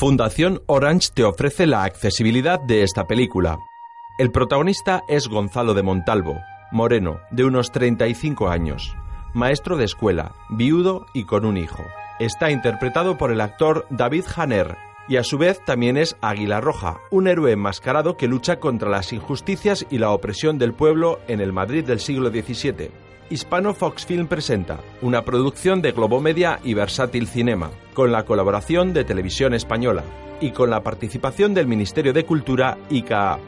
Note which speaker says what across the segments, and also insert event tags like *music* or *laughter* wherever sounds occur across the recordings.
Speaker 1: Fundación Orange te ofrece la accesibilidad de esta película. El protagonista es Gonzalo de Montalvo, moreno, de unos 35 años, maestro de escuela, viudo y con un hijo. Está interpretado por el actor David Hanner y a su vez también es Águila Roja, un héroe enmascarado que lucha contra las injusticias y la opresión del pueblo en el Madrid del siglo XVII. Hispano Fox Film presenta una producción de Globomedia y Versátil Cinema, con la colaboración de Televisión Española y con la participación del Ministerio de Cultura ICA.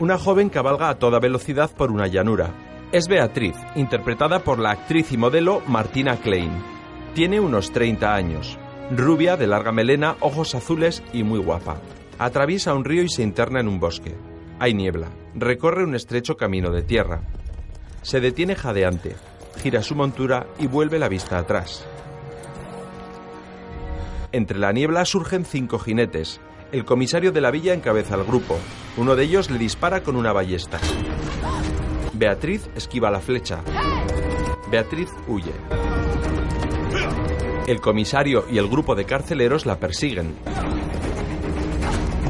Speaker 1: Una joven cabalga a toda velocidad por una llanura. Es Beatriz, interpretada por la actriz y modelo Martina Klein. Tiene unos 30 años, rubia, de larga melena, ojos azules y muy guapa. Atraviesa un río y se interna en un bosque. Hay niebla. Recorre un estrecho camino de tierra. Se detiene jadeante, gira su montura y vuelve la vista atrás. Entre la niebla surgen cinco jinetes. El comisario de la villa encabeza al grupo. Uno de ellos le dispara con una ballesta. Beatriz esquiva la flecha. Beatriz huye. El comisario y el grupo de carceleros la persiguen.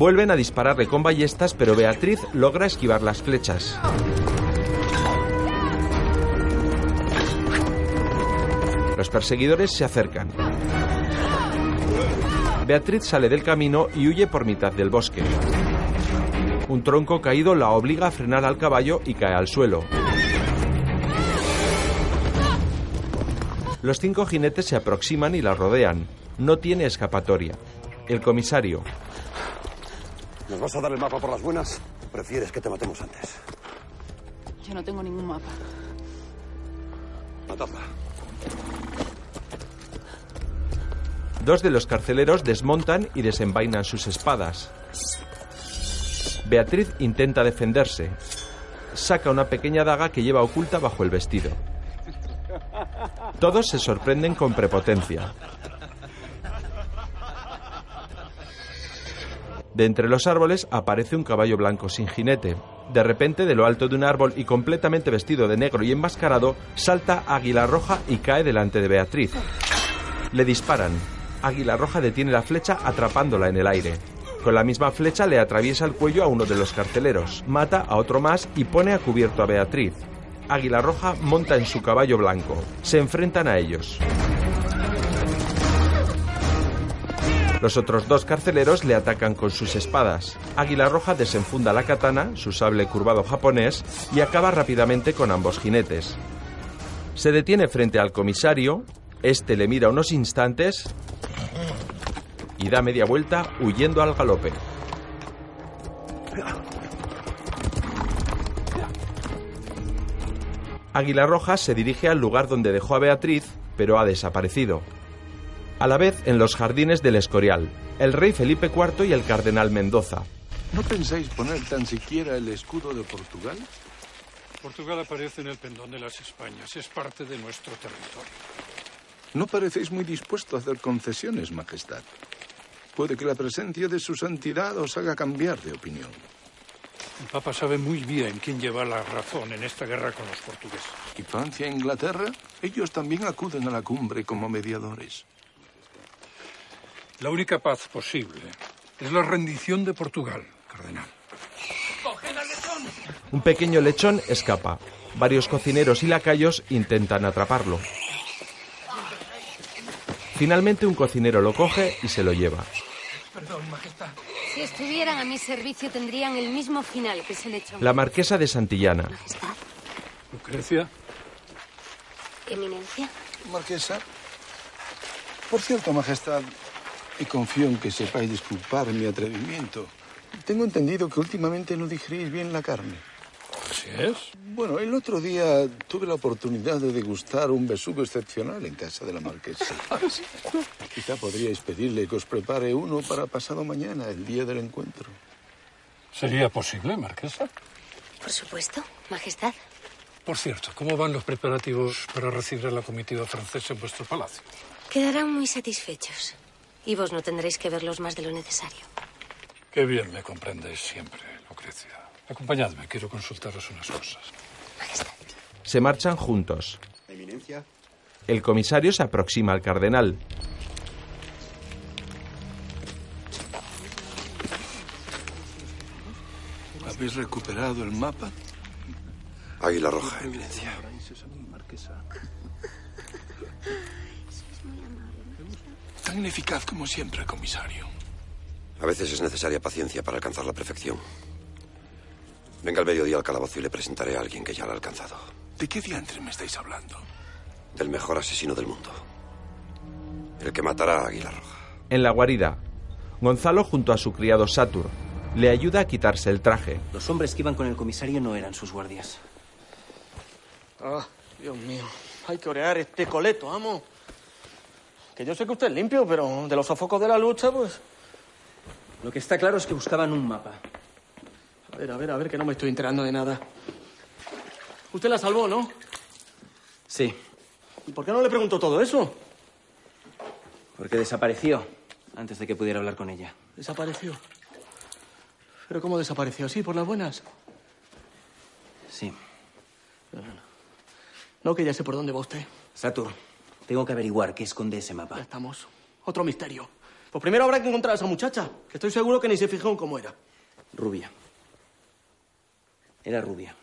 Speaker 1: Vuelven a dispararle con ballestas, pero Beatriz logra esquivar las flechas. Los perseguidores se acercan. Beatriz sale del camino y huye por mitad del bosque. Un tronco caído la obliga a frenar al caballo y cae al suelo. Los cinco jinetes se aproximan y la rodean. No tiene escapatoria. El comisario,
Speaker 2: ¿Nos vas a dar el mapa por las buenas? ¿Prefieres que te matemos antes?
Speaker 3: Yo no tengo ningún mapa.
Speaker 2: Matadla.
Speaker 1: Dos de los carceleros desmontan y desenvainan sus espadas. Beatriz intenta defenderse. Saca una pequeña daga que lleva oculta bajo el vestido. Todos se sorprenden con prepotencia. De entre los árboles aparece un caballo blanco sin jinete. De repente, de lo alto de un árbol y completamente vestido de negro y enmascarado, salta Águila Roja y cae delante de Beatriz. Le disparan. Águila Roja detiene la flecha atrapándola en el aire. Con la misma flecha le atraviesa el cuello a uno de los carceleros, mata a otro más y pone a cubierto a Beatriz. Águila Roja monta en su caballo blanco. Se enfrentan a ellos. Los otros dos carceleros le atacan con sus espadas. Águila Roja desenfunda la katana, su sable curvado japonés, y acaba rápidamente con ambos jinetes. Se detiene frente al comisario, este le mira unos instantes y da media vuelta huyendo al galope. Águila Roja se dirige al lugar donde dejó a Beatriz, pero ha desaparecido. A la vez, en los jardines del Escorial, el rey Felipe IV y el cardenal Mendoza.
Speaker 4: ¿No pensáis poner tan siquiera el escudo de Portugal?
Speaker 5: Portugal aparece en el pendón de las Españas. Es parte de nuestro territorio.
Speaker 4: No parecéis muy dispuesto a hacer concesiones, Majestad. Puede que la presencia de su santidad os haga cambiar de opinión.
Speaker 5: El Papa sabe muy bien quién lleva la razón en esta guerra con los portugueses.
Speaker 4: ¿Y Francia e Inglaterra? Ellos también acuden a la cumbre como mediadores.
Speaker 5: La única paz posible es la rendición de Portugal, cardenal.
Speaker 1: Un pequeño lechón escapa. Varios cocineros y lacayos intentan atraparlo. Finalmente un cocinero lo coge y se lo lleva.
Speaker 5: Perdón, Majestad.
Speaker 6: Si estuvieran a mi servicio tendrían el mismo final que ese lechón.
Speaker 1: La marquesa de Santillana.
Speaker 6: Majestad,
Speaker 5: Lucrecia,
Speaker 6: eminencia.
Speaker 4: Marquesa. Por cierto, Majestad, y confío en que sepáis disculpar mi atrevimiento. Tengo entendido que últimamente no digerís bien la carne.
Speaker 5: así es.
Speaker 4: Bueno, el otro día tuve la oportunidad de degustar un besugo excepcional en casa de la marquesa. *laughs* Quizá podríais pedirle que os prepare uno para pasado mañana, el día del encuentro.
Speaker 5: ¿Sería posible, Marquesa?
Speaker 6: Por supuesto, Majestad.
Speaker 5: Por cierto, ¿cómo van los preparativos para recibir a la comitiva francesa en vuestro palacio?
Speaker 6: Quedarán muy satisfechos. Y vos no tendréis que verlos más de lo necesario.
Speaker 5: Qué bien me comprendéis siempre, Lucrecia. Acompañadme, quiero consultaros unas cosas.
Speaker 6: Majestad.
Speaker 1: Se marchan juntos.
Speaker 2: Eminencia,
Speaker 1: El comisario se aproxima al cardenal.
Speaker 4: ¿Habéis recuperado el mapa?
Speaker 2: Águila Roja, Eminencia.
Speaker 4: Tan ineficaz como siempre, comisario.
Speaker 2: A veces es necesaria paciencia para alcanzar la perfección. Venga al mediodía al calabozo y le presentaré a alguien que ya la ha alcanzado.
Speaker 4: ¿De qué diantre me estáis hablando?
Speaker 2: Del mejor asesino del mundo. El que matará a Águila Roja.
Speaker 1: En la guarida, Gonzalo junto a su criado Satur le ayuda a quitarse el traje.
Speaker 7: Los hombres que iban con el comisario no eran sus guardias.
Speaker 8: Ah, Dios mío. Hay que orear este coleto, amo. Que yo sé que usted es limpio, pero de los sofocos de la lucha, pues...
Speaker 7: Lo que está claro es que buscaban un mapa.
Speaker 8: A ver, a ver, a ver, que no me estoy enterando de nada. Usted la salvó, ¿no?
Speaker 7: Sí,
Speaker 8: ¿Y por qué no le preguntó todo eso?
Speaker 7: porque desapareció antes de que pudiera hablar con ella.
Speaker 8: Desapareció. ¿Pero cómo desapareció? ¿Así, por las buenas?
Speaker 7: Sí.
Speaker 8: No, que ya sé por dónde va usted.
Speaker 7: Satur, tengo que averiguar qué esconde ese
Speaker 8: Ya
Speaker 7: mapa.
Speaker 8: estamos. Otro misterio. Pues primero habrá que encontrar a esa muchacha, que estoy seguro que ni se fijó en cómo era.
Speaker 7: Rubia. Era rubia.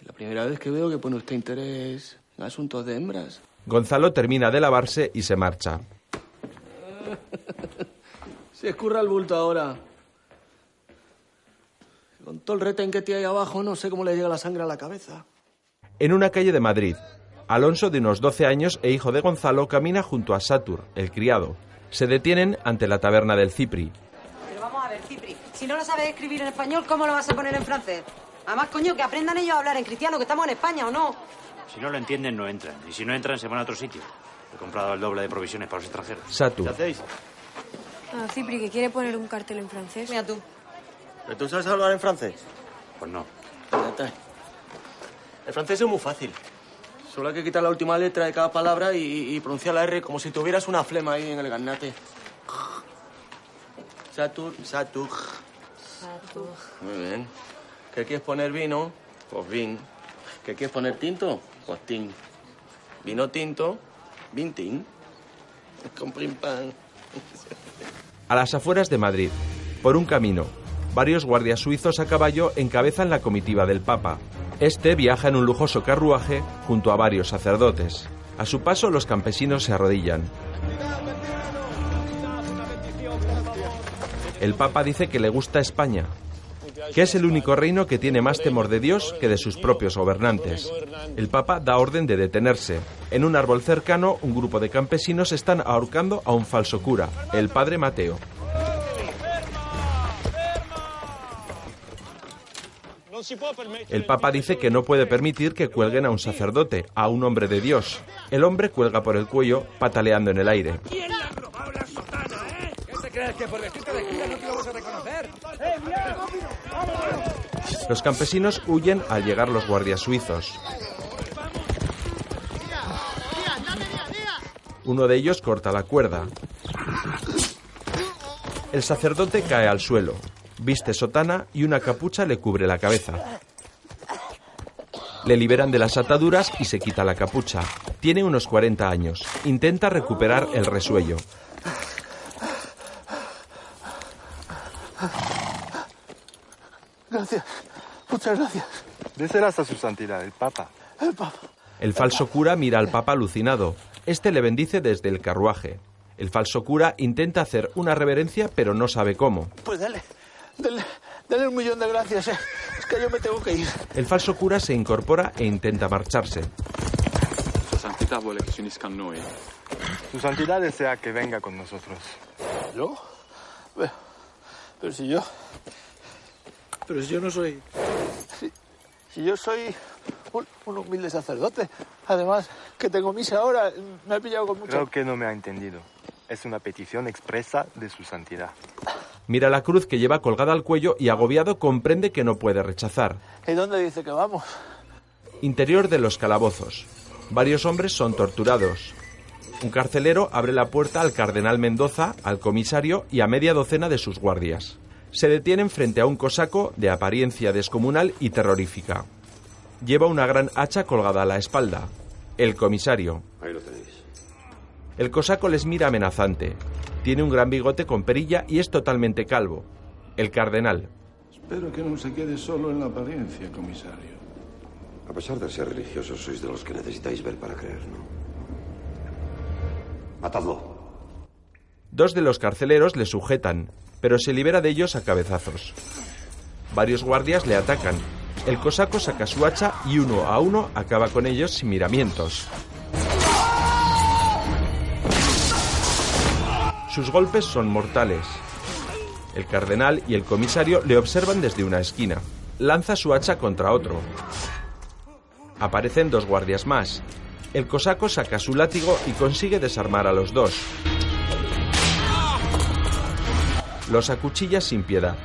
Speaker 8: Es la primera vez que veo que pone usted interés en asuntos de hembras.
Speaker 1: Gonzalo termina de lavarse y se marcha. *laughs*
Speaker 8: Se escurra el bulto ahora. Con todo el retén que tiene ahí abajo, no sé cómo le llega la sangre a la cabeza.
Speaker 1: En una calle de Madrid, Alonso, de unos 12 años e hijo de Gonzalo, camina junto a Satur, el criado. Se detienen ante la taberna del Cipri.
Speaker 9: Pero vamos a ver, Cipri, si no lo sabes escribir en español, ¿cómo lo vas a poner en francés? Además, coño, que aprendan ellos a hablar en cristiano, que estamos en España, ¿o no?
Speaker 10: Si no lo entienden, no entran. Y si no entran, se van a otro sitio. He comprado el doble de provisiones para los extranjeros.
Speaker 1: Satur.
Speaker 8: hacéis?
Speaker 11: Ah, Cipri, que quiere poner un cartel en francés.
Speaker 9: Mira tú.
Speaker 8: ¿Pero tú sabes hablar en francés?
Speaker 10: Pues no.
Speaker 8: El francés es muy fácil. Solo hay que quitar la última letra de cada palabra y, y pronunciar la R como si tuvieras una flema ahí en el garnate. Satur, Satur. Muy bien. ¿Qué quieres poner vino? Pues vin. ¿Qué quieres poner tinto? Pues tin. Vino tinto, vintin. Con prim pam.
Speaker 1: A las afueras de Madrid, por un camino, varios guardias suizos a caballo encabezan la comitiva del Papa. Este viaja en un lujoso carruaje junto a varios sacerdotes. A su paso, los campesinos se arrodillan. El Papa dice que le gusta España, que es el único reino que tiene más temor de Dios que de sus propios gobernantes. El Papa da orden de detenerse. En un árbol cercano, un grupo de campesinos están ahorcando a un falso cura, el padre Mateo. El Papa dice que no puede permitir que cuelguen a un sacerdote, a un hombre de Dios. El hombre cuelga por el cuello, pataleando en el aire. Los campesinos huyen al llegar los guardias suizos. Uno de ellos corta la cuerda. El sacerdote cae al suelo. Viste sotana y una capucha le cubre la cabeza. Le liberan de las ataduras y se quita la capucha. Tiene unos 40 años. Intenta recuperar el resuello.
Speaker 8: Gracias. Muchas gracias.
Speaker 12: Déselas a su santidad, el Papa.
Speaker 8: El Papa.
Speaker 1: El falso cura mira al papa alucinado. Este le bendice desde el carruaje. El falso cura intenta hacer una reverencia, pero no sabe cómo.
Speaker 8: Pues dale, dale, dale un millón de gracias, eh. Es que yo me tengo que ir.
Speaker 1: El falso cura se incorpora e intenta marcharse.
Speaker 12: Su santidad vuole que se uniscan noi. Su santidad desea que venga con nosotros.
Speaker 8: ¿Yo? Pero, pero si yo... Pero si yo no soy... Si, si yo soy un, un humilde sacerdote. Además, que tengo misa ahora, me ha pillado con mucho...
Speaker 12: Creo que no me ha entendido. Es una petición expresa de su santidad.
Speaker 1: Mira la cruz que lleva colgada al cuello y agobiado comprende que no puede rechazar.
Speaker 8: ¿Y dónde dice que vamos?
Speaker 1: Interior de los calabozos. Varios hombres son torturados. Un carcelero abre la puerta al cardenal Mendoza, al comisario y a media docena de sus guardias. Se detienen frente a un cosaco de apariencia descomunal y terrorífica. Lleva una gran hacha colgada a la espalda. El comisario.
Speaker 2: Ahí lo tenéis.
Speaker 1: El cosaco les mira amenazante. Tiene un gran bigote con perilla y es totalmente calvo. El cardenal.
Speaker 4: Espero que no se quede solo en la apariencia, comisario.
Speaker 2: A pesar de ser religiosos, sois de los que necesitáis ver para creer, ¿no? Matadlo.
Speaker 1: Dos de los carceleros le sujetan, pero se libera de ellos a cabezazos. Varios guardias le atacan. El cosaco saca su hacha y uno a uno acaba con ellos sin miramientos. Sus golpes son mortales. El cardenal y el comisario le observan desde una esquina. Lanza su hacha contra otro. Aparecen dos guardias más. El cosaco saca su látigo y consigue desarmar a los dos. Los acuchilla sin piedad.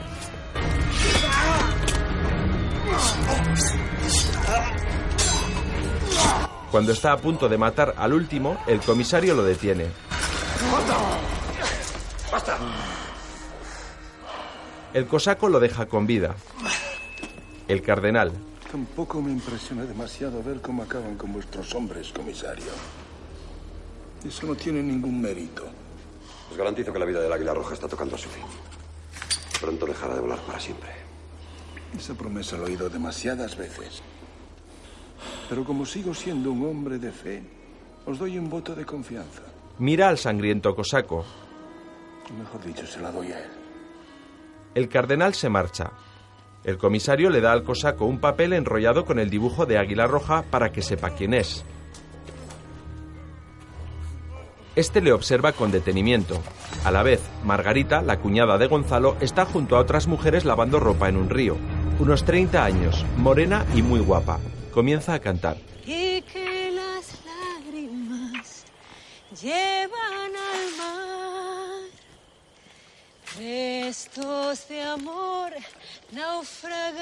Speaker 1: Cuando está a punto de matar al último, el comisario lo detiene. El cosaco lo deja con vida. El cardenal.
Speaker 4: Tampoco me impresiona demasiado ver cómo acaban con vuestros hombres, comisario. Eso no tiene ningún mérito.
Speaker 2: Os garantizo que la vida del águila roja está tocando a su fin. Pronto dejará de volar para siempre.
Speaker 4: Esa promesa la he oído demasiadas veces. Pero como sigo siendo un hombre de fe, os doy un voto de confianza.
Speaker 1: Mira al sangriento cosaco.
Speaker 4: Mejor dicho, se la doy a él.
Speaker 1: El cardenal se marcha. El comisario le da al cosaco un papel enrollado con el dibujo de águila roja para que sepa quién es. Este le observa con detenimiento. A la vez, Margarita, la cuñada de Gonzalo, está junto a otras mujeres lavando ropa en un río. Unos 30 años, morena y muy guapa. Comienza a cantar.
Speaker 13: y que las lágrimas llevan al restos de amor naufragado.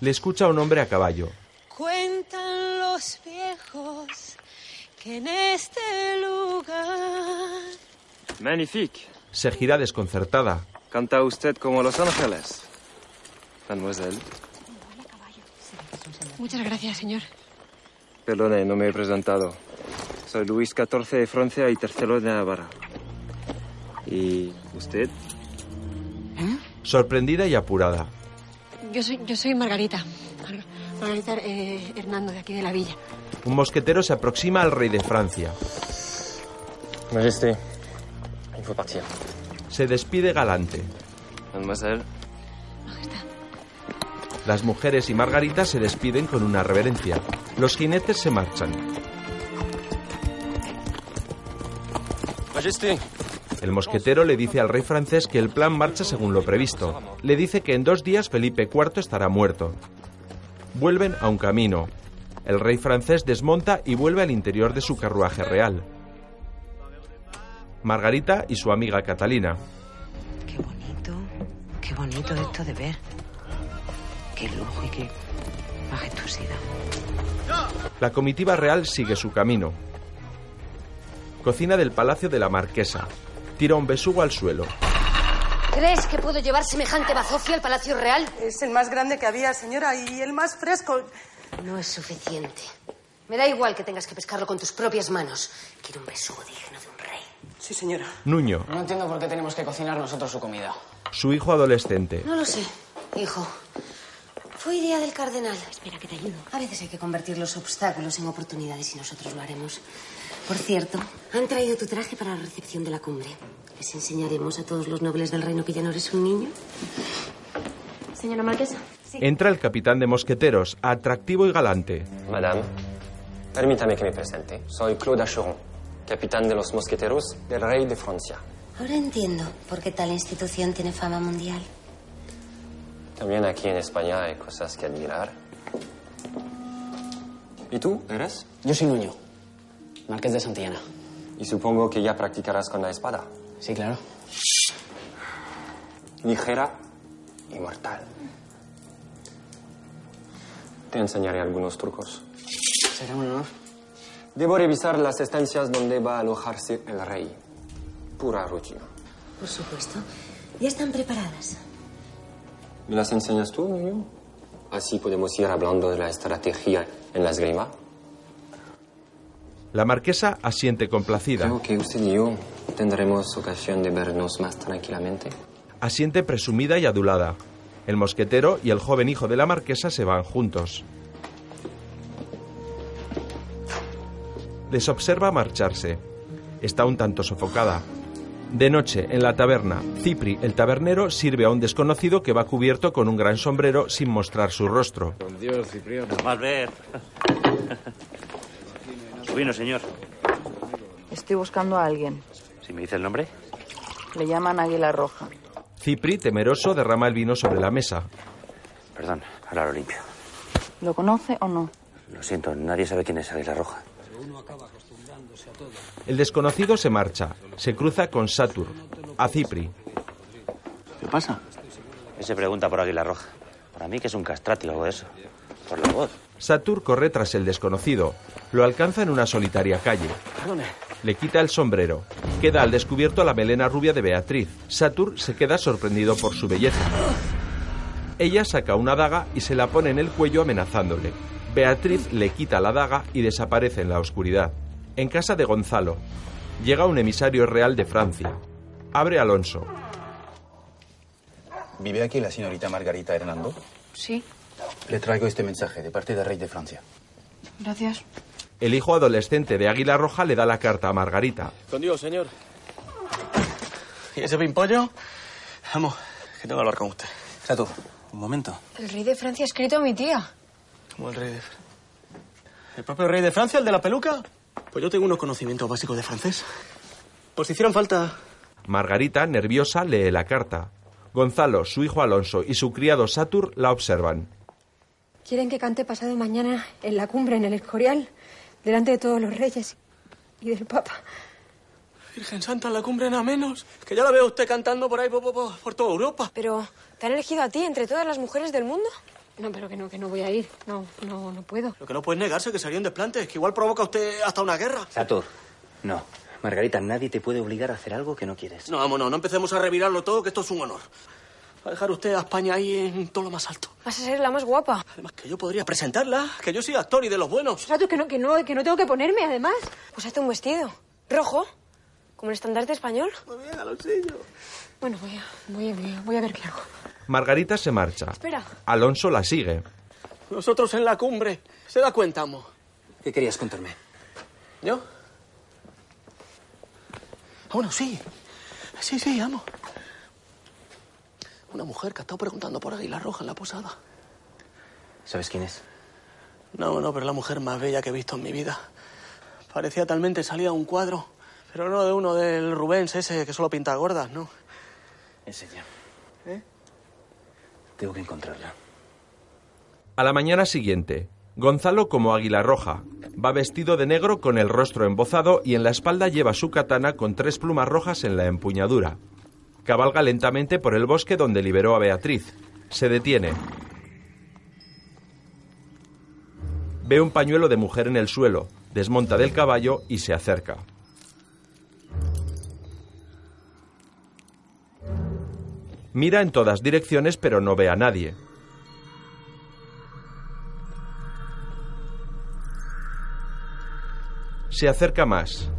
Speaker 1: Le escucha un hombre a caballo.
Speaker 13: Cuentan los viejos que en este lugar
Speaker 14: Magnifique.
Speaker 1: Se gira desconcertada.
Speaker 14: Canta usted como Los Ángeles. Mademoiselle.
Speaker 11: Muchas gracias, señor.
Speaker 14: Perdone, no me he presentado. Soy Luis XIV de Francia y tercero de Navarra. ¿Y usted?
Speaker 1: Sorprendida y apurada.
Speaker 11: Yo soy, yo soy Margarita. Mar- Margarita eh, Hernando, de aquí de la villa.
Speaker 1: Un mosquetero se aproxima al rey de Francia.
Speaker 14: Majesté, il faut partir.
Speaker 1: Se despide galante.
Speaker 14: Mademoiselle.
Speaker 1: Las mujeres y Margarita se despiden con una reverencia. Los jinetes se marchan.
Speaker 14: Majesté.
Speaker 1: El mosquetero le dice al rey francés que el plan marcha según lo previsto. Le dice que en dos días Felipe IV estará muerto. Vuelven a un camino. El rey francés desmonta y vuelve al interior de su carruaje real. Margarita y su amiga Catalina.
Speaker 9: Qué bonito esto de ver. Qué lujo y qué majestuosidad.
Speaker 1: La comitiva real sigue su camino. Cocina del palacio de la marquesa. Tira un besugo al suelo.
Speaker 6: ¿Crees que puedo llevar semejante bazofia al Palacio Real?
Speaker 15: Es el más grande que había, señora, y el más fresco.
Speaker 6: No es suficiente. Me da igual que tengas que pescarlo con tus propias manos. Quiero un besugo digno de un rey.
Speaker 15: Sí, señora.
Speaker 1: Nuño,
Speaker 16: No entiendo por qué tenemos que cocinar nosotros su comida.
Speaker 1: su hijo adolescente.
Speaker 6: No lo sé, hijo. Fue idea del cardenal. Espera, que te ayudo. A veces hay que convertir los obstáculos en oportunidades y nosotros lo haremos. Por cierto, han traído tu traje para la recepción de la cumbre. Les enseñaremos a todos los nobles del reino que ya no eres un niño. Señora Marquesa.
Speaker 1: Entra el capitán de mosqueteros, atractivo y galante.
Speaker 17: Madame, permítame que me presente. Soy Claude Acheron, capitán de los mosqueteros del rey de Francia.
Speaker 6: Ahora entiendo por qué tal institución tiene fama mundial.
Speaker 17: También aquí en España hay cosas que admirar. ¿Y tú, eres?
Speaker 16: Yo soy Nuño, marqués de Santillana.
Speaker 17: Y supongo que ya practicarás con la espada.
Speaker 16: Sí, claro.
Speaker 17: Ligera y mortal. Te enseñaré algunos trucos.
Speaker 16: Será un honor.
Speaker 17: Debo revisar las estancias donde va a alojarse el rey. Pura rutina.
Speaker 6: Por supuesto. Ya están preparadas.
Speaker 17: ¿Me las enseñas tú, niño? Así podemos ir hablando de la estrategia en la esgrima.
Speaker 1: La marquesa asiente complacida.
Speaker 17: Creo que usted y yo tendremos ocasión de vernos más tranquilamente.
Speaker 1: Asiente presumida y adulada. El mosquetero y el joven hijo de la marquesa se van juntos. Les observa marcharse. Está un tanto sofocada. De noche, en la taberna, Cipri, el tabernero, sirve a un desconocido que va cubierto con un gran sombrero sin mostrar su rostro.
Speaker 7: Con Dios, Cipriano. Su vino, señor.
Speaker 3: Estoy buscando a alguien.
Speaker 7: Si me dice el nombre.
Speaker 3: Le llaman Águila Roja.
Speaker 1: Cipri, temeroso, derrama el vino sobre la mesa.
Speaker 7: Perdón, ahora lo limpio.
Speaker 3: ¿Lo conoce o no?
Speaker 7: Lo siento, nadie sabe quién es Águila Roja.
Speaker 1: El desconocido se marcha. Se cruza con Satur. A Cipri.
Speaker 8: ¿Qué pasa?
Speaker 7: Él se pregunta por Águila Roja. Para mí que es un castrati o algo de eso. Por la voz.
Speaker 1: Satur corre tras el desconocido. Lo alcanza en una solitaria calle. Le quita el sombrero. Queda al descubierto la melena rubia de Beatriz. Satur se queda sorprendido por su belleza. Ella saca una daga y se la pone en el cuello amenazándole. Beatriz le quita la daga y desaparece en la oscuridad. En casa de Gonzalo. Llega un emisario real de Francia. Abre Alonso.
Speaker 10: ¿Vive aquí la señorita Margarita Hernando?
Speaker 3: Sí,
Speaker 10: Le traigo este mensaje de parte del rey de Francia.
Speaker 3: gracias.
Speaker 1: El hijo adolescente de Águila Roja le da la carta a Margarita.
Speaker 8: Con Dios, señor. ¿Y ese pimpollo? Vamos, que tengo que hablar con usted.
Speaker 10: Satur, un momento.
Speaker 11: El rey de Francia ha escrito a mi tía.
Speaker 8: Como el rey de... ¿El propio rey de Francia, el de la peluca? Pues yo tengo unos conocimientos básicos de francés. Por si hicieran falta...
Speaker 1: Margarita, nerviosa, lee la carta. Gonzalo, su hijo Alonso y su criado Satur la observan.
Speaker 11: Quieren que cante pasado mañana en la cumbre, en el Escorial, delante de todos los reyes y del Papa.
Speaker 8: Virgen Santa, en la cumbre nada menos. Que ya la veo usted cantando por ahí, por, por- por toda Europa.
Speaker 11: Pero, ¿te han elegido a ti entre todas las mujeres del mundo? No, pero que no, que no voy a ir. No, no, no puedo.
Speaker 8: Lo que no puede negarse es que sería un desplante, que igual provoca usted hasta una guerra.
Speaker 7: Satur. No. Margarita, nadie te puede obligar a hacer algo que no quieres.
Speaker 8: No, vámonos, no empecemos a revirarlo todo, que esto es un honor. Va a dejar usted a España ahí en todo lo más alto.
Speaker 11: Vas a ser la más guapa.
Speaker 8: Además, que yo podría presentarla, que yo soy actor y de los buenos.
Speaker 11: Sato, que no, que no, que no tengo que ponerme, además. Pues hazte un vestido. Rojo. Como el estandarte español.
Speaker 8: Muy bien, Aloncillo.
Speaker 11: Bueno, voy a, voy, a, voy a- voy a ver qué hago.
Speaker 1: Margarita se marcha.
Speaker 11: Espera.
Speaker 1: Alonso la sigue.
Speaker 8: Nosotros en la cumbre. ¿Se da cuenta, amo?
Speaker 10: ¿Qué querías contarme?
Speaker 8: ¿Yo? Ah, bueno, sí. Sí, sí, amo. Una mujer que ha estado preguntando por Águila Roja en la posada.
Speaker 7: ¿Sabes quién es?
Speaker 8: No, no, pero la mujer más bella que he visto en mi vida. Parecía talmente salía un cuadro, pero no de uno del Rubens ese que solo pinta gordas, ¿no?
Speaker 7: Enseña.
Speaker 8: ¿Eh?
Speaker 7: Tengo que encontrarla.
Speaker 1: A la mañana siguiente, Gonzalo como águila roja. Va vestido de negro con el rostro embozado y en la espalda lleva su katana con tres plumas rojas en la empuñadura. Cabalga lentamente por el bosque donde liberó a Beatriz. Se detiene. Ve un pañuelo de mujer en el suelo, desmonta del caballo y se acerca. Mira en todas direcciones pero no ve a nadie. Se acerca más.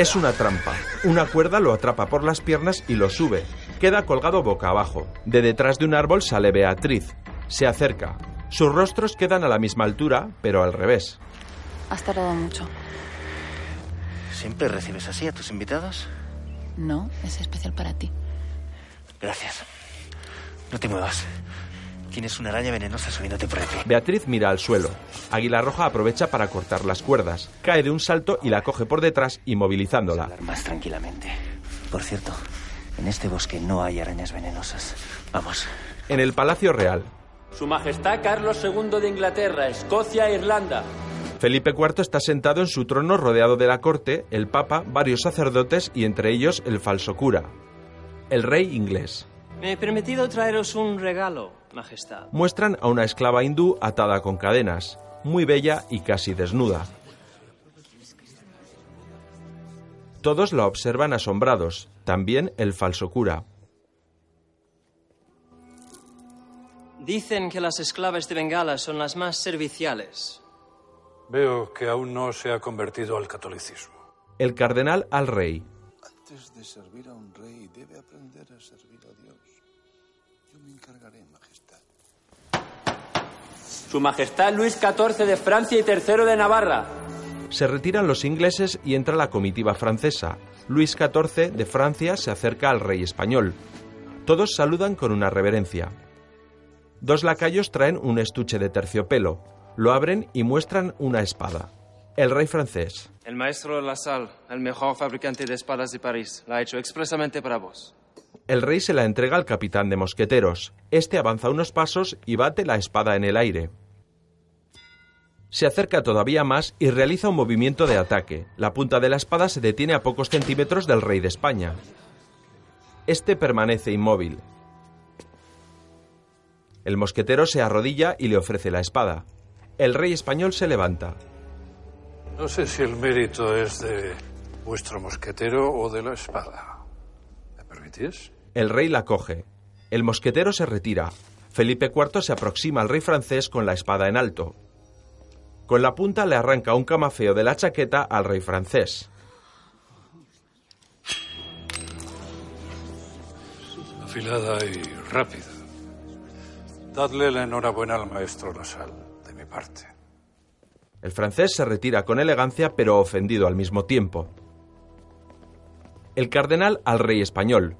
Speaker 1: Es una trampa. Una cuerda lo atrapa por las piernas y lo sube. Queda colgado boca abajo. De detrás de un árbol sale Beatriz. Se acerca. Sus rostros quedan a la misma altura, pero al revés.
Speaker 3: Has tardado mucho.
Speaker 7: ¿Siempre recibes así a tus invitados?
Speaker 3: No, es especial para ti.
Speaker 7: Gracias. No te muevas. Tienes una araña venenosa subiéndote por aquí.
Speaker 1: Beatriz mira al suelo. Águila Roja aprovecha para cortar las cuerdas. Cae de un salto y la coge por detrás, inmovilizándola.
Speaker 7: Más tranquilamente. Por cierto, en este bosque no hay arañas venenosas. Vamos.
Speaker 1: En el Palacio Real,
Speaker 18: Su Majestad Carlos II de Inglaterra, Escocia e Irlanda.
Speaker 1: Felipe IV está sentado en su trono rodeado de la corte, el Papa, varios sacerdotes y entre ellos el falso cura. El rey inglés.
Speaker 18: Me he permitido traeros un regalo, Majestad.
Speaker 1: Muestran a una esclava hindú atada con cadenas, muy bella y casi desnuda. Todos la observan asombrados, también el falso cura.
Speaker 19: Dicen que las esclavas de Bengala son las más serviciales.
Speaker 5: Veo que aún no se ha convertido al catolicismo.
Speaker 1: El cardenal al rey.
Speaker 4: Antes de servir a un rey, debe aprender a servir me encargaré, Majestad.
Speaker 18: Su Majestad Luis XIV de Francia y III de Navarra.
Speaker 1: Se retiran los ingleses y entra la comitiva francesa. Luis XIV de Francia se acerca al rey español. Todos saludan con una reverencia. Dos lacayos traen un estuche de terciopelo. Lo abren y muestran una espada. El rey francés.
Speaker 8: El maestro Lassalle, el mejor fabricante de espadas de París, la ha hecho expresamente para vos.
Speaker 1: El rey se la entrega al capitán de mosqueteros. Este avanza unos pasos y bate la espada en el aire. Se acerca todavía más y realiza un movimiento de ataque. La punta de la espada se detiene a pocos centímetros del rey de España. Este permanece inmóvil. El mosquetero se arrodilla y le ofrece la espada. El rey español se levanta.
Speaker 5: No sé si el mérito es de vuestro mosquetero o de la espada.
Speaker 1: El rey la coge. El mosquetero se retira. Felipe IV se aproxima al rey francés con la espada en alto. Con la punta le arranca un camafeo de la chaqueta al rey francés.
Speaker 5: Afilada y rápida. Dadle la enhorabuena al maestro Lassalle, de mi parte.
Speaker 1: El francés se retira con elegancia pero ofendido al mismo tiempo. El cardenal al rey español.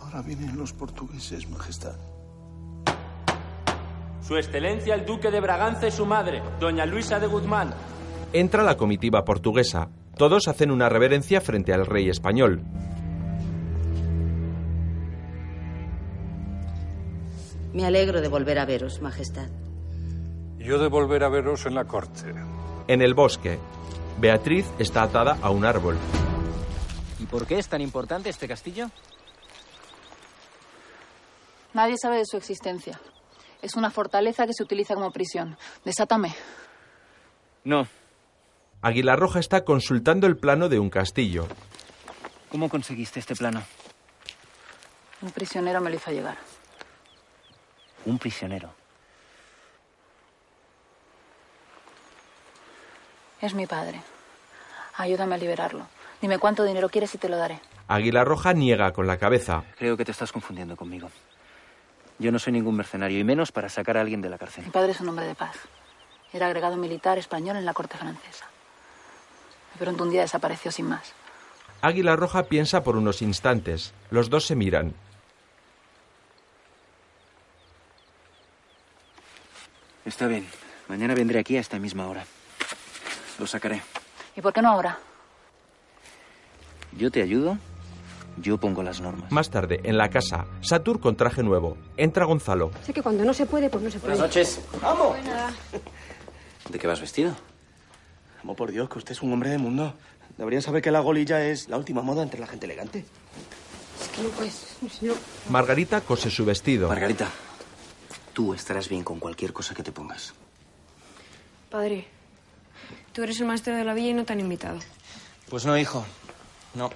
Speaker 4: Ahora vienen los portugueses, Majestad.
Speaker 18: Su Excelencia el Duque de Braganza y su madre, Doña Luisa de Guzmán.
Speaker 1: Entra la comitiva portuguesa. Todos hacen una reverencia frente al rey español.
Speaker 20: Me alegro de volver a veros, Majestad.
Speaker 5: Yo de volver a veros en la corte.
Speaker 1: En el bosque, Beatriz está atada a un árbol.
Speaker 7: ¿Y por qué es tan importante este castillo?
Speaker 3: Nadie sabe de su existencia. Es una fortaleza que se utiliza como prisión. Desátame.
Speaker 7: No.
Speaker 1: Aguilar Roja está consultando el plano de un castillo.
Speaker 7: ¿Cómo conseguiste este plano?
Speaker 3: Un prisionero me lo hizo llegar.
Speaker 7: Un prisionero.
Speaker 3: Es mi padre. Ayúdame a liberarlo. Dime cuánto dinero quieres y te lo daré.
Speaker 1: Aguilar Roja niega con la cabeza.
Speaker 7: Creo que te estás confundiendo conmigo. Yo no soy ningún mercenario, y menos para sacar a alguien de la cárcel.
Speaker 3: Mi padre es un hombre de paz. Era agregado militar español en la corte francesa. De pronto un día desapareció sin más.
Speaker 1: Águila Roja piensa por unos instantes. Los dos se miran.
Speaker 7: Está bien. Mañana vendré aquí a esta misma hora. Lo sacaré.
Speaker 3: ¿Y por qué no ahora?
Speaker 7: Yo te ayudo. Yo pongo las normas.
Speaker 1: Más tarde, en la casa, Satur con traje nuevo. Entra Gonzalo.
Speaker 11: Sé que cuando no se puede, pues no se puede.
Speaker 7: Buenas noches.
Speaker 8: ¡Vamos!
Speaker 7: ¿De qué vas vestido?
Speaker 8: Amo por Dios, que usted es un hombre de mundo. Debería saber que la golilla es la última moda entre la gente elegante.
Speaker 11: Es que no puedes, no.
Speaker 1: Margarita cose su vestido.
Speaker 7: Margarita, tú estarás bien con cualquier cosa que te pongas.
Speaker 11: Padre, tú eres el maestro de la villa y no te han invitado.
Speaker 8: Pues no, hijo. No.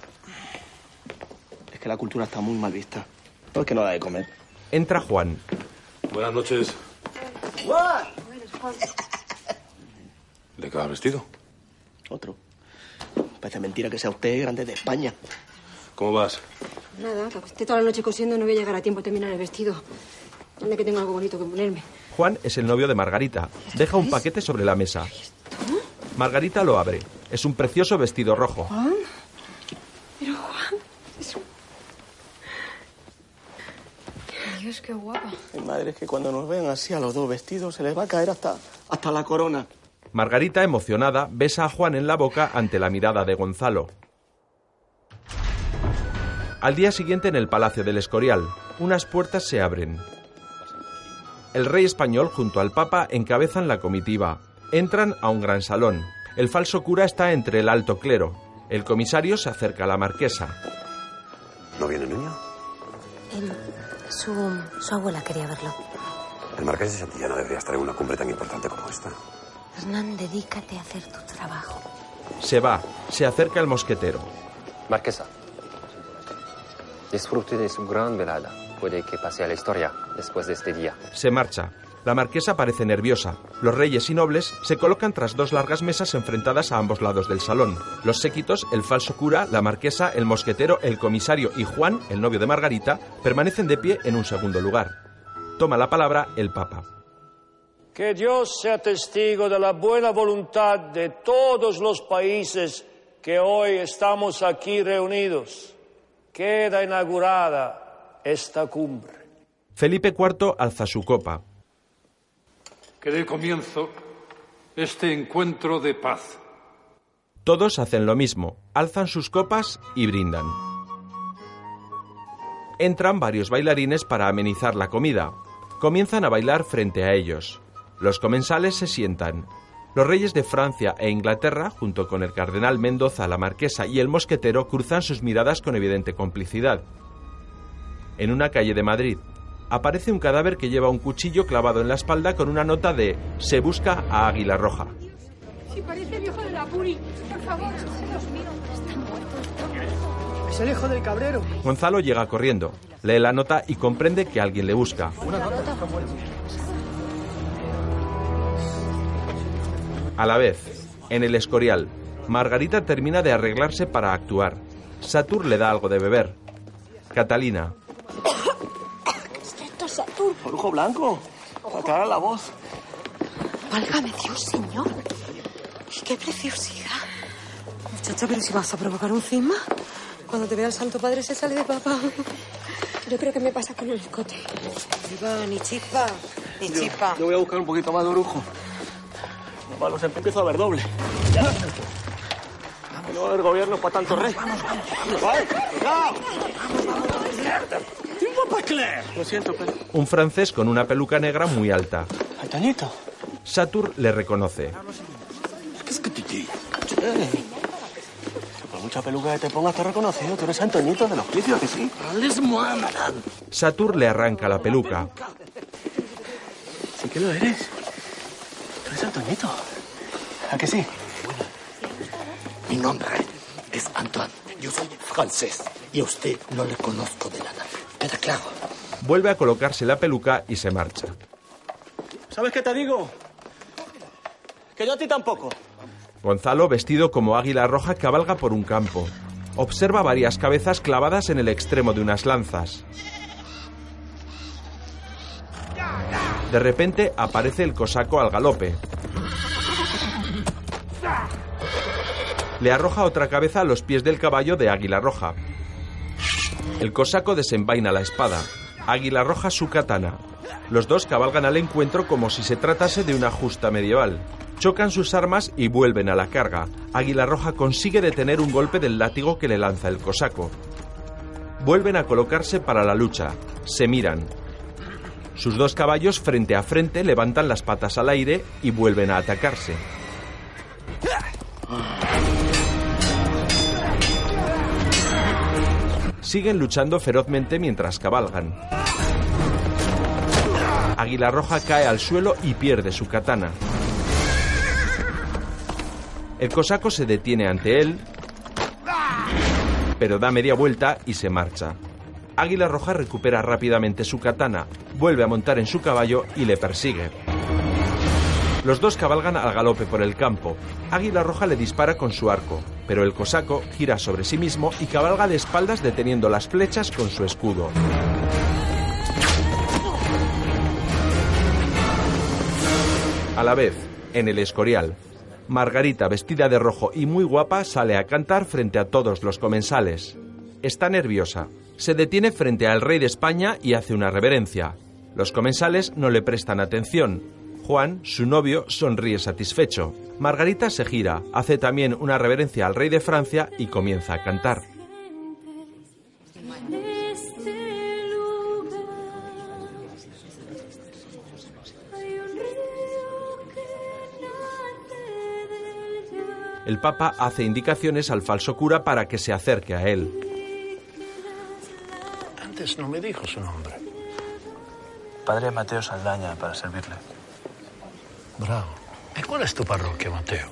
Speaker 8: Es que la cultura está muy mal vista. No es que no da de comer.
Speaker 1: Entra Juan.
Speaker 21: Buenas noches.
Speaker 8: ¡Juan!
Speaker 21: ¿De qué va vestido?
Speaker 8: Otro. Parece mentira que sea usted grande de España.
Speaker 21: ¿Cómo vas?
Speaker 11: Nada, que esté toda la noche cosiendo no voy a llegar a tiempo a terminar el vestido. Anda que tengo algo bonito que ponerme.
Speaker 1: Juan es el novio de Margarita. Deja un paquete sobre la mesa. Margarita lo abre. Es un precioso vestido rojo.
Speaker 11: ¿Juan? Pero Juan, es un... Dios, qué guapa.
Speaker 8: Mi madre es que cuando nos ven así a los dos vestidos se les va a caer hasta, hasta la corona.
Speaker 1: Margarita, emocionada, besa a Juan en la boca ante la mirada de Gonzalo. Al día siguiente en el Palacio del Escorial, unas puertas se abren. El rey español junto al papa encabezan la comitiva. Entran a un gran salón. El falso cura está entre el alto clero. El comisario se acerca a la marquesa.
Speaker 2: ¿No viene niño?
Speaker 6: Em, su, su abuela quería verlo.
Speaker 2: El marqués de Santillana debería estar en una cumbre tan importante como esta.
Speaker 6: Hernán, dedícate a hacer tu trabajo.
Speaker 1: Se va, se acerca el mosquetero.
Speaker 17: Marquesa, disfrute de su gran velada. Puede que pase a la historia después de este día.
Speaker 1: Se marcha. La marquesa parece nerviosa. Los reyes y nobles se colocan tras dos largas mesas enfrentadas a ambos lados del salón. Los séquitos, el falso cura, la marquesa, el mosquetero, el comisario y Juan, el novio de Margarita, permanecen de pie en un segundo lugar. Toma la palabra el Papa.
Speaker 22: Que Dios sea testigo de la buena voluntad de todos los países que hoy estamos aquí reunidos. Queda inaugurada esta cumbre.
Speaker 1: Felipe IV alza su copa.
Speaker 5: Que dé comienzo este encuentro de paz.
Speaker 1: Todos hacen lo mismo, alzan sus copas y brindan. Entran varios bailarines para amenizar la comida. Comienzan a bailar frente a ellos. Los comensales se sientan. Los reyes de Francia e Inglaterra, junto con el cardenal Mendoza, la marquesa y el mosquetero, cruzan sus miradas con evidente complicidad. En una calle de Madrid, aparece un cadáver que lleva un cuchillo clavado en la espalda con una nota de Se busca a Águila Roja.
Speaker 11: Si parece el hijo de la Puri, por favor, Dios mío, está muerto, está muerto.
Speaker 23: Es el hijo del cabrero.
Speaker 1: Gonzalo llega corriendo, lee la nota y comprende que alguien le busca. A la vez, en el Escorial, Margarita termina de arreglarse para actuar. Satur le da algo de beber. Catalina.
Speaker 24: Orujo blanco. Aclara la voz.
Speaker 11: Válgame Dios, señor. ¡Qué preciosidad!
Speaker 9: Muchacha, pero si vas a provocar un cisma, cuando te vea el Santo Padre se sale de papá.
Speaker 11: Yo creo que me pasa con el escote.
Speaker 9: Ni chispa, ni chispa.
Speaker 24: Yo voy a buscar un poquito más de orujo. Lo malo es que empiezo a ver doble. No, el gobierno es para tanto rey. ¡Vale! ¡Cuidado! Lo siento, pero...
Speaker 1: un francés con una peluca negra muy alta.
Speaker 24: Antoñito.
Speaker 1: Satur le reconoce.
Speaker 24: ¿Qué es que te? Por mucha peluca que te pongas, te he reconocido. Tú eres Antoñito del hospicio, ¿a que sí?
Speaker 1: Satur le arranca la peluca.
Speaker 24: Sí que lo eres. Tú eres Antoñito. ¿A que sí?
Speaker 25: Mi nombre es Antoine. Yo soy francés y a usted no le conozco de nada.
Speaker 1: Vuelve a colocarse la peluca y se marcha.
Speaker 24: ¿Sabes qué te digo? Que yo a ti tampoco.
Speaker 1: Gonzalo, vestido como águila roja, cabalga por un campo. Observa varias cabezas clavadas en el extremo de unas lanzas. De repente aparece el cosaco al galope. Le arroja otra cabeza a los pies del caballo de Águila Roja. El cosaco desenvaina la espada. Águila Roja su katana. Los dos cabalgan al encuentro como si se tratase de una justa medieval. Chocan sus armas y vuelven a la carga. Águila Roja consigue detener un golpe del látigo que le lanza el cosaco. Vuelven a colocarse para la lucha. Se miran. Sus dos caballos frente a frente levantan las patas al aire y vuelven a atacarse. Siguen luchando ferozmente mientras cabalgan. Águila Roja cae al suelo y pierde su katana. El cosaco se detiene ante él, pero da media vuelta y se marcha. Águila Roja recupera rápidamente su katana, vuelve a montar en su caballo y le persigue. Los dos cabalgan al galope por el campo. Águila Roja le dispara con su arco, pero el cosaco gira sobre sí mismo y cabalga de espaldas deteniendo las flechas con su escudo. A la vez, en el Escorial, Margarita, vestida de rojo y muy guapa, sale a cantar frente a todos los comensales. Está nerviosa. Se detiene frente al rey de España y hace una reverencia. Los comensales no le prestan atención. Juan, su novio, sonríe satisfecho. Margarita se gira, hace también una reverencia al rey de Francia y comienza a cantar. El Papa hace indicaciones al falso cura para que se acerque a él.
Speaker 4: Antes no me dijo su nombre.
Speaker 26: Padre Mateo Saldaña, para servirle.
Speaker 4: Bravo. ¿Y cuál es tu parroquia, Mateo?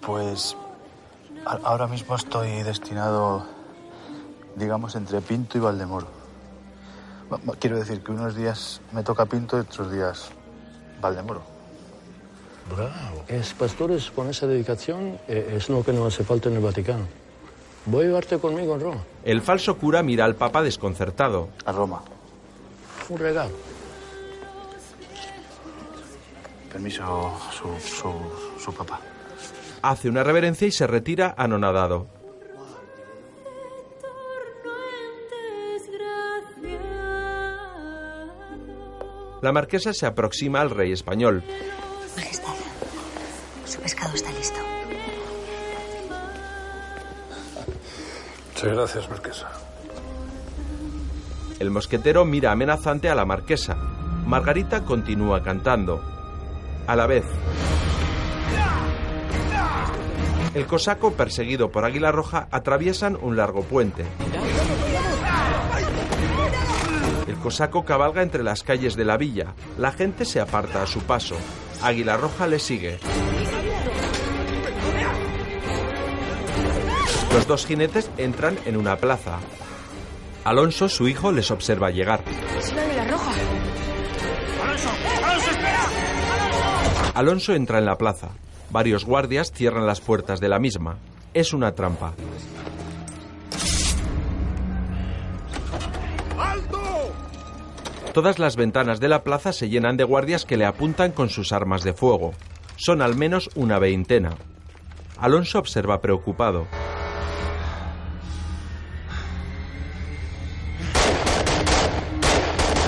Speaker 26: Pues A- Ahora mismo estoy destinado, digamos, entre Pinto y Valdemoro. Va- va- Quiero decir que unos días me toca Pinto y otros días Valdemoro.
Speaker 23: Bravo. Es pastores con esa dedicación eh, es lo que nos hace falta en el Vaticano. Voy a llevarte conmigo en Roma.
Speaker 1: El falso cura mira al papa desconcertado.
Speaker 26: A Roma.
Speaker 23: Un regalo.
Speaker 26: Permiso, su, su, su papá.
Speaker 1: Hace una reverencia y se retira anonadado. La marquesa se aproxima al rey español.
Speaker 6: Majestad, su pescado está listo.
Speaker 5: Muchas gracias, Marquesa.
Speaker 1: El mosquetero mira amenazante a la marquesa. Margarita continúa cantando. A la vez, el cosaco, perseguido por Águila Roja, atraviesan un largo puente. El cosaco cabalga entre las calles de la villa. La gente se aparta a su paso. Águila Roja le sigue. Los dos jinetes entran en una plaza. Alonso, su hijo, les observa llegar.
Speaker 18: Alonso
Speaker 1: entra en la plaza. Varios guardias cierran las puertas de la misma. Es una trampa. Todas las ventanas de la plaza se llenan de guardias que le apuntan con sus armas de fuego. Son al menos una veintena. Alonso observa preocupado.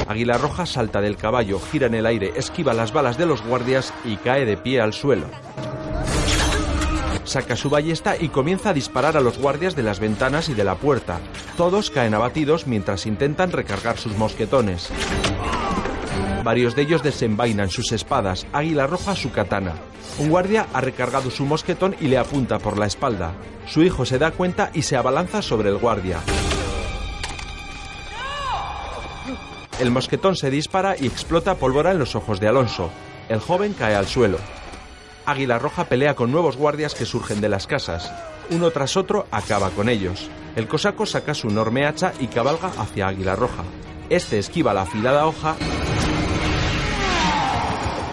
Speaker 1: Águila Roja salta del caballo, gira en el aire, esquiva las balas de los guardias y cae de pie al suelo. Saca su ballesta y comienza a disparar a los guardias de las ventanas y de la puerta. Todos caen abatidos mientras intentan recargar sus mosquetones. Varios de ellos desenvainan sus espadas, Águila Roja su katana. Un guardia ha recargado su mosquetón y le apunta por la espalda. Su hijo se da cuenta y se abalanza sobre el guardia. El mosquetón se dispara y explota pólvora en los ojos de Alonso. El joven cae al suelo. Águila Roja pelea con nuevos guardias que surgen de las casas. Uno tras otro acaba con ellos. El cosaco saca su enorme hacha y cabalga hacia Águila Roja. Este esquiva la afilada hoja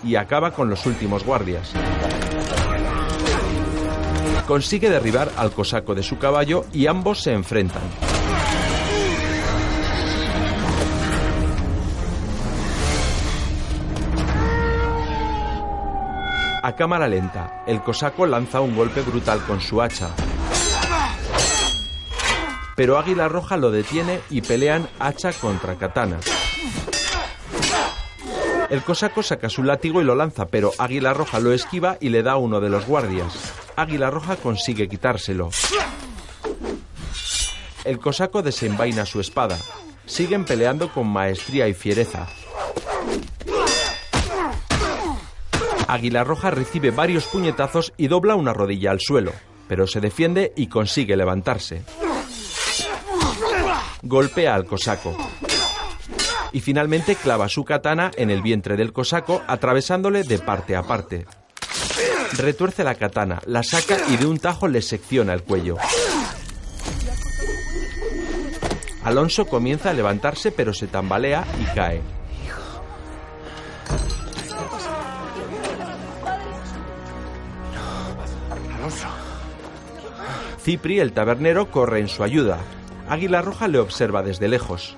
Speaker 1: y acaba con los últimos guardias. Consigue derribar al cosaco de su caballo y ambos se enfrentan. A cámara lenta, el cosaco lanza un golpe brutal con su hacha. Pero Águila Roja lo detiene y pelean hacha contra katana. El cosaco saca su látigo y lo lanza, pero Águila Roja lo esquiva y le da a uno de los guardias. Águila Roja consigue quitárselo. El cosaco desenvaina su espada. Siguen peleando con maestría y fiereza. Águila Roja recibe varios puñetazos y dobla una rodilla al suelo, pero se defiende y consigue levantarse. Golpea al cosaco. Y finalmente clava su katana en el vientre del cosaco, atravesándole de parte a parte. Retuerce la katana, la saca y de un tajo le secciona el cuello. Alonso comienza a levantarse pero se tambalea y cae. Cipri, el tabernero, corre en su ayuda. Águila Roja le observa desde lejos.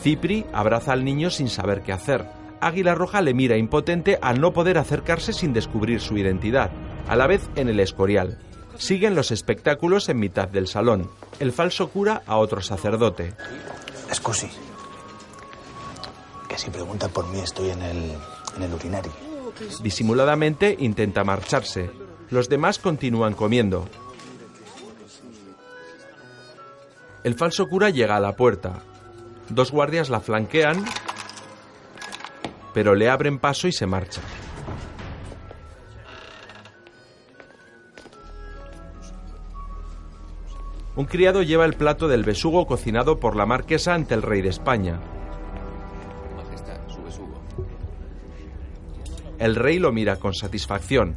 Speaker 1: Cipri abraza al niño sin saber qué hacer. Águila Roja le mira impotente al no poder acercarse sin descubrir su identidad. A la vez en el Escorial. Siguen los espectáculos en mitad del salón. El falso cura a otro sacerdote.
Speaker 26: Scusi. Que si pregunta por mí estoy en el, en el urinario.
Speaker 1: Disimuladamente intenta marcharse. Los demás continúan comiendo. El falso cura llega a la puerta. Dos guardias la flanquean, pero le abren paso y se marcha. Un criado lleva el plato del besugo cocinado por la marquesa ante el rey de España. El rey lo mira con satisfacción.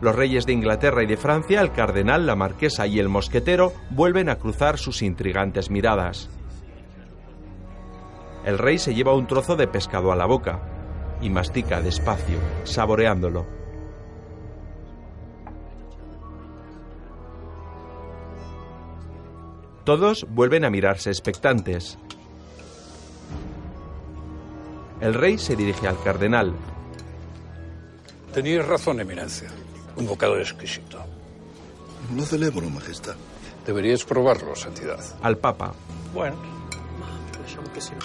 Speaker 1: Los reyes de Inglaterra y de Francia, el cardenal, la marquesa y el mosquetero vuelven a cruzar sus intrigantes miradas. El rey se lleva un trozo de pescado a la boca y mastica despacio, saboreándolo. Todos vuelven a mirarse expectantes. El rey se dirige al cardenal.
Speaker 5: Tenías razón, Eminencia. Un bocado exquisito.
Speaker 4: Lo celebro, Majestad.
Speaker 5: Deberíais probarlo, Santidad.
Speaker 1: Al papa.
Speaker 5: Bueno.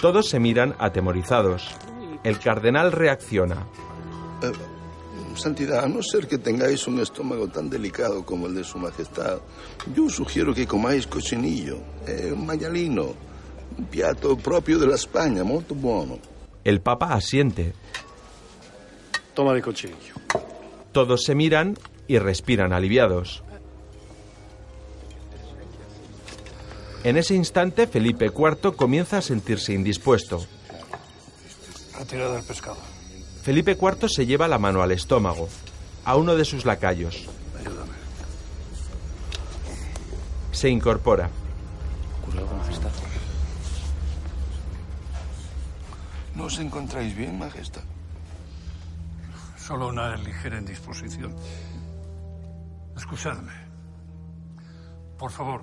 Speaker 1: Todos se miran atemorizados. El cardenal reacciona.
Speaker 4: Eh, Santidad, a no ser que tengáis un estómago tan delicado como el de Su Majestad, yo sugiero que comáis cochinillo, eh, maialino, un piatto propio de la España, molto buono.
Speaker 1: El papa asiente.
Speaker 5: Toma de cochinillo.
Speaker 1: Todos se miran y respiran aliviados. En ese instante, Felipe IV comienza a sentirse indispuesto.
Speaker 5: El pescado.
Speaker 1: Felipe IV se lleva la mano al estómago, a uno de sus lacayos.
Speaker 5: Ayúdame.
Speaker 1: Se incorpora.
Speaker 4: ¿No os encontráis bien, Majestad?
Speaker 5: Solo una ligera indisposición. Escuchadme. Por favor,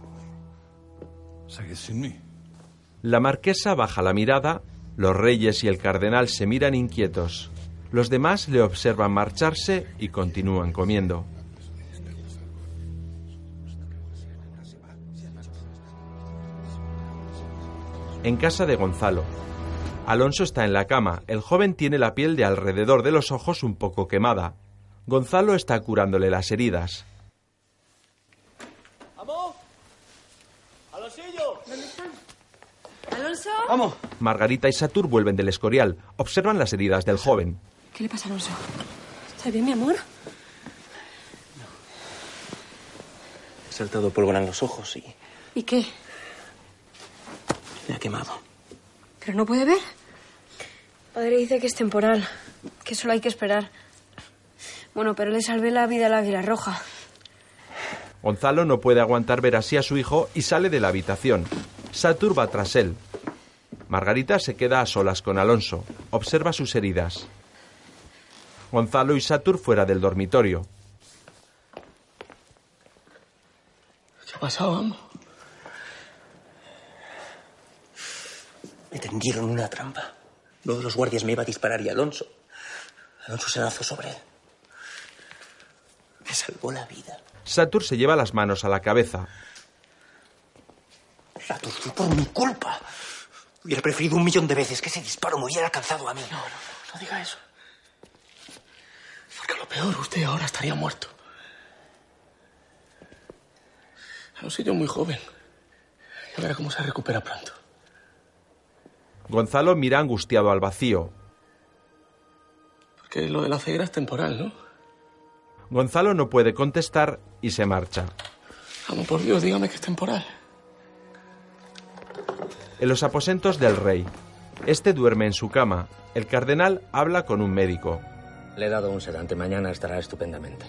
Speaker 5: seguid sin mí.
Speaker 1: La marquesa baja la mirada, los reyes y el cardenal se miran inquietos. Los demás le observan marcharse y continúan comiendo. En casa de Gonzalo. Alonso está en la cama. El joven tiene la piel de alrededor de los ojos un poco quemada. Gonzalo está curándole las heridas.
Speaker 24: ¡Vamos! ¡Alonsillo!
Speaker 11: ¿Dónde están? ¿Alonso?
Speaker 24: ¡Vamos!
Speaker 1: Margarita y Satur vuelven del Escorial. Observan las heridas del joven.
Speaker 11: ¿Qué le pasa a Alonso? ¿Está bien, mi amor?
Speaker 8: He saltado pólvora en los ojos y
Speaker 11: ¿Y qué?
Speaker 8: me ha quemado.
Speaker 11: ¿Pero no puede ver? Padre dice que es temporal, que solo hay que esperar. Bueno, pero le salvé la vida al águila roja.
Speaker 1: Gonzalo no puede aguantar ver así a su hijo y sale de la habitación. Satur va tras él. Margarita se queda a solas con Alonso. Observa sus heridas. Gonzalo y Satur fuera del dormitorio.
Speaker 8: ¿Qué ha pasado, amo? Me tendieron una trampa. Uno de los guardias me iba a disparar y Alonso. Alonso se lanzó sobre él. Me salvó la vida.
Speaker 1: Satur se lleva las manos a la cabeza.
Speaker 8: La torturó por mi culpa. Hubiera preferido un millón de veces que ese disparo me hubiera alcanzado a mí. No, no, no, no diga eso. Porque lo peor, usted ahora estaría muerto. Alonso yo muy joven. Ya verá cómo se recupera pronto.
Speaker 1: Gonzalo mira angustiado al vacío.
Speaker 8: Porque lo de la ceguera es temporal, ¿no?
Speaker 1: Gonzalo no puede contestar y se marcha.
Speaker 8: Amo, por Dios, dígame que es temporal.
Speaker 1: En los aposentos del rey. Este duerme en su cama. El cardenal habla con un médico.
Speaker 8: Le he dado un sedante. Mañana estará estupendamente.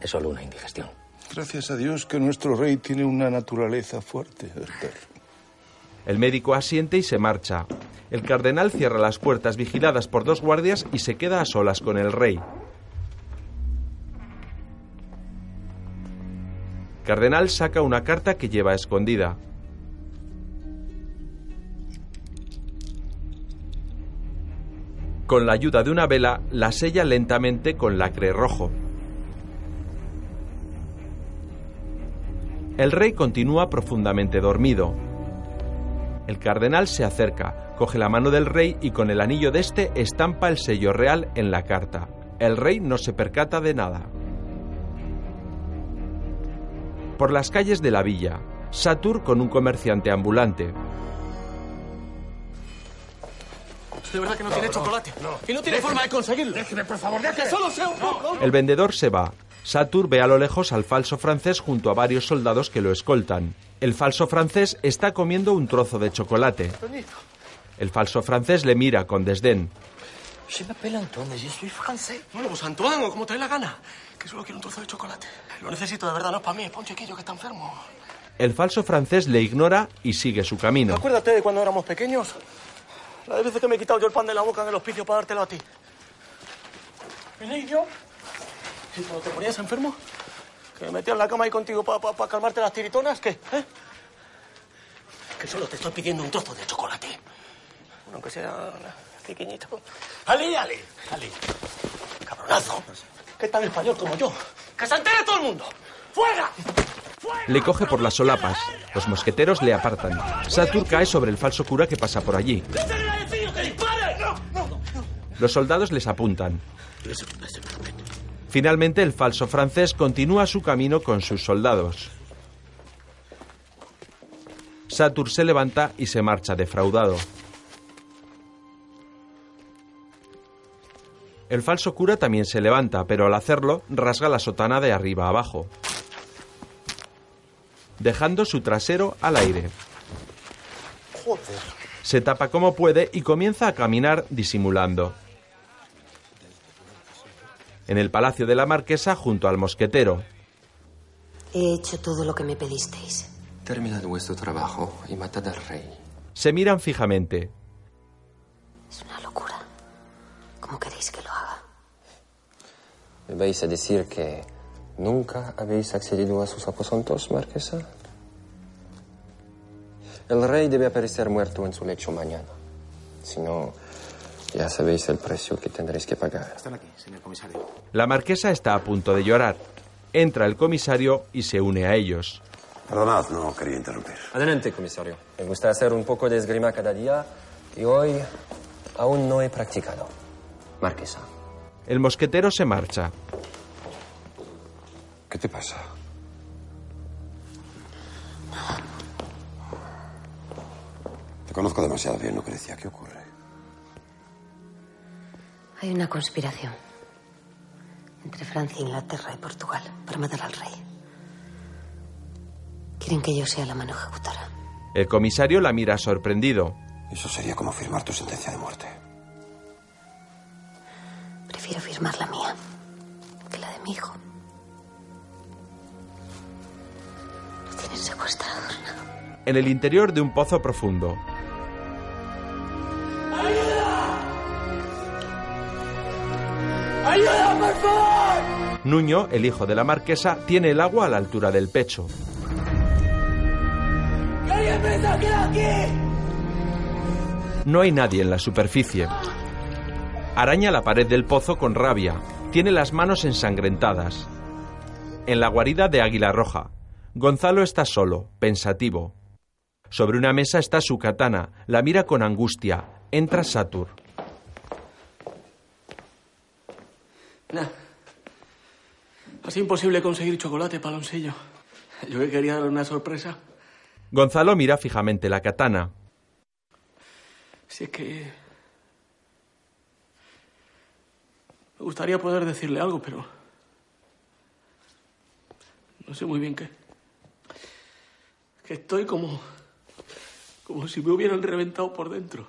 Speaker 8: Es solo una indigestión.
Speaker 4: Gracias a Dios que nuestro rey tiene una naturaleza fuerte, Herter.
Speaker 1: El médico asiente y se marcha. El cardenal cierra las puertas vigiladas por dos guardias y se queda a solas con el rey. Cardenal saca una carta que lleva escondida. Con la ayuda de una vela, la sella lentamente con lacre rojo. El rey continúa profundamente dormido. El cardenal se acerca, coge la mano del rey y con el anillo de este estampa el sello real en la carta. El rey no se percata de nada. Por las calles de la villa, Satur con un comerciante ambulante.
Speaker 8: ¿De verdad que no, tiene chocolate? y no tiene forma de conseguirlo.
Speaker 25: Déjeme, por favor,
Speaker 8: Que solo sea un poco.
Speaker 1: El vendedor se va. Satur ve a lo lejos al falso francés junto a varios soldados que lo escoltan. El falso francés está comiendo un trozo de chocolate. El falso francés le mira con desdén.
Speaker 25: Je m'appelle Antoine je suis français.
Speaker 8: Bueno, pues Antoine, o como te dé la gana. Que solo quiero un trozo de chocolate. Lo necesito de verdad, no es para mí, es para un chiquillo que está enfermo.
Speaker 1: El falso francés le ignora y sigue su camino.
Speaker 8: Acuérdate de cuando éramos pequeños. Las veces que me he quitado yo el pan de la boca en el hospicio para dártelo a ti. Vine yo. Y cuando te ponías enfermo, que me metía en la cama ahí contigo para calmarte las tiritonas, ¿qué? ¿Eh? Que solo te estoy pidiendo un trozo de chocolate. Bueno, aunque sea pequeñito. ¡Ali, Ali! ¡Ali! ¡Cabronazo! Que es tan español como yo. ¡Que se entere todo el mundo! ¡Fuera!
Speaker 1: Le coge por las solapas. Los mosqueteros le apartan. Satur cae sobre el falso cura que pasa por allí. Los soldados les apuntan. Finalmente el falso francés continúa su camino con sus soldados. Satur se levanta y se marcha defraudado. El falso cura también se levanta, pero al hacerlo rasga la sotana de arriba a abajo, dejando su trasero al aire. Se tapa como puede y comienza a caminar disimulando. En el palacio de la marquesa junto al mosquetero.
Speaker 6: He hecho todo lo que me pedisteis.
Speaker 17: Terminad vuestro trabajo y matad al rey.
Speaker 1: Se miran fijamente.
Speaker 6: Es una locura. ¿Cómo queréis que lo haga?
Speaker 17: ¿Me vais a decir que nunca habéis accedido a sus aposentos, marquesa? El rey debe aparecer muerto en su lecho mañana. Si no, ya sabéis el precio que tendréis que pagar.
Speaker 26: Están aquí, señor comisario.
Speaker 1: La marquesa está a punto de llorar. Entra el comisario y se une a ellos.
Speaker 2: Perdonad, no quería interrumpir.
Speaker 17: Adelante, comisario. Me gusta hacer un poco de esgrima cada día y hoy aún no he practicado. Marquesa.
Speaker 1: El mosquetero se marcha.
Speaker 2: ¿Qué te pasa? Te conozco demasiado bien, Lucrecia. ¿Qué ocurre?
Speaker 6: Hay una conspiración entre Francia, Inglaterra y Portugal para matar al rey. Quieren que yo sea la mano ejecutora.
Speaker 1: El comisario la mira sorprendido.
Speaker 2: Eso sería como firmar tu sentencia de muerte.
Speaker 6: Prefiero firmar la mía que la de mi hijo. Lo tienen secuestrados.
Speaker 1: En el interior de un pozo profundo.
Speaker 25: ¡Ayuda, por favor!
Speaker 1: Nuño, el hijo de la marquesa, tiene el agua a la altura del pecho. No hay nadie en la superficie. Araña la pared del pozo con rabia. Tiene las manos ensangrentadas. En la guarida de Águila Roja, Gonzalo está solo, pensativo. Sobre una mesa está su katana. La mira con angustia. Entra Satur.
Speaker 8: Nah. Sido imposible conseguir chocolate, paloncillo. Yo que quería darle una sorpresa.
Speaker 1: Gonzalo mira fijamente la katana.
Speaker 8: Si es que... Me gustaría poder decirle algo, pero... No sé muy bien qué. Que estoy como... Como si me hubieran reventado por dentro.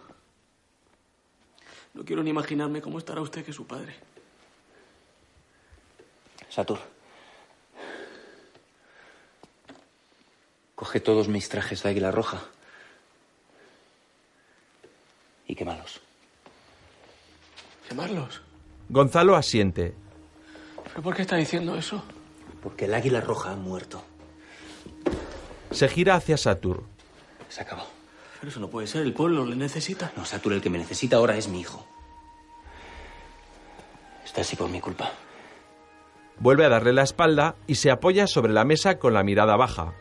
Speaker 8: No quiero ni imaginarme cómo estará usted que su padre.
Speaker 25: Satur. Coge todos mis trajes de águila roja y quémalos.
Speaker 8: ¿Quemarlos?
Speaker 1: Gonzalo asiente.
Speaker 8: ¿Pero por qué está diciendo eso?
Speaker 25: Porque el águila roja ha muerto.
Speaker 1: Se gira hacia Satur.
Speaker 25: Se acabó.
Speaker 8: Pero eso no puede ser, el pueblo le necesita.
Speaker 25: No, Satur, el que me necesita ahora es mi hijo. Está así por mi culpa.
Speaker 1: Vuelve a darle la espalda y se apoya sobre la mesa con la mirada baja.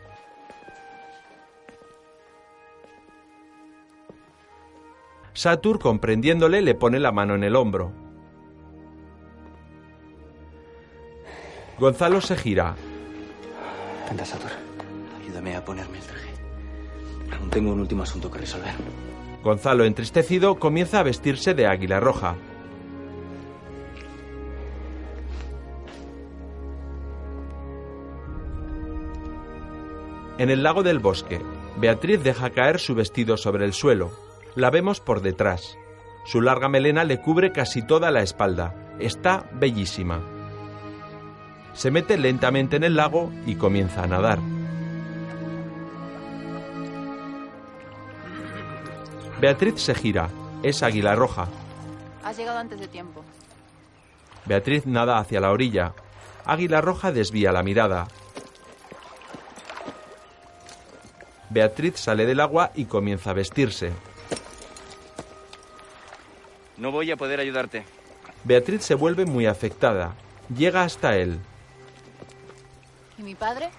Speaker 1: Satur, comprendiéndole, le pone la mano en el hombro. Gonzalo se gira.
Speaker 25: Anda, Satur. Ayúdame a ponerme el traje. Aún tengo un último asunto que resolver.
Speaker 1: Gonzalo, entristecido, comienza a vestirse de águila roja. En el lago del bosque, Beatriz deja caer su vestido sobre el suelo. La vemos por detrás. Su larga melena le cubre casi toda la espalda. Está bellísima. Se mete lentamente en el lago y comienza a nadar. Beatriz se gira. Es Águila Roja.
Speaker 3: Has llegado antes de tiempo.
Speaker 1: Beatriz nada hacia la orilla. Águila Roja desvía la mirada. Beatriz sale del agua y comienza a vestirse.
Speaker 19: No voy a poder ayudarte.
Speaker 1: Beatriz se vuelve muy afectada. Llega hasta él.
Speaker 3: ¿Y mi padre?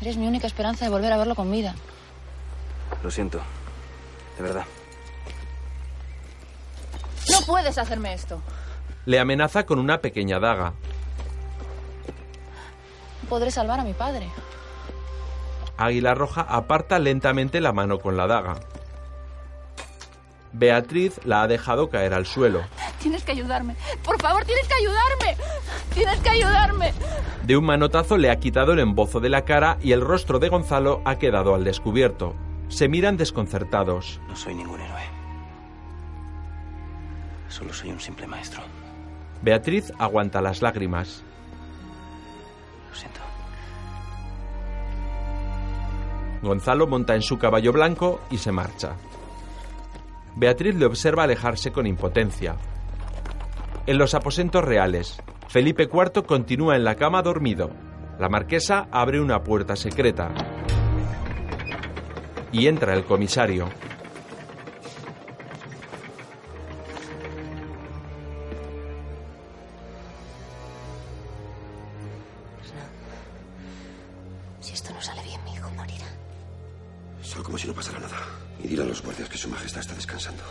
Speaker 3: Eres mi única esperanza de volver a verlo con vida.
Speaker 19: Lo siento. De verdad.
Speaker 3: No puedes hacerme esto.
Speaker 1: Le amenaza con una pequeña daga.
Speaker 3: No podré salvar a mi padre.
Speaker 1: Águila Roja aparta lentamente la mano con la daga. Beatriz la ha dejado caer al suelo.
Speaker 3: Tienes que ayudarme. Por favor, tienes que ayudarme. Tienes que ayudarme.
Speaker 1: De un manotazo le ha quitado el embozo de la cara y el rostro de Gonzalo ha quedado al descubierto. Se miran desconcertados.
Speaker 19: No soy ningún héroe. Solo soy un simple maestro.
Speaker 1: Beatriz aguanta las lágrimas. Gonzalo monta en su caballo blanco y se marcha. Beatriz le observa alejarse con impotencia. En los aposentos reales, Felipe IV continúa en la cama dormido. La marquesa abre una puerta secreta. Y entra el comisario.
Speaker 2: Como si no pasara nada. Y dile a los guardias que su majestad está descansando.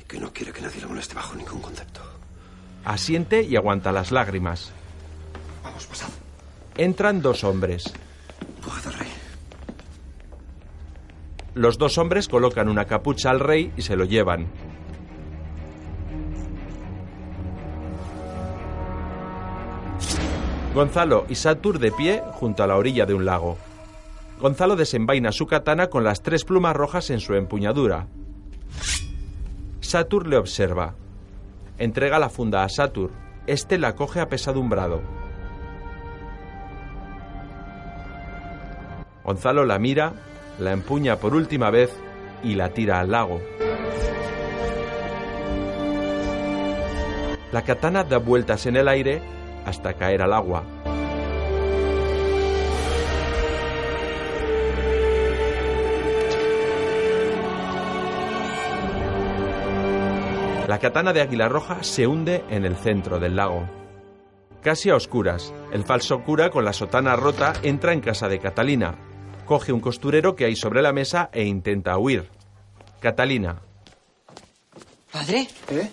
Speaker 2: Y que no quiere que nadie lo moleste bajo ningún concepto.
Speaker 1: Asiente y aguanta las lágrimas.
Speaker 2: Vamos, pasad.
Speaker 1: Entran dos hombres.
Speaker 2: Empujad rey.
Speaker 1: Los dos hombres colocan una capucha al rey y se lo llevan. Gonzalo y Satur de pie junto a la orilla de un lago. Gonzalo desenvaina su katana con las tres plumas rojas en su empuñadura. Satur le observa. Entrega la funda a Satur. Este la coge apesadumbrado. Gonzalo la mira, la empuña por última vez y la tira al lago. La katana da vueltas en el aire hasta caer al agua. La katana de Águila Roja se hunde en el centro del lago. Casi a oscuras, el falso cura con la sotana rota entra en casa de Catalina. Coge un costurero que hay sobre la mesa e intenta huir. Catalina,
Speaker 9: Padre,
Speaker 26: ¿Eh?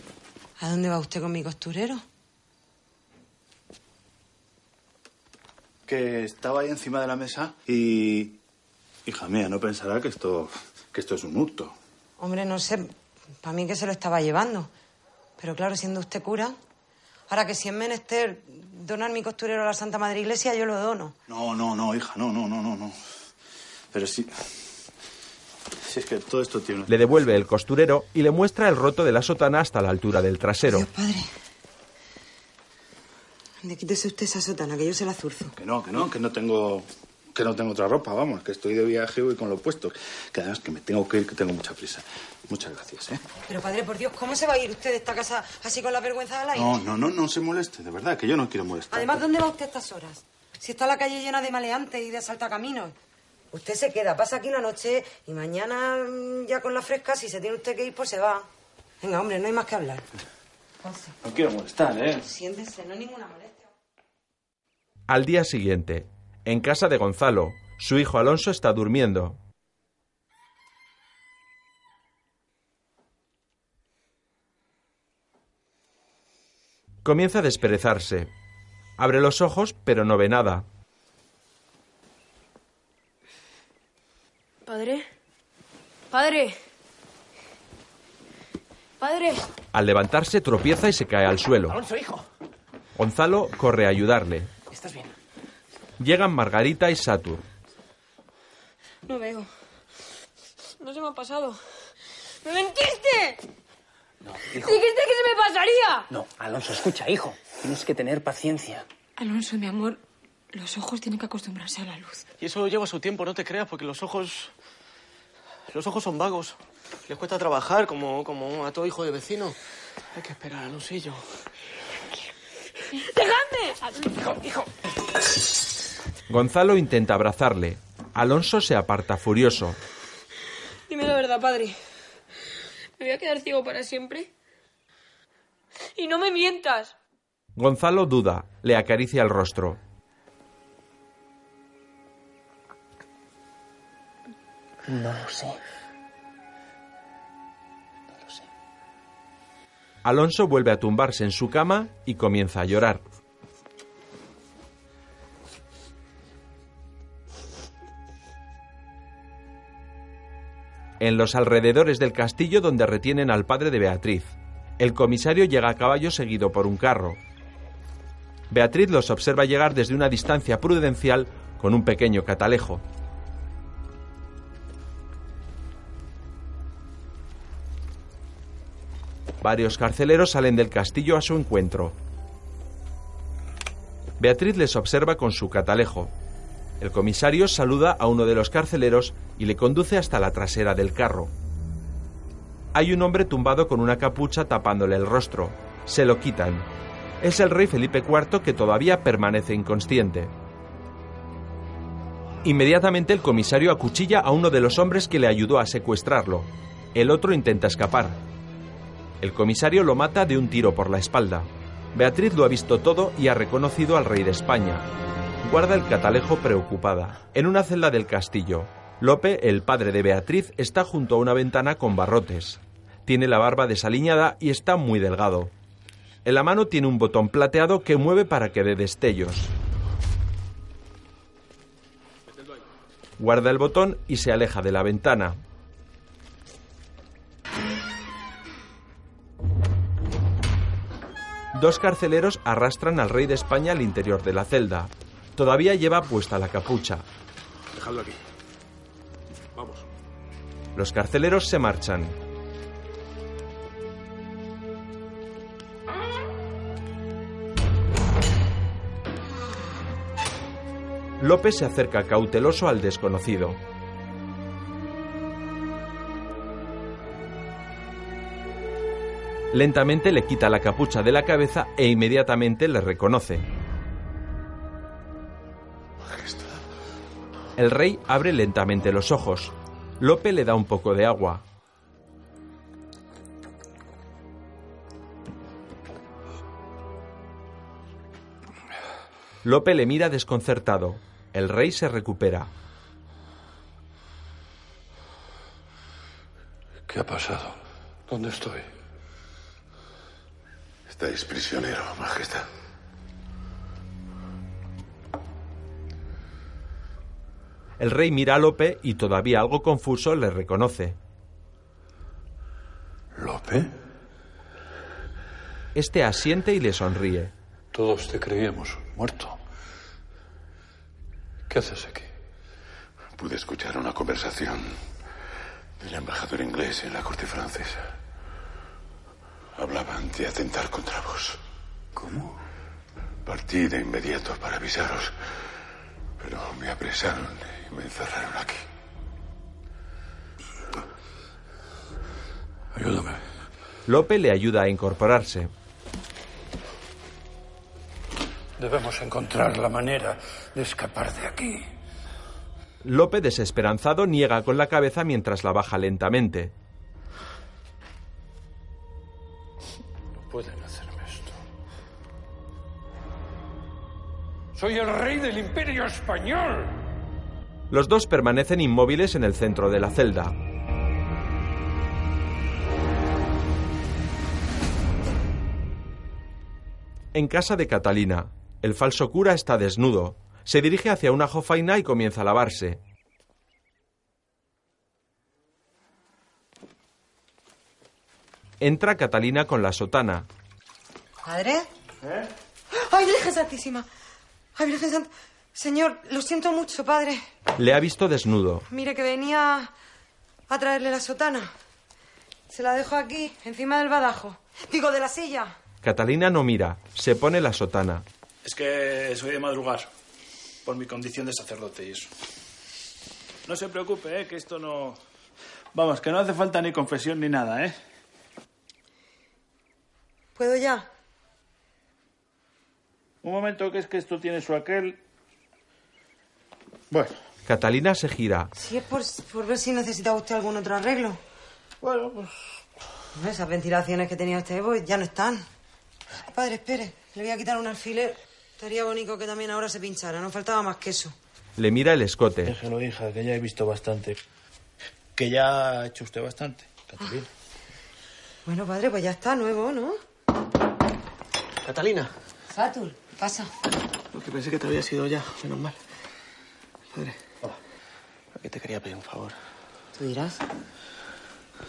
Speaker 9: ¿a dónde va usted con mi costurero?
Speaker 26: Que estaba ahí encima de la mesa y... Hija mía, no pensará que esto, que esto es un hurto.
Speaker 9: Hombre, no sé, para mí que se lo estaba llevando. Pero claro, siendo usted cura, ahora que si es menester donar mi costurero a la Santa Madre Iglesia, yo lo dono.
Speaker 26: No, no, no, hija, no, no, no, no, no. Pero sí... Si es que todo esto tiene...
Speaker 1: le devuelve el costurero y le muestra el roto de la sotana hasta la altura del trasero.
Speaker 9: Padre, ande, quítese usted esa sotana, que yo se la zurzo.
Speaker 26: Que no, que no, que no tengo... Que no tengo otra ropa, vamos, que estoy de viaje y con lo puesto. Que además que me tengo que ir, que tengo mucha prisa. Muchas gracias, ¿eh?
Speaker 9: Pero padre, por Dios, ¿cómo se va a ir usted de esta casa así con la vergüenza del aire?
Speaker 26: No, no, no, no se moleste, de verdad, que yo no quiero molestar.
Speaker 9: Además, ¿dónde va usted a estas horas? Si está la calle llena de maleantes y de asaltacaminos. Usted se queda, pasa aquí una noche y mañana mm, ya con la fresca, si se tiene usted que ir, pues se va. Venga, hombre, no hay más que hablar.
Speaker 26: No quiero molestar, ¿eh?
Speaker 9: Siéntese, no hay ninguna molestia.
Speaker 1: Al día siguiente, en casa de Gonzalo, su hijo Alonso está durmiendo. Comienza a desperezarse. Abre los ojos, pero no ve nada.
Speaker 11: Padre. Padre. Padre.
Speaker 1: Al levantarse tropieza y se cae al suelo.
Speaker 8: Alonso, hijo.
Speaker 1: Gonzalo corre a ayudarle.
Speaker 8: ¿Estás bien?
Speaker 1: Llegan Margarita y Satur.
Speaker 11: No veo. No se me ha pasado. ¡Me mentiste!
Speaker 19: Hijo.
Speaker 11: ¡Dijiste que se me pasaría!
Speaker 19: No, Alonso, escucha, hijo. Tienes que tener paciencia.
Speaker 11: Alonso, mi amor, los ojos tienen que acostumbrarse a la luz.
Speaker 8: Y eso lleva su tiempo, no te creas, porque los ojos. Los ojos son vagos. Les cuesta trabajar como, como a todo hijo de vecino. Hay que esperar, Alonsillo.
Speaker 11: ¡Dejadme!
Speaker 8: Hijo, hijo.
Speaker 1: Gonzalo intenta abrazarle. Alonso se aparta furioso.
Speaker 11: Dime la verdad, padre. ¿Me voy a quedar ciego para siempre? Y no me mientas.
Speaker 1: Gonzalo duda, le acaricia el rostro.
Speaker 19: No lo sé.
Speaker 1: Alonso vuelve a tumbarse en su cama y comienza a llorar. En los alrededores del castillo donde retienen al padre de Beatriz, el comisario llega a caballo seguido por un carro. Beatriz los observa llegar desde una distancia prudencial con un pequeño catalejo. Varios carceleros salen del castillo a su encuentro. Beatriz les observa con su catalejo. El comisario saluda a uno de los carceleros y le conduce hasta la trasera del carro. Hay un hombre tumbado con una capucha tapándole el rostro. Se lo quitan. Es el rey Felipe IV que todavía permanece inconsciente. Inmediatamente el comisario acuchilla a uno de los hombres que le ayudó a secuestrarlo. El otro intenta escapar. El comisario lo mata de un tiro por la espalda. Beatriz lo ha visto todo y ha reconocido al rey de España. Guarda el catalejo preocupada. En una celda del castillo, Lope, el padre de Beatriz, está junto a una ventana con barrotes. Tiene la barba desaliñada y está muy delgado. En la mano tiene un botón plateado que mueve para que dé destellos. Guarda el botón y se aleja de la ventana. Dos carceleros arrastran al rey de España al interior de la celda. Todavía lleva puesta la capucha.
Speaker 27: Dejadlo aquí. Vamos.
Speaker 1: Los carceleros se marchan. López se acerca cauteloso al desconocido. Lentamente le quita la capucha de la cabeza e inmediatamente le reconoce. El rey abre lentamente los ojos. Lope le da un poco de agua. Lope le mira desconcertado. El rey se recupera.
Speaker 5: ¿Qué ha pasado? ¿Dónde estoy?
Speaker 4: Estáis prisionero, Majestad.
Speaker 1: El rey mira a Lope y todavía algo confuso le reconoce.
Speaker 5: ¿Lope?
Speaker 1: Este asiente y le sonríe.
Speaker 5: Todos te creíamos muerto. ¿Qué haces aquí?
Speaker 4: Pude escuchar una conversación del embajador inglés en la corte francesa. Hablaban de atentar contra vos.
Speaker 5: ¿Cómo?
Speaker 4: Partí de inmediato para avisaros, pero me apresaron y me encerraron aquí.
Speaker 5: Ayúdame.
Speaker 1: Lope le ayuda a incorporarse.
Speaker 5: Debemos encontrar la manera de escapar de aquí.
Speaker 1: Lope, desesperanzado, niega con la cabeza mientras la baja lentamente.
Speaker 5: No pueden hacerme esto. Soy el rey del imperio español.
Speaker 1: Los dos permanecen inmóviles en el centro de la celda. En casa de Catalina, el falso cura está desnudo. Se dirige hacia una jofaina y comienza a lavarse. Entra Catalina con la sotana.
Speaker 9: ¿Padre? ¡Ay, Virgen Santísima! ¡Ay, Virgen Santa! Señor, lo siento mucho, padre.
Speaker 1: Le ha visto desnudo.
Speaker 9: Mire que venía a traerle la sotana. Se la dejo aquí, encima del badajo. Digo, de la silla.
Speaker 1: Catalina no mira, se pone la sotana.
Speaker 27: Es que soy de madrugar. Por mi condición de sacerdote y eso. No se preocupe, ¿eh? Que esto no... Vamos, que no hace falta ni confesión ni nada, ¿eh?
Speaker 9: ¿Puedo ya?
Speaker 27: Un momento, que es que esto tiene su aquel... Bueno.
Speaker 1: Catalina se gira.
Speaker 9: Si es por, por ver si necesita usted algún otro arreglo.
Speaker 27: Bueno, pues...
Speaker 9: Esas ventilaciones que tenía usted pues, ya no están. Padre, espere. Le voy a quitar un alfiler. Estaría bonito que también ahora se pinchara. No faltaba más que eso.
Speaker 1: Le mira el escote.
Speaker 27: Déjelo, hija, que ya he visto bastante. Que ya ha hecho usted bastante, Catalina.
Speaker 9: Bueno, padre, pues ya está, nuevo, ¿no?
Speaker 8: Catalina.
Speaker 9: Fatul, pasa.
Speaker 8: Porque pensé que te había sido ya, menos mal. Padre. Hola. Que te quería pedir un favor.
Speaker 9: ¿Tú dirás?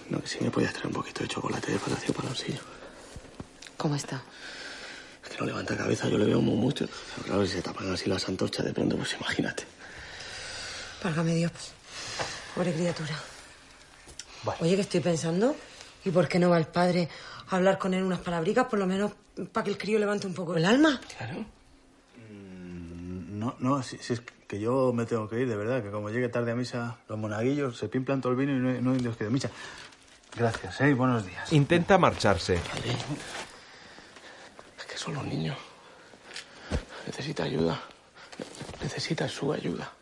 Speaker 8: No, que si me podías traer un poquito de chocolate de Palacio Paloncillo.
Speaker 9: ¿Cómo está?
Speaker 8: Es que no levanta cabeza, yo le veo muy mucho. Pero claro, si se tapan así las antorchas de pronto, pues imagínate.
Speaker 9: Válgame Dios. Pobre criatura. Oye, que estoy pensando. ¿Y por qué no va el padre a hablar con él unas palabricas, por lo menos para que el crío levante un poco el alma?
Speaker 8: Claro.
Speaker 26: No, no, si, si es que yo me tengo que ir, de verdad, que como llegue tarde a misa, los monaguillos se pimplan todo el vino y no hay, no hay Dios que de misa. Gracias, ¿eh? Buenos días.
Speaker 1: Intenta marcharse.
Speaker 8: Es que son los niños. Necesita ayuda. Necesita su ayuda.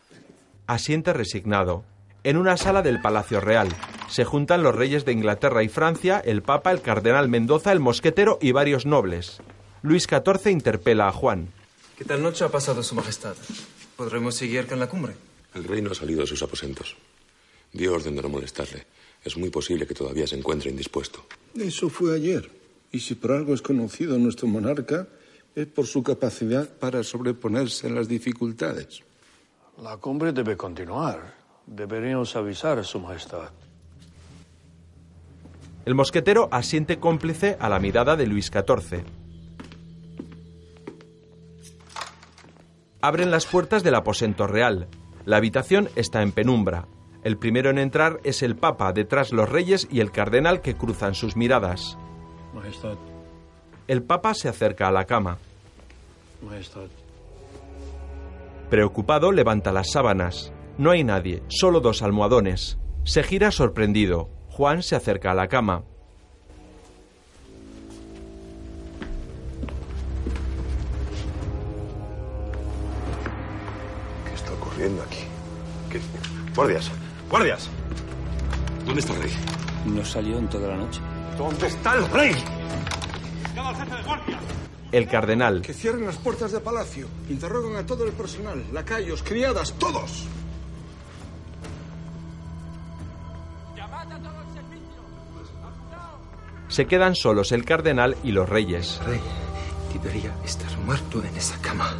Speaker 1: Asiente resignado. En una sala del Palacio Real se juntan los reyes de Inglaterra y Francia, el Papa, el Cardenal Mendoza, el Mosquetero y varios nobles. Luis XIV interpela a Juan.
Speaker 28: ¿Qué tal noche ha pasado Su Majestad? ¿Podremos seguir con la cumbre?
Speaker 2: El rey no ha salido de sus aposentos. Dio orden de no molestarle. Es muy posible que todavía se encuentre indispuesto.
Speaker 4: Eso fue ayer. Y si por algo es conocido nuestro monarca, es por su capacidad para sobreponerse a las dificultades.
Speaker 23: La cumbre debe continuar. Deberíamos avisar a Su Majestad.
Speaker 1: El mosquetero asiente cómplice a la mirada de Luis XIV. Abren las puertas del aposento real. La habitación está en penumbra. El primero en entrar es el Papa, detrás los reyes y el cardenal que cruzan sus miradas.
Speaker 23: Majestad,
Speaker 1: El Papa se acerca a la cama.
Speaker 23: Majestad.
Speaker 1: Preocupado, levanta las sábanas. No hay nadie, solo dos almohadones. Se gira sorprendido. Juan se acerca a la cama.
Speaker 2: Ocurriendo aquí? ¿Qué? Guardias, guardias. ¿Dónde está el rey?
Speaker 19: No salió en toda la noche.
Speaker 2: ¿Dónde está el rey?
Speaker 1: El cardenal.
Speaker 4: Que cierren las puertas de palacio. Interrogan a todo el personal, lacayos, criadas, todos.
Speaker 1: Se quedan solos el cardenal y los reyes.
Speaker 19: Rey, debería estar muerto en esa cama.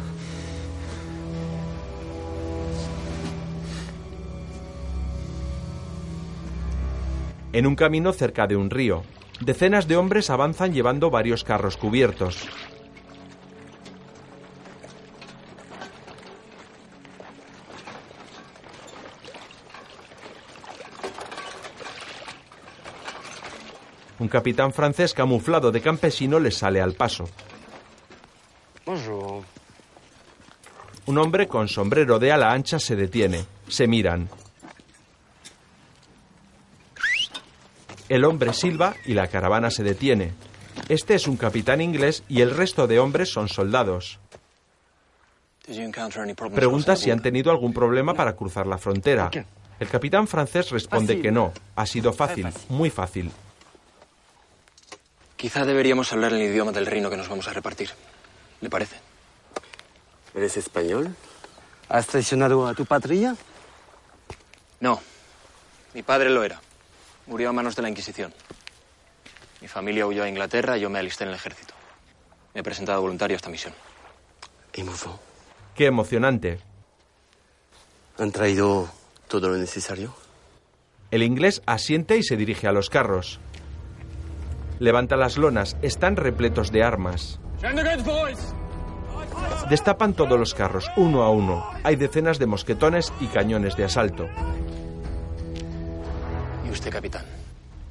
Speaker 1: En un camino cerca de un río, decenas de hombres avanzan llevando varios carros cubiertos. Un capitán francés camuflado de campesino les sale al paso.
Speaker 8: Bonjour.
Speaker 1: Un hombre con sombrero de ala ancha se detiene. Se miran. El hombre silba y la caravana se detiene. Este es un capitán inglés y el resto de hombres son soldados. Pregunta si han tenido algún problema para cruzar la frontera. El capitán francés responde que no. Ha sido fácil, muy fácil.
Speaker 19: Quizá deberíamos hablar el idioma del reino que nos vamos a repartir. ¿Le parece?
Speaker 24: ¿Eres español? ¿Has traicionado a tu patria?
Speaker 19: No. Mi padre lo era. Murió a manos de la Inquisición. Mi familia huyó a Inglaterra y yo me alisté en el ejército. Me he presentado voluntario a esta misión.
Speaker 1: Qué emocionante.
Speaker 24: ¿Han traído todo lo necesario?
Speaker 1: El inglés asiente y se dirige a los carros. Levanta las lonas, están repletos de armas. Destapan todos los carros, uno a uno. Hay decenas de mosquetones y cañones de asalto.
Speaker 19: ¿Y usted, capitán?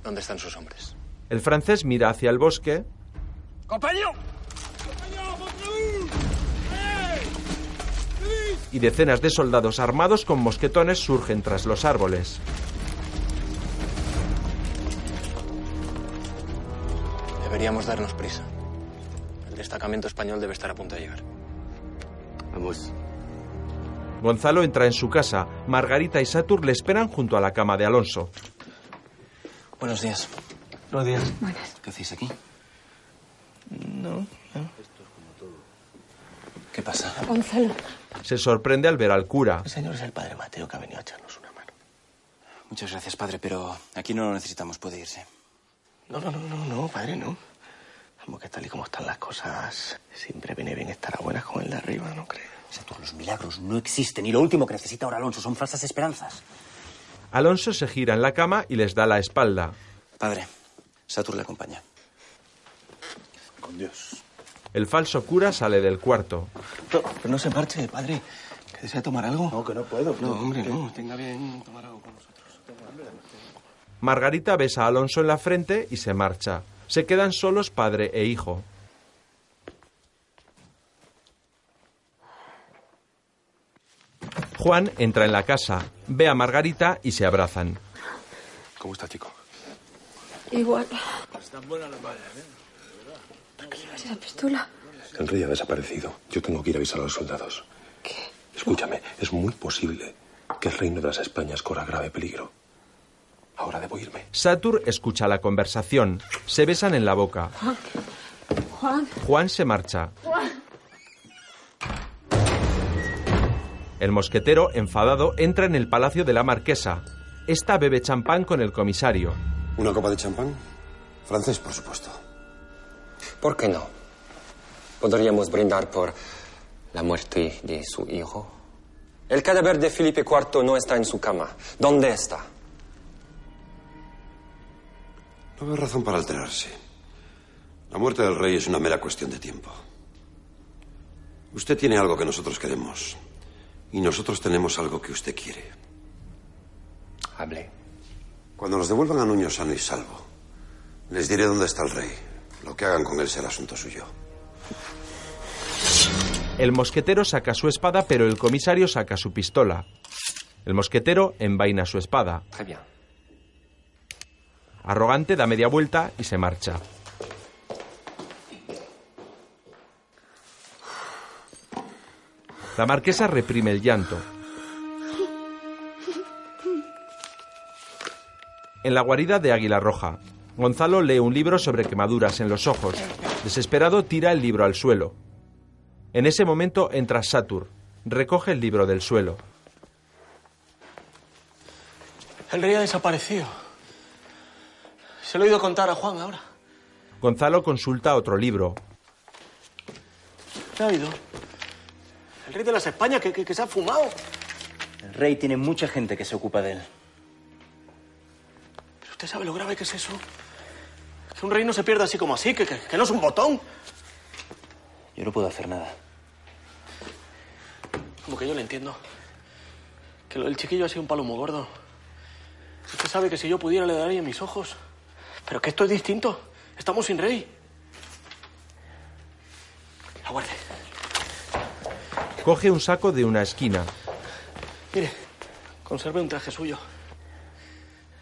Speaker 19: ¿Dónde están sus hombres?
Speaker 1: El francés mira hacia el bosque
Speaker 8: ¡Compañero!
Speaker 1: y decenas de soldados armados con mosquetones surgen tras los árboles.
Speaker 19: Deberíamos darnos prisa. El destacamento español debe estar a punto de llegar.
Speaker 17: Vamos.
Speaker 1: Gonzalo entra en su casa. Margarita y Satur le esperan junto a la cama de Alonso.
Speaker 19: Buenos días.
Speaker 8: Buenos días.
Speaker 19: ¿Qué hacéis aquí?
Speaker 8: No, no.
Speaker 19: ¿Qué pasa?
Speaker 11: Gonzalo.
Speaker 1: Se sorprende al ver al cura.
Speaker 8: El señor es el padre Mateo que ha venido a echarnos una mano.
Speaker 19: Muchas gracias, padre, pero aquí no lo necesitamos. Puede irse.
Speaker 8: No, no, no, no, no, padre, no. Vamos, que tal y como están las cosas, siempre viene bien estar a buenas con el de arriba, ¿no crees?
Speaker 7: Satur, los milagros no existen y lo último que necesita ahora Alonso son falsas esperanzas.
Speaker 1: Alonso se gira en la cama y les da la espalda.
Speaker 19: Padre, Satur le acompaña.
Speaker 8: Con Dios.
Speaker 1: El falso cura sale del cuarto.
Speaker 8: No, pero no se marche, padre. ¿Que desea tomar algo?
Speaker 27: No, que no puedo.
Speaker 8: No, hombre, no. Tenga bien tomar algo con nosotros.
Speaker 1: Margarita besa a Alonso en la frente y se marcha. Se quedan solos padre e hijo. Juan entra en la casa, ve a Margarita y se abrazan.
Speaker 8: ¿Cómo está, chico?
Speaker 11: Igual.
Speaker 27: Están buenas las vallas, ¿eh?
Speaker 11: ¿Por qué llevas esa pistola?
Speaker 21: El rey ha desaparecido. Yo tengo que ir a avisar a los soldados.
Speaker 11: ¿Qué?
Speaker 21: Escúchame, es muy posible que el reino de las Españas corra grave peligro. Ahora debo irme.
Speaker 1: Satur escucha la conversación. Se besan en la boca.
Speaker 11: Juan. Juan.
Speaker 1: Juan se marcha.
Speaker 11: Juan.
Speaker 1: El mosquetero, enfadado, entra en el palacio de la marquesa. Esta bebe champán con el comisario.
Speaker 2: ¿Una copa de champán? Francés, por supuesto.
Speaker 17: ¿Por qué no? Podríamos brindar por la muerte de su hijo. El cadáver de Felipe IV no está en su cama. ¿Dónde está?
Speaker 2: No veo razón para alterarse. La muerte del rey es una mera cuestión de tiempo. Usted tiene algo que nosotros queremos. Y nosotros tenemos algo que usted quiere.
Speaker 17: Hable.
Speaker 2: Cuando nos devuelvan a Nuño sano y salvo, les diré dónde está el rey. Lo que hagan con él será asunto suyo.
Speaker 1: El mosquetero saca su espada, pero el comisario saca su pistola. El mosquetero envaina su espada. Arrogante da media vuelta y se marcha. La marquesa reprime el llanto. En la guarida de Águila Roja, Gonzalo lee un libro sobre quemaduras en los ojos. Desesperado tira el libro al suelo. En ese momento entra Satur. Recoge el libro del suelo.
Speaker 8: El rey ha desaparecido. Se lo he oído contar a Juan ahora.
Speaker 1: Gonzalo consulta otro libro.
Speaker 8: ¿Qué ha oído? El rey de las Españas que, que- que se ha fumado.
Speaker 7: El rey tiene mucha gente que se ocupa de él.
Speaker 8: ¿Pero usted sabe lo grave que es eso? Que un rey no se pierda así como así, que, que- que no es un botón.
Speaker 7: Yo no puedo hacer nada.
Speaker 8: Como que yo le entiendo. Que del chiquillo ha sido un palo muy gordo. Usted sabe que si yo pudiera le daría mis ojos. Pero que esto es distinto. Estamos sin rey. Aguarde.
Speaker 1: Coge un saco de una esquina.
Speaker 8: Mire, conserve un traje suyo.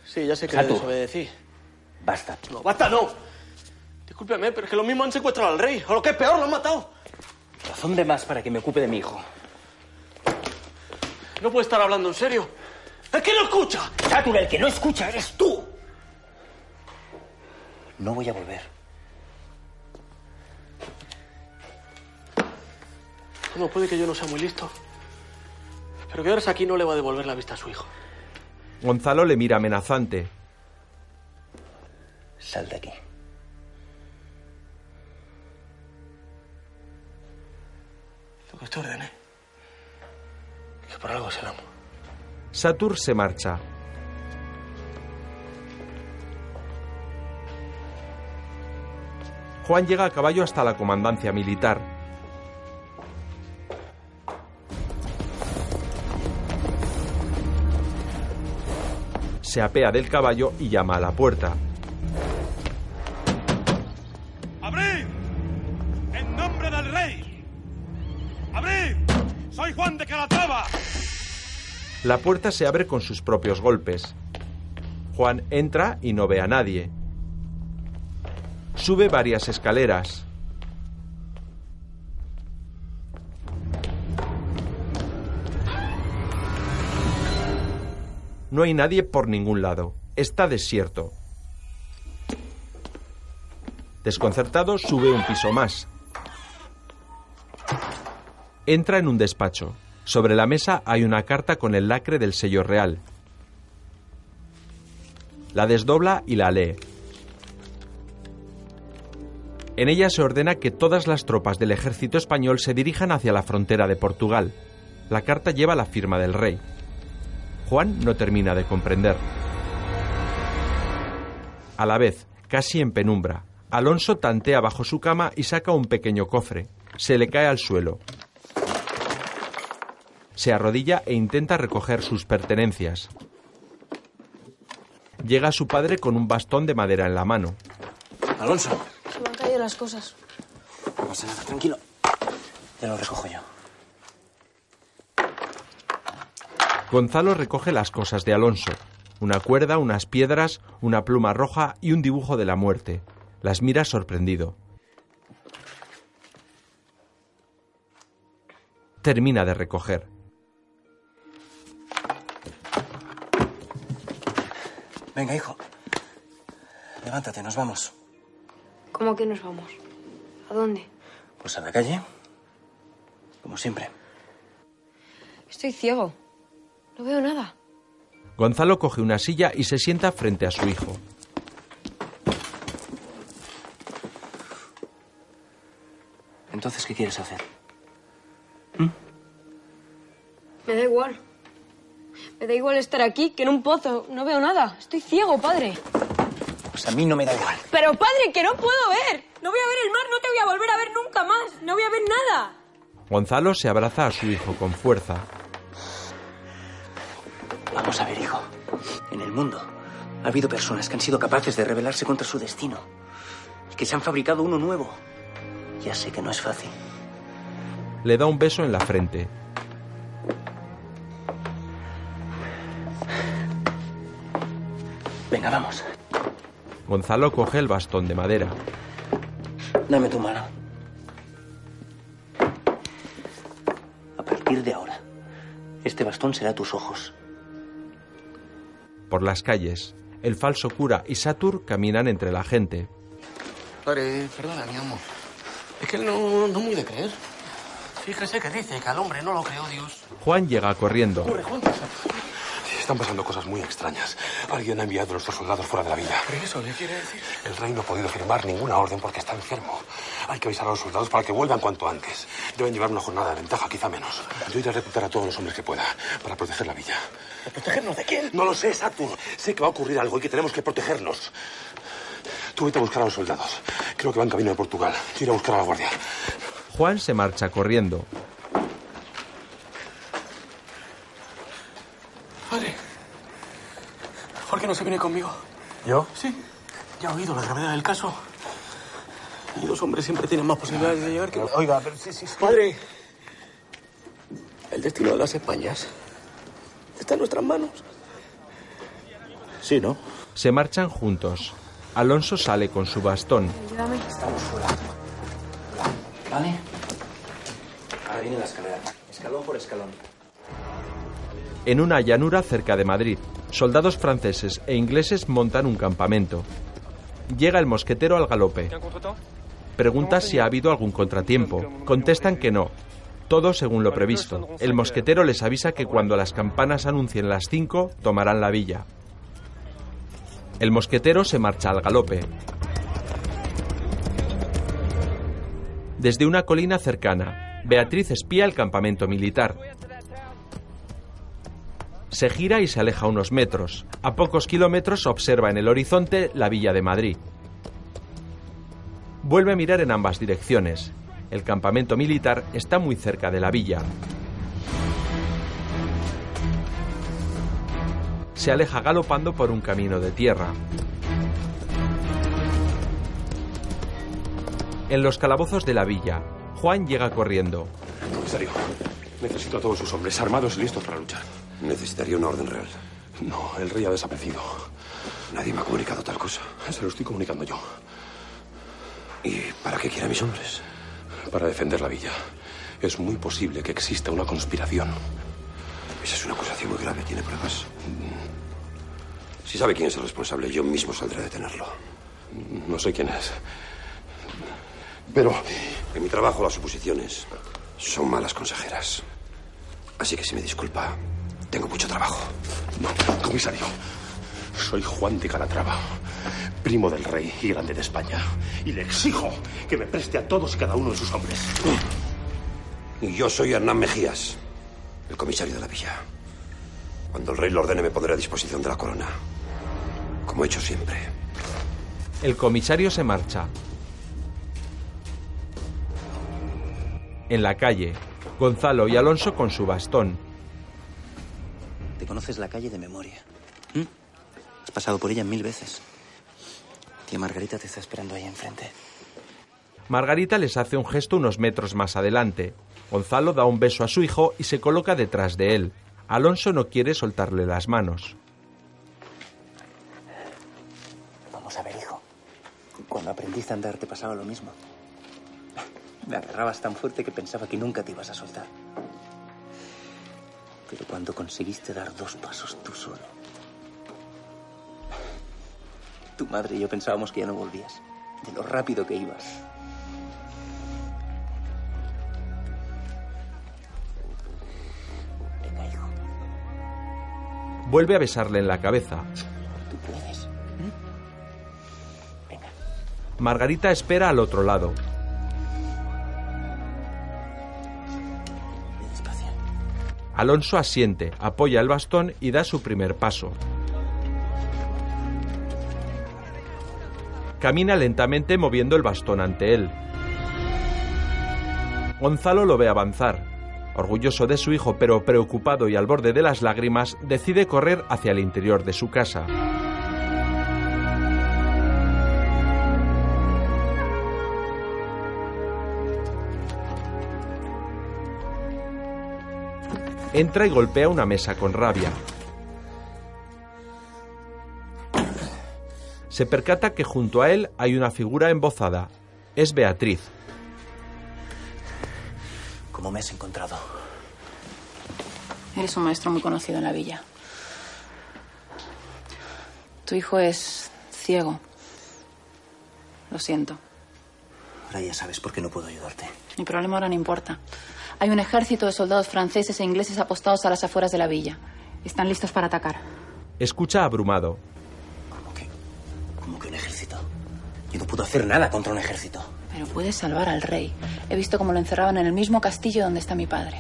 Speaker 8: Sí, ya sé que le desobedecí.
Speaker 7: Basta.
Speaker 8: No, basta, no. Discúlpeme, pero es que lo mismo han secuestrado al rey. O lo que es peor, lo han matado.
Speaker 7: Razón de más para que me ocupe de mi hijo.
Speaker 8: No puede estar hablando en serio. ¡Es que no escucha!
Speaker 7: Satur, el que no escucha eres tú. No voy a volver.
Speaker 8: ¿Cómo puede que yo no sea muy listo? Pero quedarse aquí no le va a devolver la vista a su hijo.
Speaker 1: Gonzalo le mira amenazante.
Speaker 7: Sal de aquí.
Speaker 8: Lo que usted ordene. Que por algo será.
Speaker 1: Satur se marcha. Juan llega a caballo hasta la comandancia militar. se apea del caballo y llama a la puerta. ¡Abrid! ¡En nombre del rey! ¡Abrid! ¡Soy Juan de Calatrava! La puerta se abre con sus propios golpes. Juan entra y no ve a nadie. Sube varias escaleras. No hay nadie por ningún lado. Está desierto. Desconcertado, sube un piso más. Entra en un despacho. Sobre la mesa hay una carta con el lacre del sello real. La desdobla y la lee. En ella se ordena que todas las tropas del ejército español se dirijan hacia la frontera de Portugal. La carta lleva la firma del rey. Juan no termina de comprender. A la vez, casi en penumbra, Alonso tantea bajo su cama y saca un pequeño cofre. Se le cae al suelo. Se arrodilla e intenta recoger sus pertenencias. Llega su padre con un bastón de madera en la mano.
Speaker 8: Alonso.
Speaker 11: Se me han caído las cosas.
Speaker 7: No pasa nada, tranquilo. Ya lo recojo yo.
Speaker 1: Gonzalo recoge las cosas de Alonso. Una cuerda, unas piedras, una pluma roja y un dibujo de la muerte. Las mira sorprendido. Termina de recoger.
Speaker 7: Venga, hijo. Levántate, nos vamos.
Speaker 11: ¿Cómo que nos vamos? ¿A dónde?
Speaker 7: Pues a la calle. Como siempre.
Speaker 11: Estoy ciego. No veo nada.
Speaker 1: Gonzalo coge una silla y se sienta frente a su hijo.
Speaker 7: Entonces, ¿qué quieres hacer?
Speaker 11: Me da igual. Me da igual estar aquí que en un pozo. No veo nada. Estoy ciego, padre.
Speaker 7: Pues a mí no me da igual.
Speaker 11: Pero, padre, que no puedo ver. No voy a ver el mar, no te voy a volver a ver nunca más. No voy a ver nada.
Speaker 1: Gonzalo se abraza a su hijo con fuerza.
Speaker 7: Vamos a ver, hijo. En el mundo ha habido personas que han sido capaces de rebelarse contra su destino. Y que se han fabricado uno nuevo. Ya sé que no es fácil.
Speaker 1: Le da un beso en la frente.
Speaker 7: Venga, vamos.
Speaker 1: Gonzalo coge el bastón de madera.
Speaker 7: Dame tu mano. A partir de ahora, este bastón será tus ojos.
Speaker 1: Por las calles, el falso cura y Satur caminan entre la gente.
Speaker 8: Padre, perdona, mi amor. Es que él no, no muy de creer. Fíjese que dice que al hombre no lo creó Dios.
Speaker 1: Juan llega corriendo.
Speaker 8: Corre, Juan.
Speaker 21: Están pasando cosas muy extrañas. Alguien ha enviado a nuestros soldados fuera de la villa.
Speaker 8: ¿Pero eso le quiere decir?
Speaker 21: El rey no ha podido firmar ninguna orden porque está enfermo. Hay que avisar a los soldados para que vuelvan cuanto antes. Deben llevar una jornada de ventaja, quizá menos. Yo iré a reclutar a todos los hombres que pueda para proteger la villa.
Speaker 8: ¿Protegernos de quién?
Speaker 21: No lo sé, Satur. Sé que va a ocurrir algo y que tenemos que protegernos. Tú vete a buscar a los soldados. Creo que van camino de Portugal. Yo iré a buscar a la guardia.
Speaker 1: Juan se marcha corriendo.
Speaker 8: Padre, ¿por qué no se viene conmigo?
Speaker 26: ¿Yo?
Speaker 8: Sí. Ya he oído la gravedad del caso. Y los hombres siempre tienen más posibilidades de llegar que...
Speaker 26: Oiga, pero sí, sí, sí.
Speaker 8: Padre, el destino de las Españas está en nuestras manos.
Speaker 26: Sí, ¿no?
Speaker 1: Se marchan juntos. Alonso sale con su bastón.
Speaker 11: Ayúdame.
Speaker 7: Estamos fuera. ¿Vale? Ahora viene la escalera. Escalón por escalón.
Speaker 1: En una llanura cerca de Madrid, soldados franceses e ingleses montan un campamento. Llega el mosquetero al galope. Pregunta si ha habido algún contratiempo. Contestan que no. Todo según lo previsto. El mosquetero les avisa que cuando las campanas anuncien las cinco, tomarán la villa. El mosquetero se marcha al galope. Desde una colina cercana, Beatriz espía el campamento militar. Se gira y se aleja unos metros. A pocos kilómetros observa en el horizonte la villa de Madrid. Vuelve a mirar en ambas direcciones. El campamento militar está muy cerca de la villa. Se aleja galopando por un camino de tierra. En los calabozos de la villa, Juan llega corriendo.
Speaker 21: Comisario, necesito a todos sus hombres armados y listos para luchar.
Speaker 2: Necesitaría una orden real.
Speaker 21: No, el rey ha desaparecido.
Speaker 2: Nadie me ha comunicado tal cosa.
Speaker 21: Se lo estoy comunicando yo.
Speaker 2: ¿Y para qué quiere a mis hombres?
Speaker 21: Para defender la villa. Es muy posible que exista una conspiración.
Speaker 2: Esa es una acusación muy grave. ¿Tiene pruebas? Si sabe quién es el responsable, yo mismo saldré a detenerlo.
Speaker 21: No sé quién es.
Speaker 2: Pero en mi trabajo las suposiciones son malas consejeras. Así que si me disculpa, tengo mucho trabajo.
Speaker 21: No, comisario. Soy Juan de Calatrava, primo del rey y grande de España. Y le exijo que me preste a todos y cada uno de sus hombres.
Speaker 2: Y yo soy Hernán Mejías, el comisario de la villa. Cuando el rey lo ordene, me pondré a disposición de la corona. Como he hecho siempre.
Speaker 1: El comisario se marcha. En la calle, Gonzalo y Alonso con su bastón.
Speaker 7: Te conoces la calle de memoria. ¿Mm? Has pasado por ella mil veces. Tía Margarita te está esperando ahí enfrente.
Speaker 1: Margarita les hace un gesto unos metros más adelante. Gonzalo da un beso a su hijo y se coloca detrás de él. Alonso no quiere soltarle las manos.
Speaker 7: Vamos a ver, hijo. Cuando aprendiste a andar te pasaba lo mismo. Me agarrabas tan fuerte que pensaba que nunca te ibas a soltar. Pero cuando conseguiste dar dos pasos tú solo, tu madre y yo pensábamos que ya no volvías, de lo rápido que ibas. Venga, hijo,
Speaker 1: Vuelve a besarle en la cabeza.
Speaker 7: tú puedes.
Speaker 1: Margarita espera al otro lado. Alonso asiente, apoya el bastón y da su primer paso. Camina lentamente moviendo el bastón ante él. Gonzalo lo ve avanzar. Orgulloso de su hijo pero preocupado y al borde de las lágrimas, decide correr hacia el interior de su casa. Entra y golpea una mesa con rabia. Se percata que junto a él hay una figura embozada. Es Beatriz.
Speaker 7: ¿Cómo me has encontrado?
Speaker 3: Eres un maestro muy conocido en la villa. Tu hijo es ciego. Lo siento.
Speaker 7: Ahora ya sabes por qué no puedo ayudarte.
Speaker 3: Mi problema ahora no importa. Hay un ejército de soldados franceses e ingleses apostados a las afueras de la villa. Están listos para atacar.
Speaker 1: Escucha abrumado.
Speaker 7: Yo no puedo hacer nada contra un ejército.
Speaker 3: Pero puedes salvar al rey. He visto cómo lo encerraban en el mismo castillo donde está mi padre.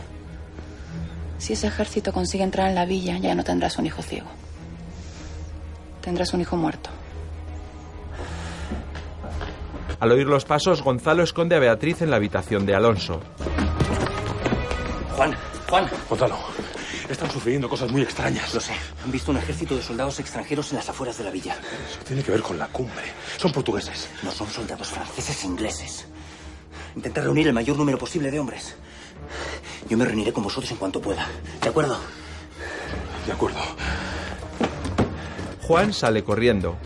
Speaker 3: Si ese ejército consigue entrar en la villa, ya no tendrás un hijo ciego. Tendrás un hijo muerto.
Speaker 1: Al oír los pasos, Gonzalo esconde a Beatriz en la habitación de Alonso.
Speaker 7: Juan, Juan.
Speaker 21: Gonzalo, están sucediendo cosas muy extrañas.
Speaker 7: Lo sé. Han visto un ejército de soldados extranjeros en las afueras de la villa.
Speaker 21: Eso tiene que ver con la cumbre. Son portugueses.
Speaker 7: No son soldados franceses e ingleses. Intenta reunir el mayor número posible de hombres. Yo me reuniré con vosotros en cuanto pueda. ¿De acuerdo?
Speaker 21: De acuerdo.
Speaker 1: Juan sale corriendo.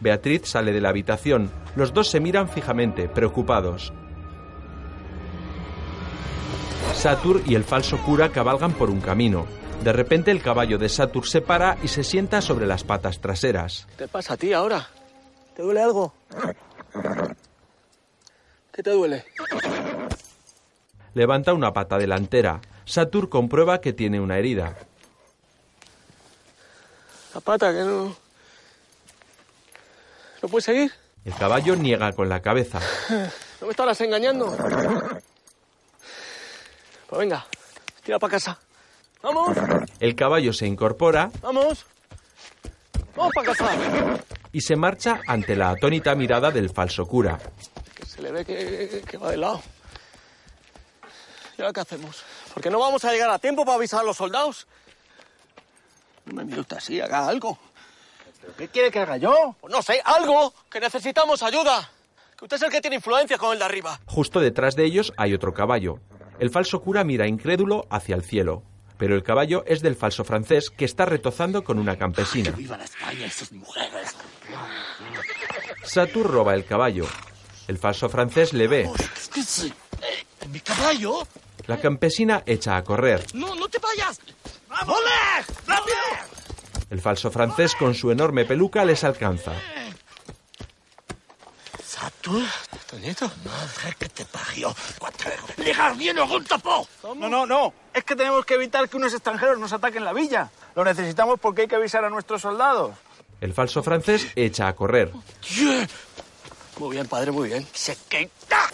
Speaker 1: Beatriz sale de la habitación. Los dos se miran fijamente, preocupados. Satur y el falso cura cabalgan por un camino. De repente el caballo de Satur se para y se sienta sobre las patas traseras.
Speaker 8: ¿Qué te pasa a ti ahora? ¿Te duele algo? ¿Qué te duele?
Speaker 1: Levanta una pata delantera. Satur comprueba que tiene una herida.
Speaker 8: La pata, que no... ¿No puedes seguir?
Speaker 1: El caballo niega con la cabeza.
Speaker 8: ¿No me estarás engañando? Pues venga, tira para casa. ¡Vamos!
Speaker 1: El caballo se incorpora
Speaker 8: ¡Vamos! ¡Vamos para casa!
Speaker 1: y se marcha ante la atónita mirada del falso cura.
Speaker 8: Que se le ve que, que va de lado. ¿Y ahora qué hacemos? Porque no vamos a llegar a tiempo para avisar a los soldados. No me mire usted así, haga algo. ¿Pero qué quiere que haga yo? Pues no sé, algo. Que necesitamos ayuda. Que usted es el que tiene influencia con el de arriba.
Speaker 1: Justo detrás de ellos hay otro caballo. El falso cura mira incrédulo hacia el cielo. pero el caballo es del falso francés que está retozando con una campesina.
Speaker 25: ¡Viva la España y sus mujeres!
Speaker 1: Satur roba el caballo. El falso francés le ve.
Speaker 25: Eh, ¿Mi caballo?
Speaker 1: La campesina echa a correr.
Speaker 25: ¡No, no te vayas! ¡Vamos! ¡Rápido!
Speaker 1: El falso francés con su enorme peluca les alcanza.
Speaker 25: ¿Satur? ¿Tonito? Madre que te parió. ¡Llegar bien o un topo!
Speaker 27: No, no, no. Es que tenemos que evitar que unos extranjeros nos ataquen la villa. Lo necesitamos porque hay que avisar a nuestros soldados.
Speaker 1: El falso francés echa a correr.
Speaker 25: Muy bien, padre, muy bien. Se quita.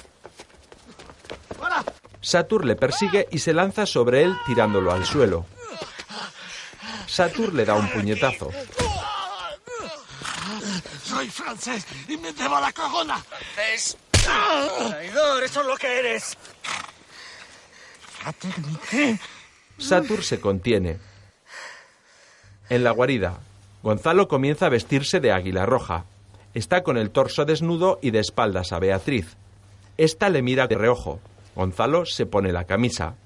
Speaker 1: Satur le persigue y se lanza sobre él tirándolo al suelo. Satur le da un puñetazo.
Speaker 25: Soy francés y me debo la corona. ¡Francés! Traidor, eso es lo que eres. Fraternité.
Speaker 1: Satur se contiene. En la guarida, Gonzalo comienza a vestirse de águila roja. Está con el torso desnudo y de espaldas a Beatriz. Esta le mira de reojo. Gonzalo se pone la camisa.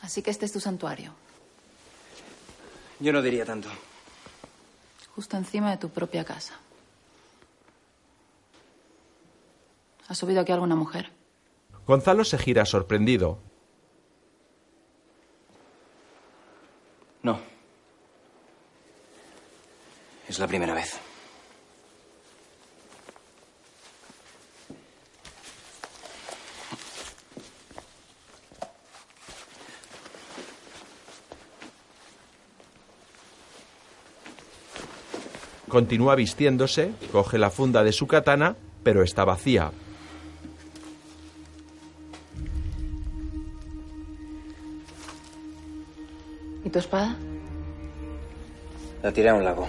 Speaker 3: Así que este es tu santuario,
Speaker 7: Yo no diría tanto.
Speaker 3: justo encima de tu propia casa. ¿Has subido aquí alguna mujer?
Speaker 1: Gonzalo se gira sorprendido.
Speaker 7: No. Es la primera vez.
Speaker 1: Continúa vistiéndose, coge la funda de su katana, pero está vacía.
Speaker 3: ¿Y tu espada?
Speaker 7: La tiré a un lago.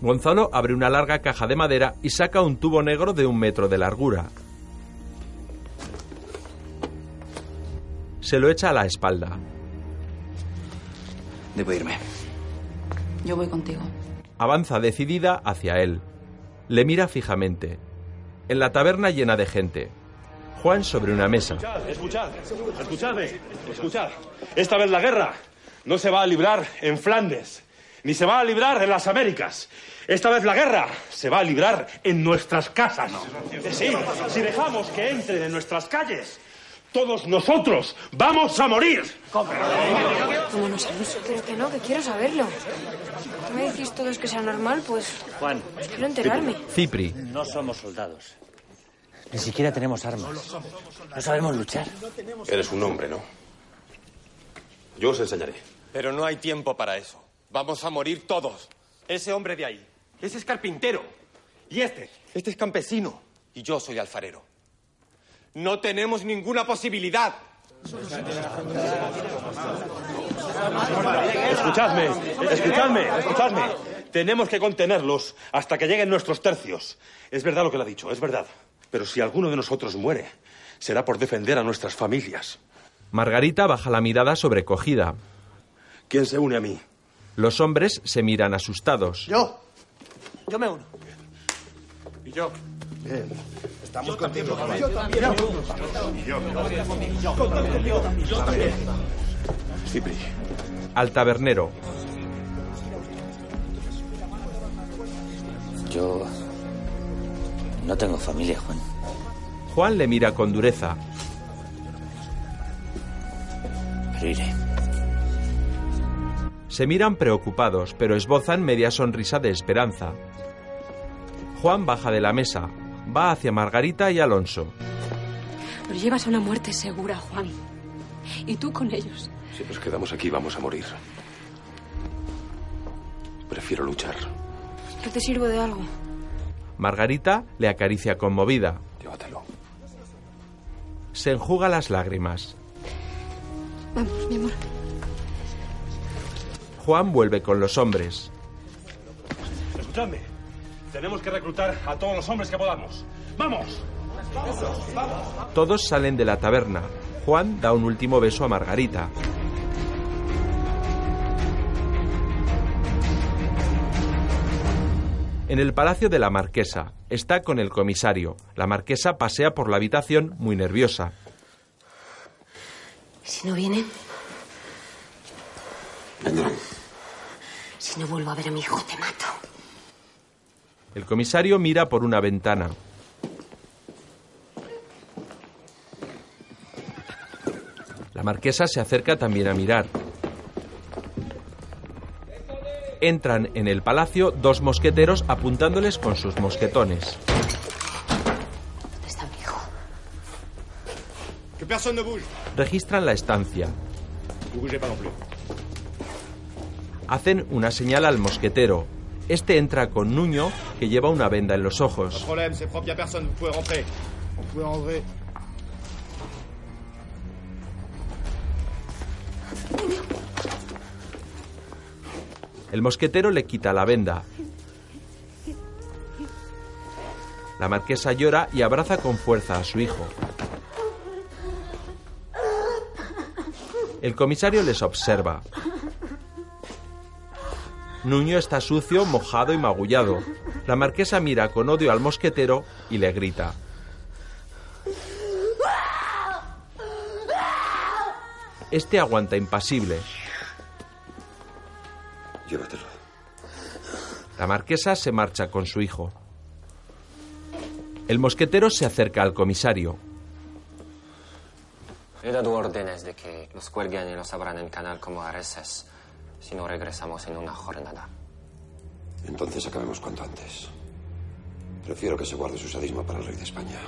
Speaker 1: Gonzalo abre una larga caja de madera y saca un tubo negro de un metro de largura. Se lo echa a la espalda.
Speaker 7: Debo irme.
Speaker 3: Yo voy contigo.
Speaker 1: Avanza decidida hacia él. Le mira fijamente. En la taberna llena de gente. Juan sobre una mesa.
Speaker 21: Escuchad, escuchadme, escuchad. Esta vez la guerra no se va a librar en Flandes, ni se va a librar en las Américas. Esta vez la guerra se va a librar en nuestras casas. Sí, si dejamos que entren en nuestras calles, todos nosotros vamos a morir.
Speaker 11: Vámonos al uso. Pero que no, que quiero saberlo. ¿Qué me decís todos que sea normal? Pues
Speaker 29: Juan,
Speaker 11: quiero enterarme.
Speaker 1: Cipri.
Speaker 29: no somos soldados. Ni siquiera tenemos armas. No sabemos luchar.
Speaker 21: Eres un hombre, ¿no? Yo os enseñaré.
Speaker 30: Pero no hay tiempo para eso. Vamos a morir todos. Ese hombre de ahí, ese es carpintero. Y este, este es campesino. Y yo soy alfarero. No tenemos ninguna posibilidad.
Speaker 21: Escuchadme, escuchadme, escuchadme. Tenemos que contenerlos hasta que lleguen nuestros tercios. Es verdad lo que le ha dicho, es verdad. Pero si alguno de nosotros muere, será por defender a nuestras familias.
Speaker 1: Margarita baja la mirada sobrecogida.
Speaker 21: ¿Quién se une a mí?
Speaker 1: Los hombres se miran asustados.
Speaker 8: Yo. Yo me uno.
Speaker 21: Y yo.
Speaker 4: Bien.
Speaker 8: Estamos contigo,
Speaker 4: Yo también.
Speaker 8: Y yo. Yo también.
Speaker 21: Cipri.
Speaker 1: Al tabernero.
Speaker 29: Yo no tengo familia, Juan.
Speaker 1: Juan le mira con dureza.
Speaker 29: Pero iré.
Speaker 1: Se miran preocupados, pero esbozan media sonrisa de esperanza. Juan baja de la mesa, va hacia Margarita y Alonso.
Speaker 11: Nos llevas a una muerte segura, Juan. Y tú con ellos.
Speaker 21: Si nos quedamos aquí, vamos a morir. Prefiero luchar.
Speaker 11: Yo te sirvo de algo.
Speaker 1: Margarita le acaricia conmovida.
Speaker 21: Llévatelo.
Speaker 1: Se enjuga las lágrimas.
Speaker 11: Vamos, mi amor.
Speaker 1: Juan vuelve con los hombres.
Speaker 21: Escuchadme. Tenemos que reclutar a todos los hombres que podamos. ¡Vamos!
Speaker 1: Todos salen de la taberna. Juan da un último beso a Margarita. En el palacio de la marquesa está con el comisario. La marquesa pasea por la habitación muy nerviosa.
Speaker 31: Si no viene,
Speaker 2: Vendrán.
Speaker 31: si no vuelvo a ver a mi hijo, te mato.
Speaker 1: El comisario mira por una ventana. La marquesa se acerca también a mirar. Entran en el palacio dos mosqueteros apuntándoles con sus mosquetones.
Speaker 31: ¿Dónde está mi hijo?
Speaker 30: Que personne ne bouge.
Speaker 1: Registran la estancia. Hacen una señal al mosquetero. Este entra con Nuño, que lleva una venda en los ojos. El mosquetero le quita la venda. La marquesa llora y abraza con fuerza a su hijo. El comisario les observa. Nuño está sucio, mojado y magullado. La marquesa mira con odio al mosquetero y le grita. Este aguanta impasible.
Speaker 2: Llévatelo.
Speaker 1: La marquesa se marcha con su hijo. El mosquetero se acerca al comisario.
Speaker 17: He dado órdenes de que los cuelguen y los abran en canal como areces si no regresamos en una jornada.
Speaker 2: Entonces acabemos cuanto antes. Prefiero que se guarde su sadismo para el rey de España.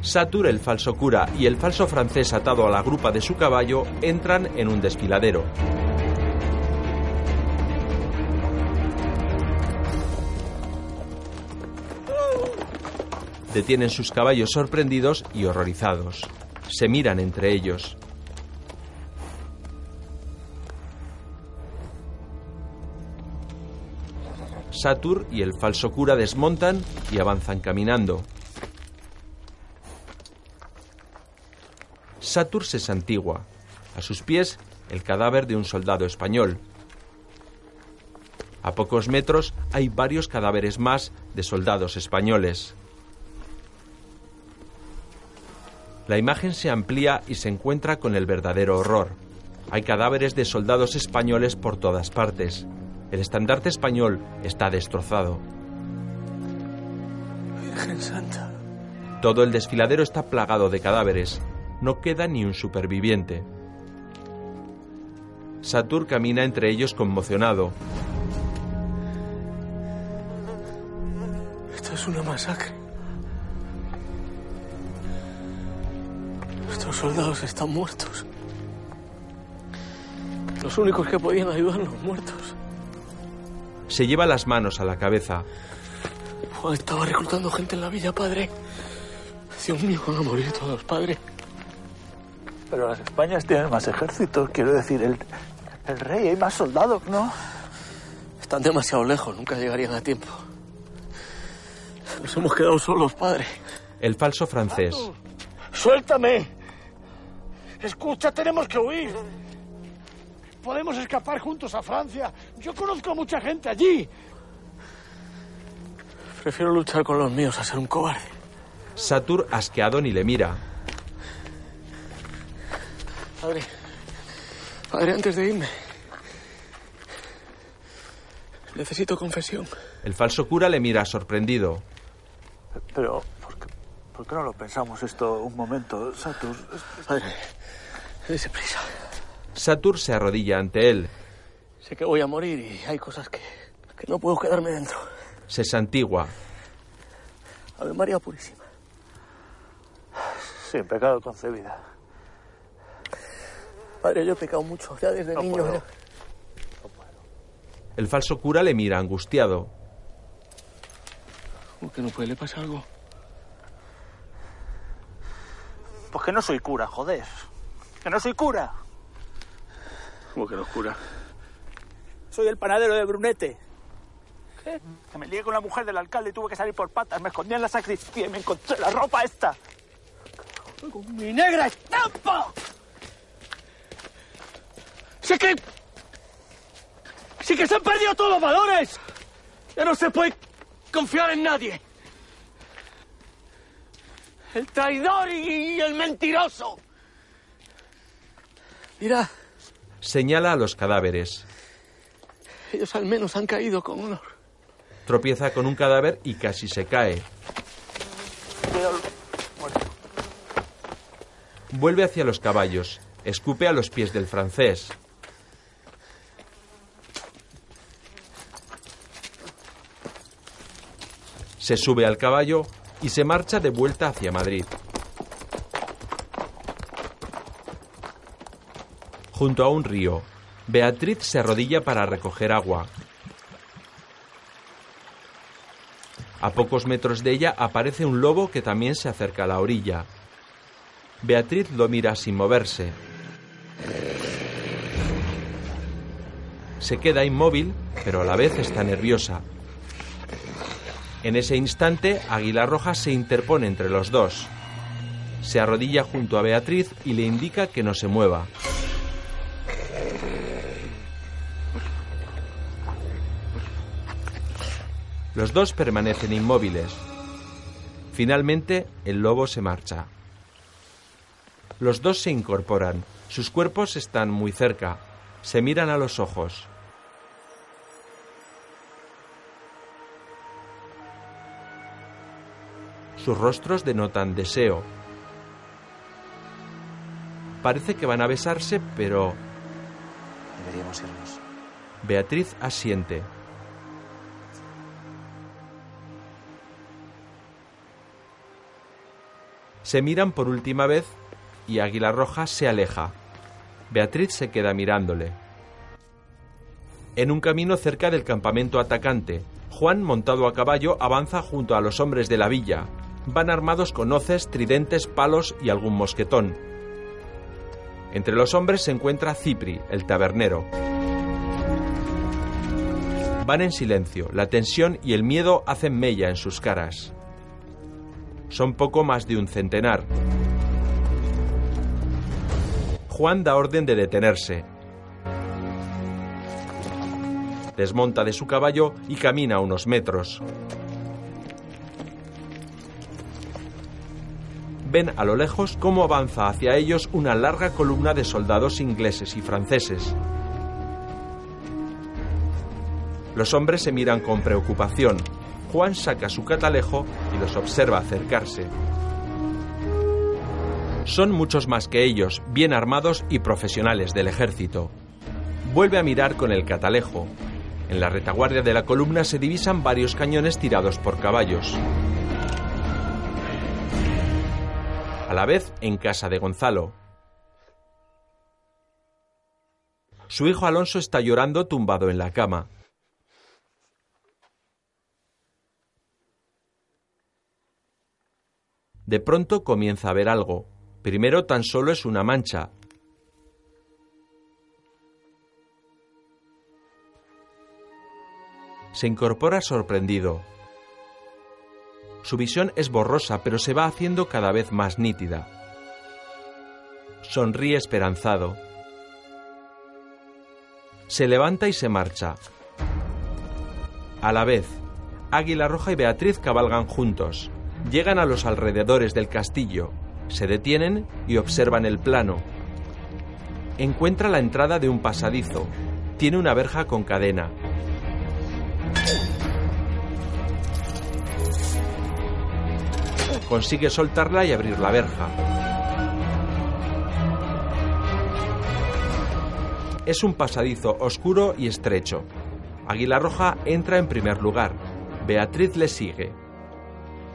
Speaker 1: Satur, el falso cura, y el falso francés atado a la grupa de su caballo entran en un desfiladero. Detienen sus caballos sorprendidos y horrorizados. Se miran entre ellos. Satur y el falso cura desmontan y avanzan caminando. Satur se santigua. A sus pies, el cadáver de un soldado español. A pocos metros hay varios cadáveres más de soldados españoles. La imagen se amplía y se encuentra con el verdadero horror. Hay cadáveres de soldados españoles por todas partes. El estandarte español está destrozado.
Speaker 8: Virgen Santa.
Speaker 1: Todo el desfiladero está plagado de cadáveres. No queda ni un superviviente. Satur camina entre ellos conmocionado.
Speaker 8: Esto es una masacre. Estos soldados están muertos. Los únicos que podían ayudarnos muertos.
Speaker 1: Se lleva las manos a la cabeza.
Speaker 8: Estaba reclutando gente en la villa, padre. Dios mío, van a morir todos, padre.
Speaker 26: Pero las Españas tienen más ejércitos, quiero decir, el, el rey, hay más soldados, ¿no?
Speaker 8: Están demasiado lejos, nunca llegarían a tiempo. Nos hemos quedado solos, padre.
Speaker 1: El falso francés.
Speaker 8: ¡Suéltame! Escucha, tenemos que huir. Podemos escapar juntos a Francia. Yo conozco a mucha gente allí. Prefiero luchar con los míos a ser un cobarde.
Speaker 1: Satur, asqueado, ni le mira.
Speaker 8: Padre, padre, antes de irme, necesito confesión.
Speaker 1: El falso cura le mira sorprendido.
Speaker 26: Pero, ¿por qué, por qué no lo pensamos esto un momento, Satur?
Speaker 8: Padre, dése prisa.
Speaker 1: Satur se arrodilla ante él.
Speaker 8: Sé que voy a morir y hay cosas que, que no puedo quedarme dentro.
Speaker 1: Se santigua.
Speaker 8: Ave María Purísima.
Speaker 26: Sin pecado concebida.
Speaker 8: Padre, yo he pecado mucho, ya desde
Speaker 26: No
Speaker 8: niño.
Speaker 26: puedo.
Speaker 8: ya.
Speaker 1: El falso cura le mira angustiado.
Speaker 8: ¿Cómo que no puede le pasa algo?
Speaker 26: Pues que no soy cura, joder. Que no soy cura.
Speaker 8: ¿Cómo que no cura?
Speaker 26: Soy el panadero de Brunete. ¿Qué? Que me lié con la mujer del alcalde y tuve que salir por patas. Me escondí en la sacristía y me encontré la ropa esta.
Speaker 8: ¡Con mi negra estampa! ¡Sí que... ¡Sí que se han perdido todos los valores! ¡Ya no se puede confiar en nadie. El traidor y el mentiroso. Mira,
Speaker 1: Señala a los cadáveres.
Speaker 8: ellos al menos han caído con honor.
Speaker 1: Tropieza con un cadáver y casi se cae. Vuelve hacia los caballos. Escupe a los pies del francés. Se sube al caballo y se marcha de vuelta hacia Madrid. Junto a un río, Beatriz se arrodilla para recoger agua. A pocos metros de ella aparece un lobo que también se acerca a la orilla. Beatriz lo mira sin moverse. Se queda inmóvil, pero a la vez está nerviosa. En ese instante, Águila Roja se interpone entre los dos. Se arrodilla junto a Beatriz y le indica que no se mueva. Los dos permanecen inmóviles. Finalmente, el lobo se marcha. Los dos se incorporan. Sus cuerpos están muy cerca. Se miran a los ojos. Sus rostros denotan deseo. Parece que van a besarse, pero
Speaker 7: Deberíamos irnos.
Speaker 1: Beatriz asiente. Se miran por última vez y Águila Roja se aleja. Beatriz se queda mirándole. En un camino cerca del campamento atacante, Juan, montado a caballo, avanza junto a los hombres de la villa. Van armados con hoces, tridentes, palos y algún mosquetón. Entre los hombres se encuentra Cipri, el tabernero. Van en silencio, la tensión y el miedo hacen mella en sus caras. Son poco más de un centenar. Juan da orden de detenerse. Desmonta de su caballo y camina unos metros. Ven a lo lejos cómo avanza hacia ellos una larga columna de soldados ingleses y franceses. Los hombres se miran con preocupación. Juan saca su catalejo y los observa acercarse. Son muchos más que ellos, bien armados y profesionales del ejército. Vuelve a mirar con el catalejo. En la retaguardia de la columna se divisan varios cañones tirados por caballos. A la vez, en casa de Gonzalo. Su hijo Alonso está llorando tumbado en la cama. De pronto comienza a ver algo. Primero tan solo es una mancha. Se incorpora sorprendido. Su visión es borrosa, pero se va haciendo cada vez más nítida. Sonríe esperanzado. Se levanta y se marcha. A la vez, Águila Roja y Beatriz cabalgan juntos. Llegan a los alrededores del castillo, se detienen y observan el plano. Encuentra la entrada de un pasadizo. Tiene una verja con cadena. Consigue soltarla y abrir la verja. Es un pasadizo oscuro y estrecho. Águila Roja entra en primer lugar. Beatriz le sigue.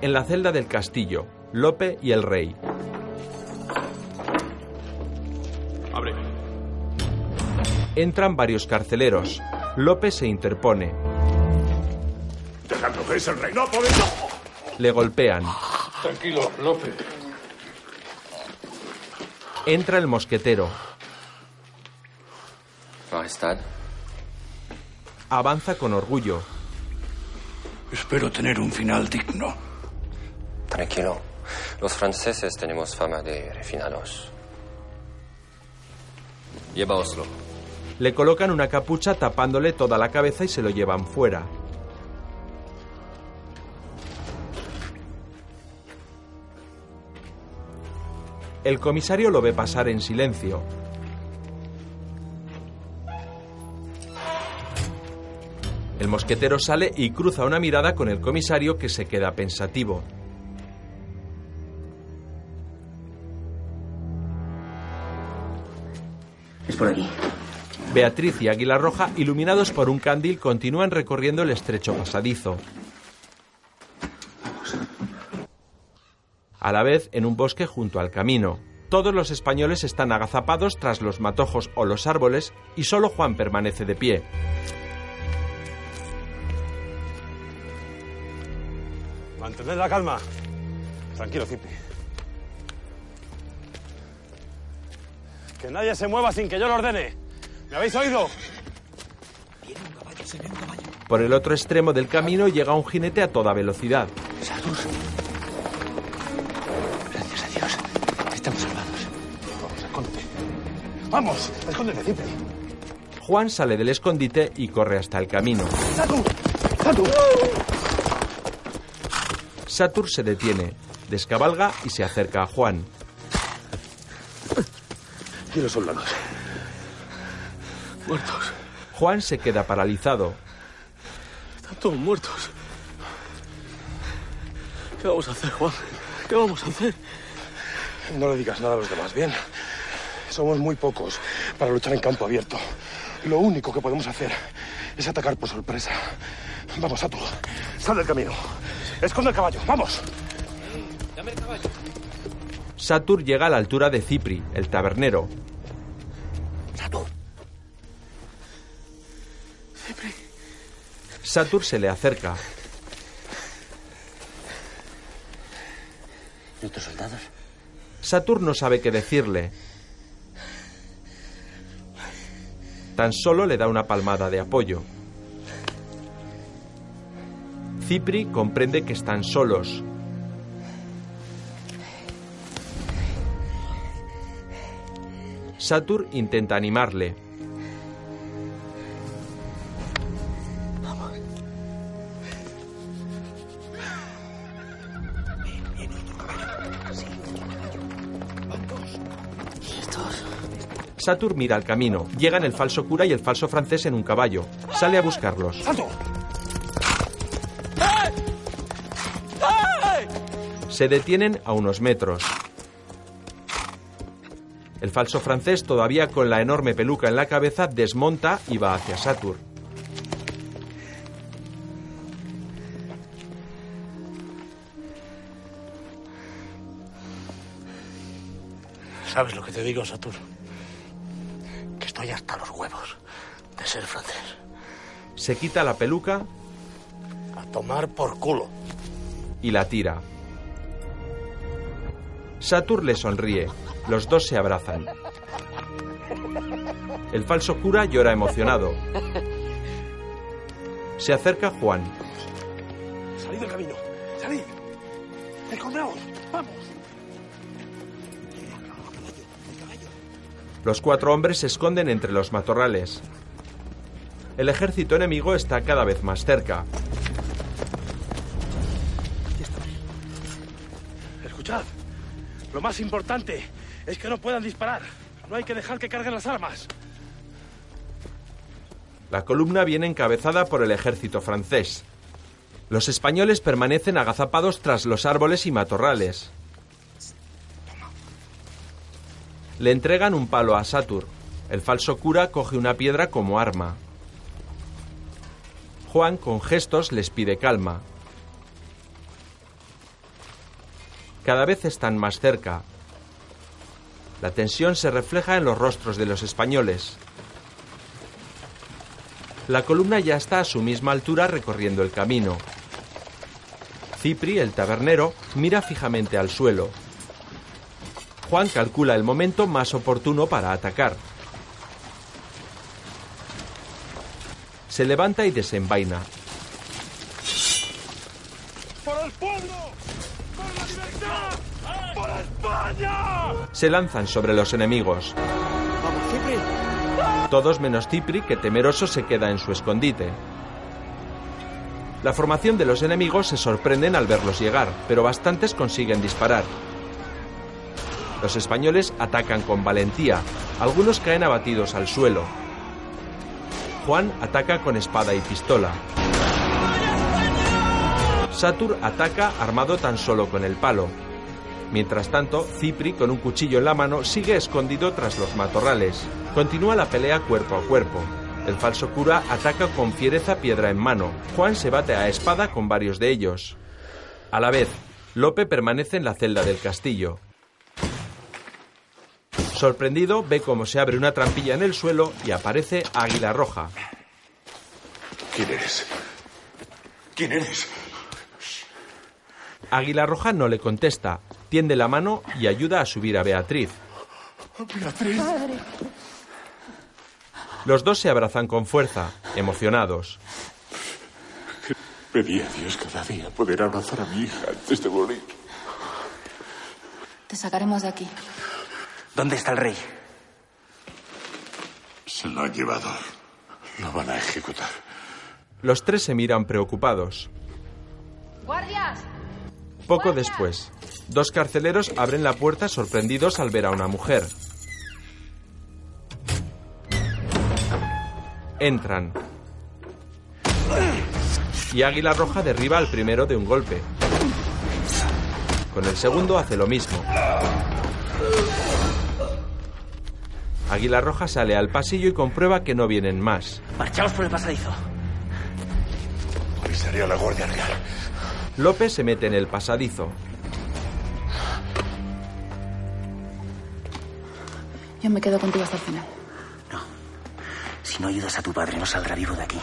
Speaker 1: En la celda del castillo, Lope y el rey.
Speaker 21: Abre.
Speaker 1: Entran varios carceleros. Lope se interpone.
Speaker 21: Dejadlo, que es el rey. No podéis.
Speaker 1: Le golpean.
Speaker 21: Tranquilo, López.
Speaker 1: Entra el mosquetero.
Speaker 17: Majestad.
Speaker 1: Avanza con orgullo.
Speaker 25: Espero tener un final digno.
Speaker 17: Tranquilo. Los franceses tenemos fama de refinados. Llévaoslo.
Speaker 1: Le colocan una capucha tapándole toda la cabeza y se lo llevan fuera. El comisario lo ve pasar en silencio. El mosquetero sale y cruza una mirada con el comisario que se queda pensativo.
Speaker 7: Por aquí.
Speaker 1: Beatriz y Águila Roja, iluminados por un candil, continúan recorriendo el estrecho pasadizo. A la vez, en un bosque junto al camino. Todos los españoles están agazapados tras los matojos o los árboles y solo Juan permanece de pie.
Speaker 21: Mantened la calma. Tranquilo, Cipri. Que nadie se mueva sin que yo lo ordene. ¿Me habéis oído?
Speaker 1: Por el otro extremo del camino llega un jinete a toda velocidad.
Speaker 7: Gracias a Dios. Estamos salvados.
Speaker 21: Vamos, escóndete. Vamos, escóndete, Cipri.
Speaker 1: Juan sale del escondite y corre hasta el camino.
Speaker 21: ¡Satur! ¡Satur!
Speaker 1: Satur se detiene, descabalga y se acerca a Juan.
Speaker 21: ¿Y los soldados?
Speaker 8: Muertos.
Speaker 1: Juan se queda paralizado.
Speaker 8: Están todos muertos. ¿Qué vamos a hacer, Juan? ¿Qué vamos a hacer?
Speaker 21: No le digas nada a los demás, ¿bien? Somos muy pocos para luchar en campo abierto. Lo único que podemos hacer es atacar por sorpresa. Vamos, Satur. Sal del camino. Esconde el caballo. ¡Vamos!
Speaker 8: Dame el caballo.
Speaker 1: Satur llega a la altura de Cipri, el tabernero.
Speaker 8: Satur.
Speaker 1: Satur se le acerca.
Speaker 7: ¿Y otros soldados?
Speaker 1: Satur no sabe qué decirle. Tan solo le da una palmada de apoyo. Cipri comprende que están solos. Satur intenta animarle. Satur mira al camino. Llegan el falso cura y el falso francés en un caballo. Sale a buscarlos. Se detienen a unos metros. El falso francés, todavía con la enorme peluca en la cabeza, desmonta y va hacia Satur.
Speaker 25: ¿Sabes lo que te digo, Satur? Que estoy hasta los huevos de ser francés.
Speaker 1: Se quita la peluca
Speaker 25: A tomar por culo.
Speaker 1: y la tira. Satur le sonríe. Los dos se abrazan. El falso cura llora emocionado. Se acerca Juan.
Speaker 21: Salid del camino. Salid. Escondeos. Vamos.
Speaker 1: Los cuatro hombres se esconden entre los matorrales. El ejército enemigo está cada vez más cerca.
Speaker 21: Escuchad. Lo más importante es que no puedan disparar. No hay que dejar que carguen las armas.
Speaker 1: La columna viene encabezada por el ejército francés. Los españoles permanecen agazapados tras los árboles y matorrales. Le entregan un palo a Satur. El falso cura coge una piedra como arma. Juan, con gestos, les pide calma. Cada vez están más cerca. La tensión se refleja en los rostros de los españoles. La columna ya está a su misma altura recorriendo el camino. Cipri, el tabernero, mira fijamente al suelo. Juan calcula el momento más oportuno para atacar. Se levanta y desenvaina.
Speaker 21: ¡Por el pueblo! España!
Speaker 1: Se lanzan sobre los enemigos.
Speaker 8: Vamos, Cipri.
Speaker 1: Todos menos Cipri, que temeroso se queda en su escondite. La formación de los enemigos se sorprenden al verlos llegar, pero bastantes consiguen disparar. Los españoles atacan con valentía. Algunos caen abatidos al suelo. Juan ataca con espada y pistola. Satur ataca armado tan solo con el palo. Mientras tanto, Cipri, con un cuchillo en la mano, sigue escondido tras los matorrales. Continúa la pelea cuerpo a cuerpo. El falso cura ataca con fiereza piedra en mano. Juan se bate a espada con varios de ellos. A la vez, Lope permanece en la celda del castillo. Sorprendido, ve cómo se abre una trampilla en el suelo y aparece Águila Roja.
Speaker 32: ¿Quién eres? ¿Quién eres?
Speaker 1: Águila Roja no le contesta, tiende la mano y ayuda a subir a Beatriz.
Speaker 32: Beatriz.
Speaker 1: Los dos se abrazan con fuerza, emocionados.
Speaker 32: Pedí a Dios cada día poder abrazar a mi hija antes de morir.
Speaker 3: Te sacaremos de aquí.
Speaker 7: ¿Dónde está el rey?
Speaker 32: Se lo han llevado. Lo van a ejecutar.
Speaker 1: Los tres se miran preocupados.
Speaker 3: ¡Guardias!
Speaker 1: Poco después, dos carceleros abren la puerta sorprendidos al ver a una mujer. Entran. Y Águila Roja derriba al primero de un golpe. Con el segundo hace lo mismo. Águila Roja sale al pasillo y comprueba que no vienen más.
Speaker 7: Marchaos por el pasadizo.
Speaker 32: Avisaré a la Guardia Real.
Speaker 1: López se mete en el pasadizo.
Speaker 3: Yo me quedo contigo hasta el final.
Speaker 7: Si no ayudas a tu padre, no saldrá vivo de aquí.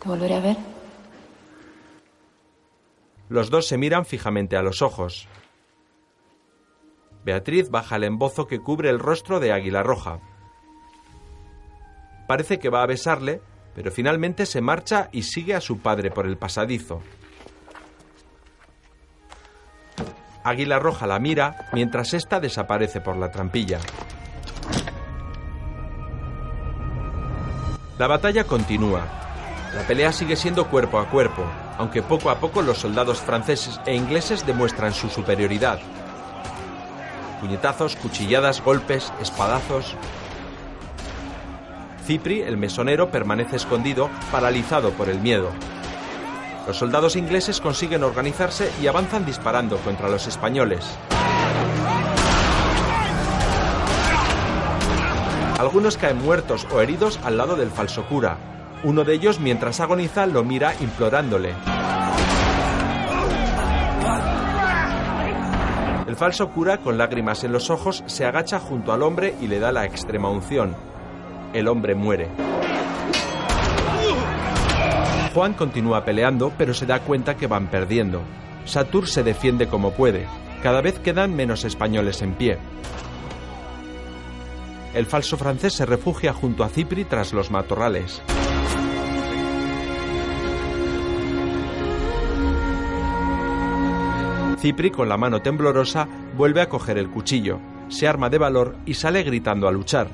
Speaker 3: ¿Te volveré a ver?
Speaker 1: Los dos se miran fijamente a los ojos. Beatriz baja el embozo que cubre el rostro de Águila Roja. Parece que va a besarle, pero finalmente se marcha y sigue a su padre por el pasadizo. Águila Roja la mira mientras ésta desaparece por la trampilla. La batalla continúa. La pelea sigue siendo cuerpo a cuerpo, aunque poco a poco los soldados franceses e ingleses demuestran su superioridad. Puñetazos, cuchilladas, golpes, espadazos. Cipri, el mesonero, permanece escondido, paralizado por el miedo. Los soldados ingleses consiguen organizarse y avanzan disparando contra los españoles. Algunos caen muertos o heridos al lado del falso cura. Uno de ellos, mientras agoniza, lo mira implorándole. El falso cura, con lágrimas en los ojos, se agacha junto al hombre y le da la extrema unción. El hombre muere. Juan continúa peleando, pero se da cuenta que van perdiendo. Satur se defiende como puede. Cada vez quedan menos españoles en pie. El falso francés se refugia junto a Cipri tras los matorrales. Cipri, con la mano temblorosa, vuelve a coger el cuchillo, se arma de valor y sale gritando a luchar.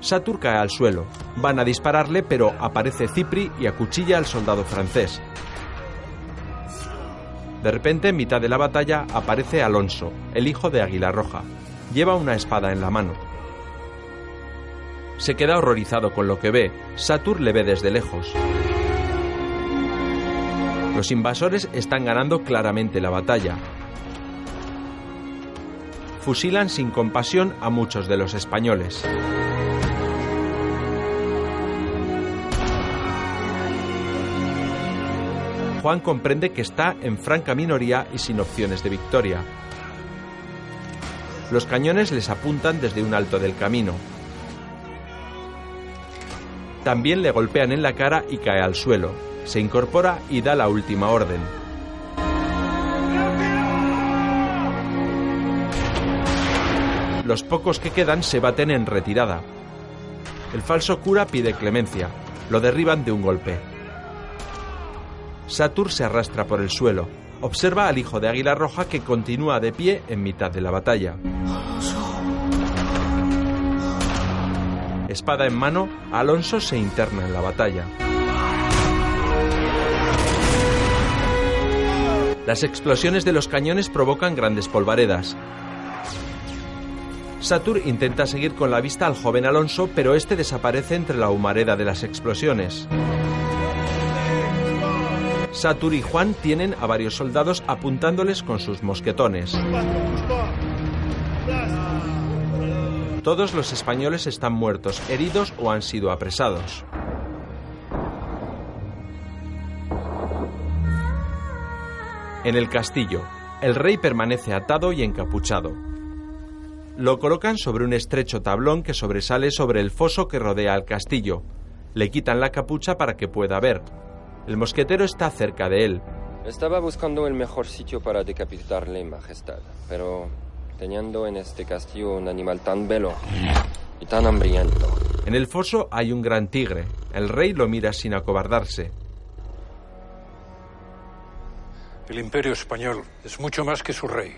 Speaker 1: Satur cae al suelo. Van a dispararle, pero aparece Cipri y acuchilla al soldado francés. De repente, en mitad de la batalla, aparece Alonso, el hijo de Águila Roja. Lleva una espada en la mano. Se queda horrorizado con lo que ve. Satur le ve desde lejos. Los invasores están ganando claramente la batalla. Fusilan sin compasión a muchos de los españoles. Juan comprende que está en franca minoría y sin opciones de victoria. Los cañones les apuntan desde un alto del camino. También le golpean en la cara y cae al suelo. Se incorpora y da la última orden. Los pocos que quedan se baten en retirada. El falso cura pide clemencia. Lo derriban de un golpe. Satur se arrastra por el suelo. Observa al hijo de Águila Roja que continúa de pie en mitad de la batalla. Espada en mano, Alonso se interna en la batalla. Las explosiones de los cañones provocan grandes polvaredas. Satur intenta seguir con la vista al joven Alonso, pero este desaparece entre la humareda de las explosiones. Satur y Juan tienen a varios soldados apuntándoles con sus mosquetones. Todos los españoles están muertos, heridos o han sido apresados. En el castillo, el rey permanece atado y encapuchado. Lo colocan sobre un estrecho tablón que sobresale sobre el foso que rodea al castillo. Le quitan la capucha para que pueda ver. El mosquetero está cerca de él.
Speaker 17: Estaba buscando el mejor sitio para decapitarle, Majestad, pero teniendo en este castillo un animal tan velo y tan hambriento.
Speaker 1: En el foso hay un gran tigre. El rey lo mira sin acobardarse.
Speaker 33: El imperio español es mucho más que su rey.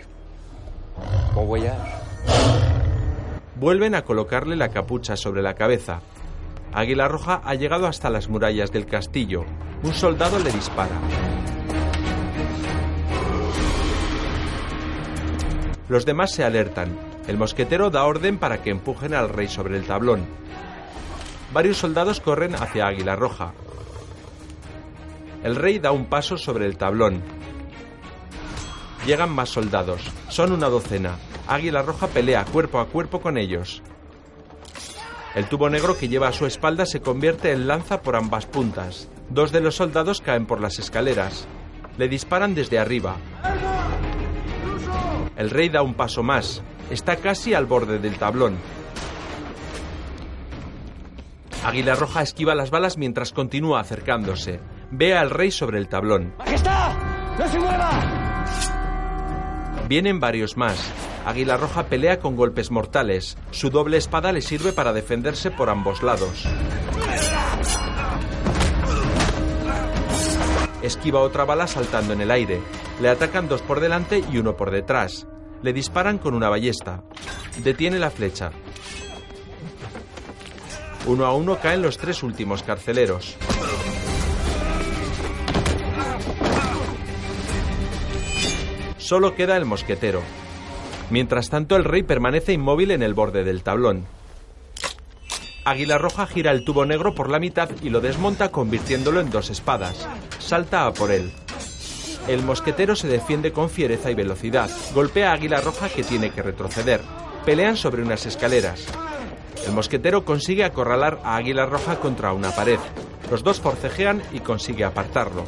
Speaker 17: Bon voyage.
Speaker 1: Vuelven a colocarle la capucha sobre la cabeza. Águila Roja ha llegado hasta las murallas del castillo. Un soldado le dispara. Los demás se alertan. El mosquetero da orden para que empujen al rey sobre el tablón. Varios soldados corren hacia Águila Roja. El rey da un paso sobre el tablón. Llegan más soldados. Son una docena. Águila Roja pelea cuerpo a cuerpo con ellos. El tubo negro que lleva a su espalda se convierte en lanza por ambas puntas. Dos de los soldados caen por las escaleras. Le disparan desde arriba. El rey da un paso más. Está casi al borde del tablón. Águila Roja esquiva las balas mientras continúa acercándose. Ve al rey sobre el tablón.
Speaker 8: ¡Majestad! ¡No se mueva!
Speaker 1: Vienen varios más. Águila Roja pelea con golpes mortales. Su doble espada le sirve para defenderse por ambos lados. Esquiva otra bala saltando en el aire. Le atacan dos por delante y uno por detrás. Le disparan con una ballesta. Detiene la flecha. Uno a uno caen los tres últimos carceleros. Solo queda el mosquetero. Mientras tanto, el rey permanece inmóvil en el borde del tablón. Águila Roja gira el tubo negro por la mitad y lo desmonta convirtiéndolo en dos espadas. Salta a por él. El mosquetero se defiende con fiereza y velocidad. Golpea a Águila Roja que tiene que retroceder. Pelean sobre unas escaleras. El mosquetero consigue acorralar a Águila Roja contra una pared. Los dos forcejean y consigue apartarlo.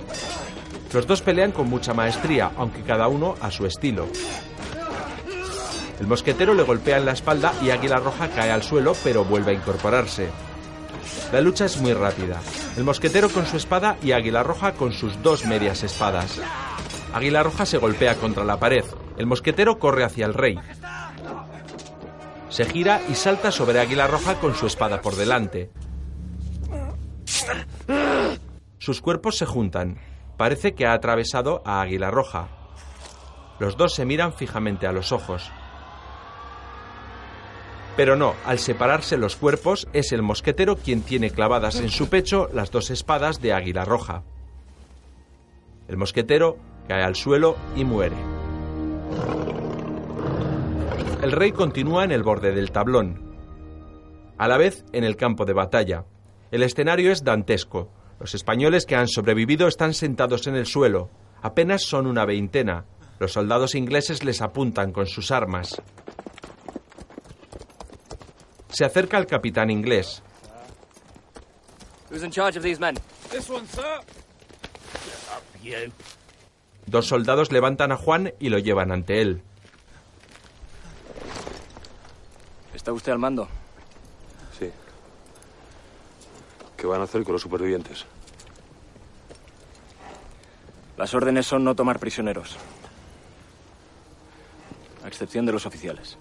Speaker 1: Los dos pelean con mucha maestría, aunque cada uno a su estilo. El mosquetero le golpea en la espalda y Águila Roja cae al suelo, pero vuelve a incorporarse. La lucha es muy rápida. El mosquetero con su espada y Águila Roja con sus dos medias espadas. Águila Roja se golpea contra la pared. El mosquetero corre hacia el rey. Se gira y salta sobre Águila Roja con su espada por delante. Sus cuerpos se juntan. Parece que ha atravesado a Águila Roja. Los dos se miran fijamente a los ojos. Pero no, al separarse los cuerpos, es el mosquetero quien tiene clavadas en su pecho las dos espadas de Águila Roja. El mosquetero cae al suelo y muere. El rey continúa en el borde del tablón. A la vez, en el campo de batalla. El escenario es dantesco. Los españoles que han sobrevivido están sentados en el suelo. Apenas son una veintena. Los soldados ingleses les apuntan con sus armas. Se acerca el capitán inglés.
Speaker 19: Who's in charge of these men?
Speaker 8: This one, sir.
Speaker 33: Bien.
Speaker 1: Dos soldados levantan a Juan y lo llevan ante él.
Speaker 19: ¿Está usted al mando?
Speaker 32: Sí. ¿Qué van a hacer con los supervivientes?
Speaker 19: Las órdenes son no tomar prisioneros. A excepción de los oficiales.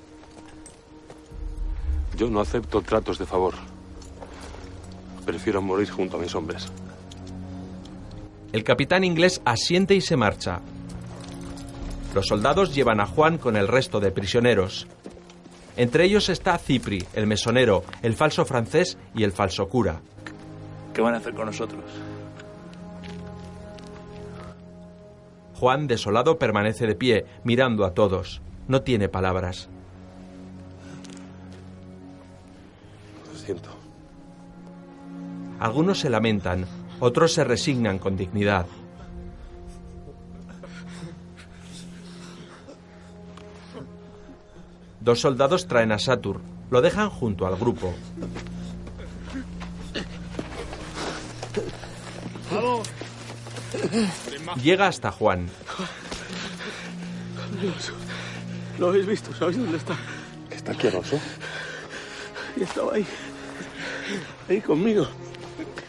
Speaker 32: Yo no acepto tratos de favor. Prefiero morir junto a mis hombres.
Speaker 1: El capitán inglés asiente y se marcha. Los soldados llevan a Juan con el resto de prisioneros. Entre ellos está Cipri, el mesonero, el falso francés y el falso cura.
Speaker 27: ¿Qué van a hacer con nosotros?
Speaker 1: Juan, desolado, permanece de pie, mirando a todos. No tiene palabras.
Speaker 32: Lo siento.
Speaker 1: Algunos se lamentan, otros se resignan con dignidad. Dos soldados traen a Satur, lo dejan junto al grupo. Llega hasta Juan.
Speaker 8: Lo habéis visto, ¿sabéis dónde está?
Speaker 32: ¿Está aquí Alonso?
Speaker 8: Y estaba ahí. Ahí conmigo.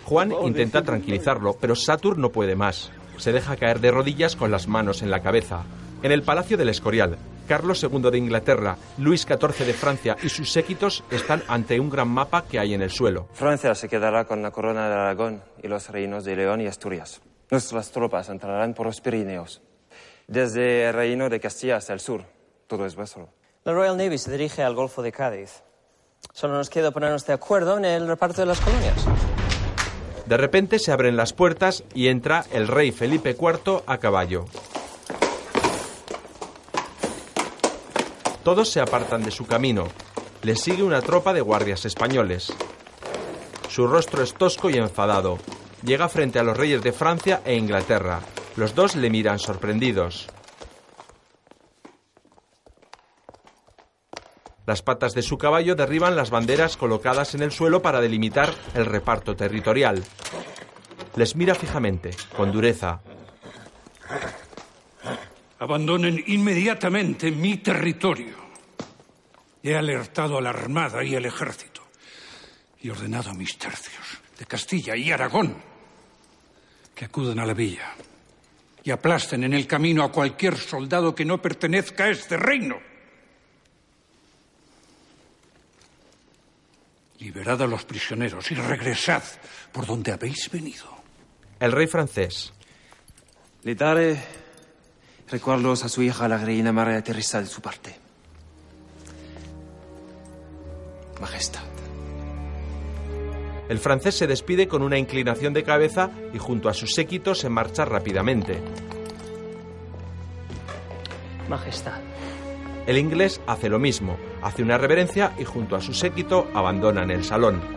Speaker 1: Juan intenta tranquilizarlo, pero Satur no puede más. Se deja caer de rodillas con las manos en la cabeza. En el Palacio del Escorial, Carlos II de Inglaterra, Luis XIV de Francia y sus séquitos están ante un gran mapa que hay en el suelo.
Speaker 19: Francia se quedará con la corona de Aragón y los reinos de León y Asturias. Nuestras tropas entrarán por los Pirineos. Desde el reino de Castilla hasta el sur, todo es vuestro.
Speaker 34: La Royal Navy se dirige al Golfo de Cádiz. Solo nos queda ponernos de acuerdo en el reparto de las colonias.
Speaker 1: De repente se abren las puertas y entra el rey Felipe IV a caballo. Todos se apartan de su camino. Le sigue una tropa de guardias españoles. Su rostro es tosco y enfadado. Llega frente a los reyes de Francia e Inglaterra. Los dos le miran sorprendidos. Las patas de su caballo derriban las banderas colocadas en el suelo para delimitar el reparto territorial. Les mira fijamente, con dureza.
Speaker 33: Abandonen inmediatamente mi territorio. He alertado a la Armada y al Ejército y ordenado a mis tercios de Castilla y Aragón que acudan a la villa y aplasten en el camino a cualquier soldado que no pertenezca a este reino. Liberad a los prisioneros y regresad por donde habéis venido.
Speaker 1: El rey francés.
Speaker 19: Le daré recuerdos a su hija, la reina María Teresa, de su parte. Majestad.
Speaker 1: El francés se despide con una inclinación de cabeza y junto a su séquito se marcha rápidamente.
Speaker 34: Majestad.
Speaker 1: El inglés hace lo mismo, hace una reverencia y junto a su séquito abandonan el salón.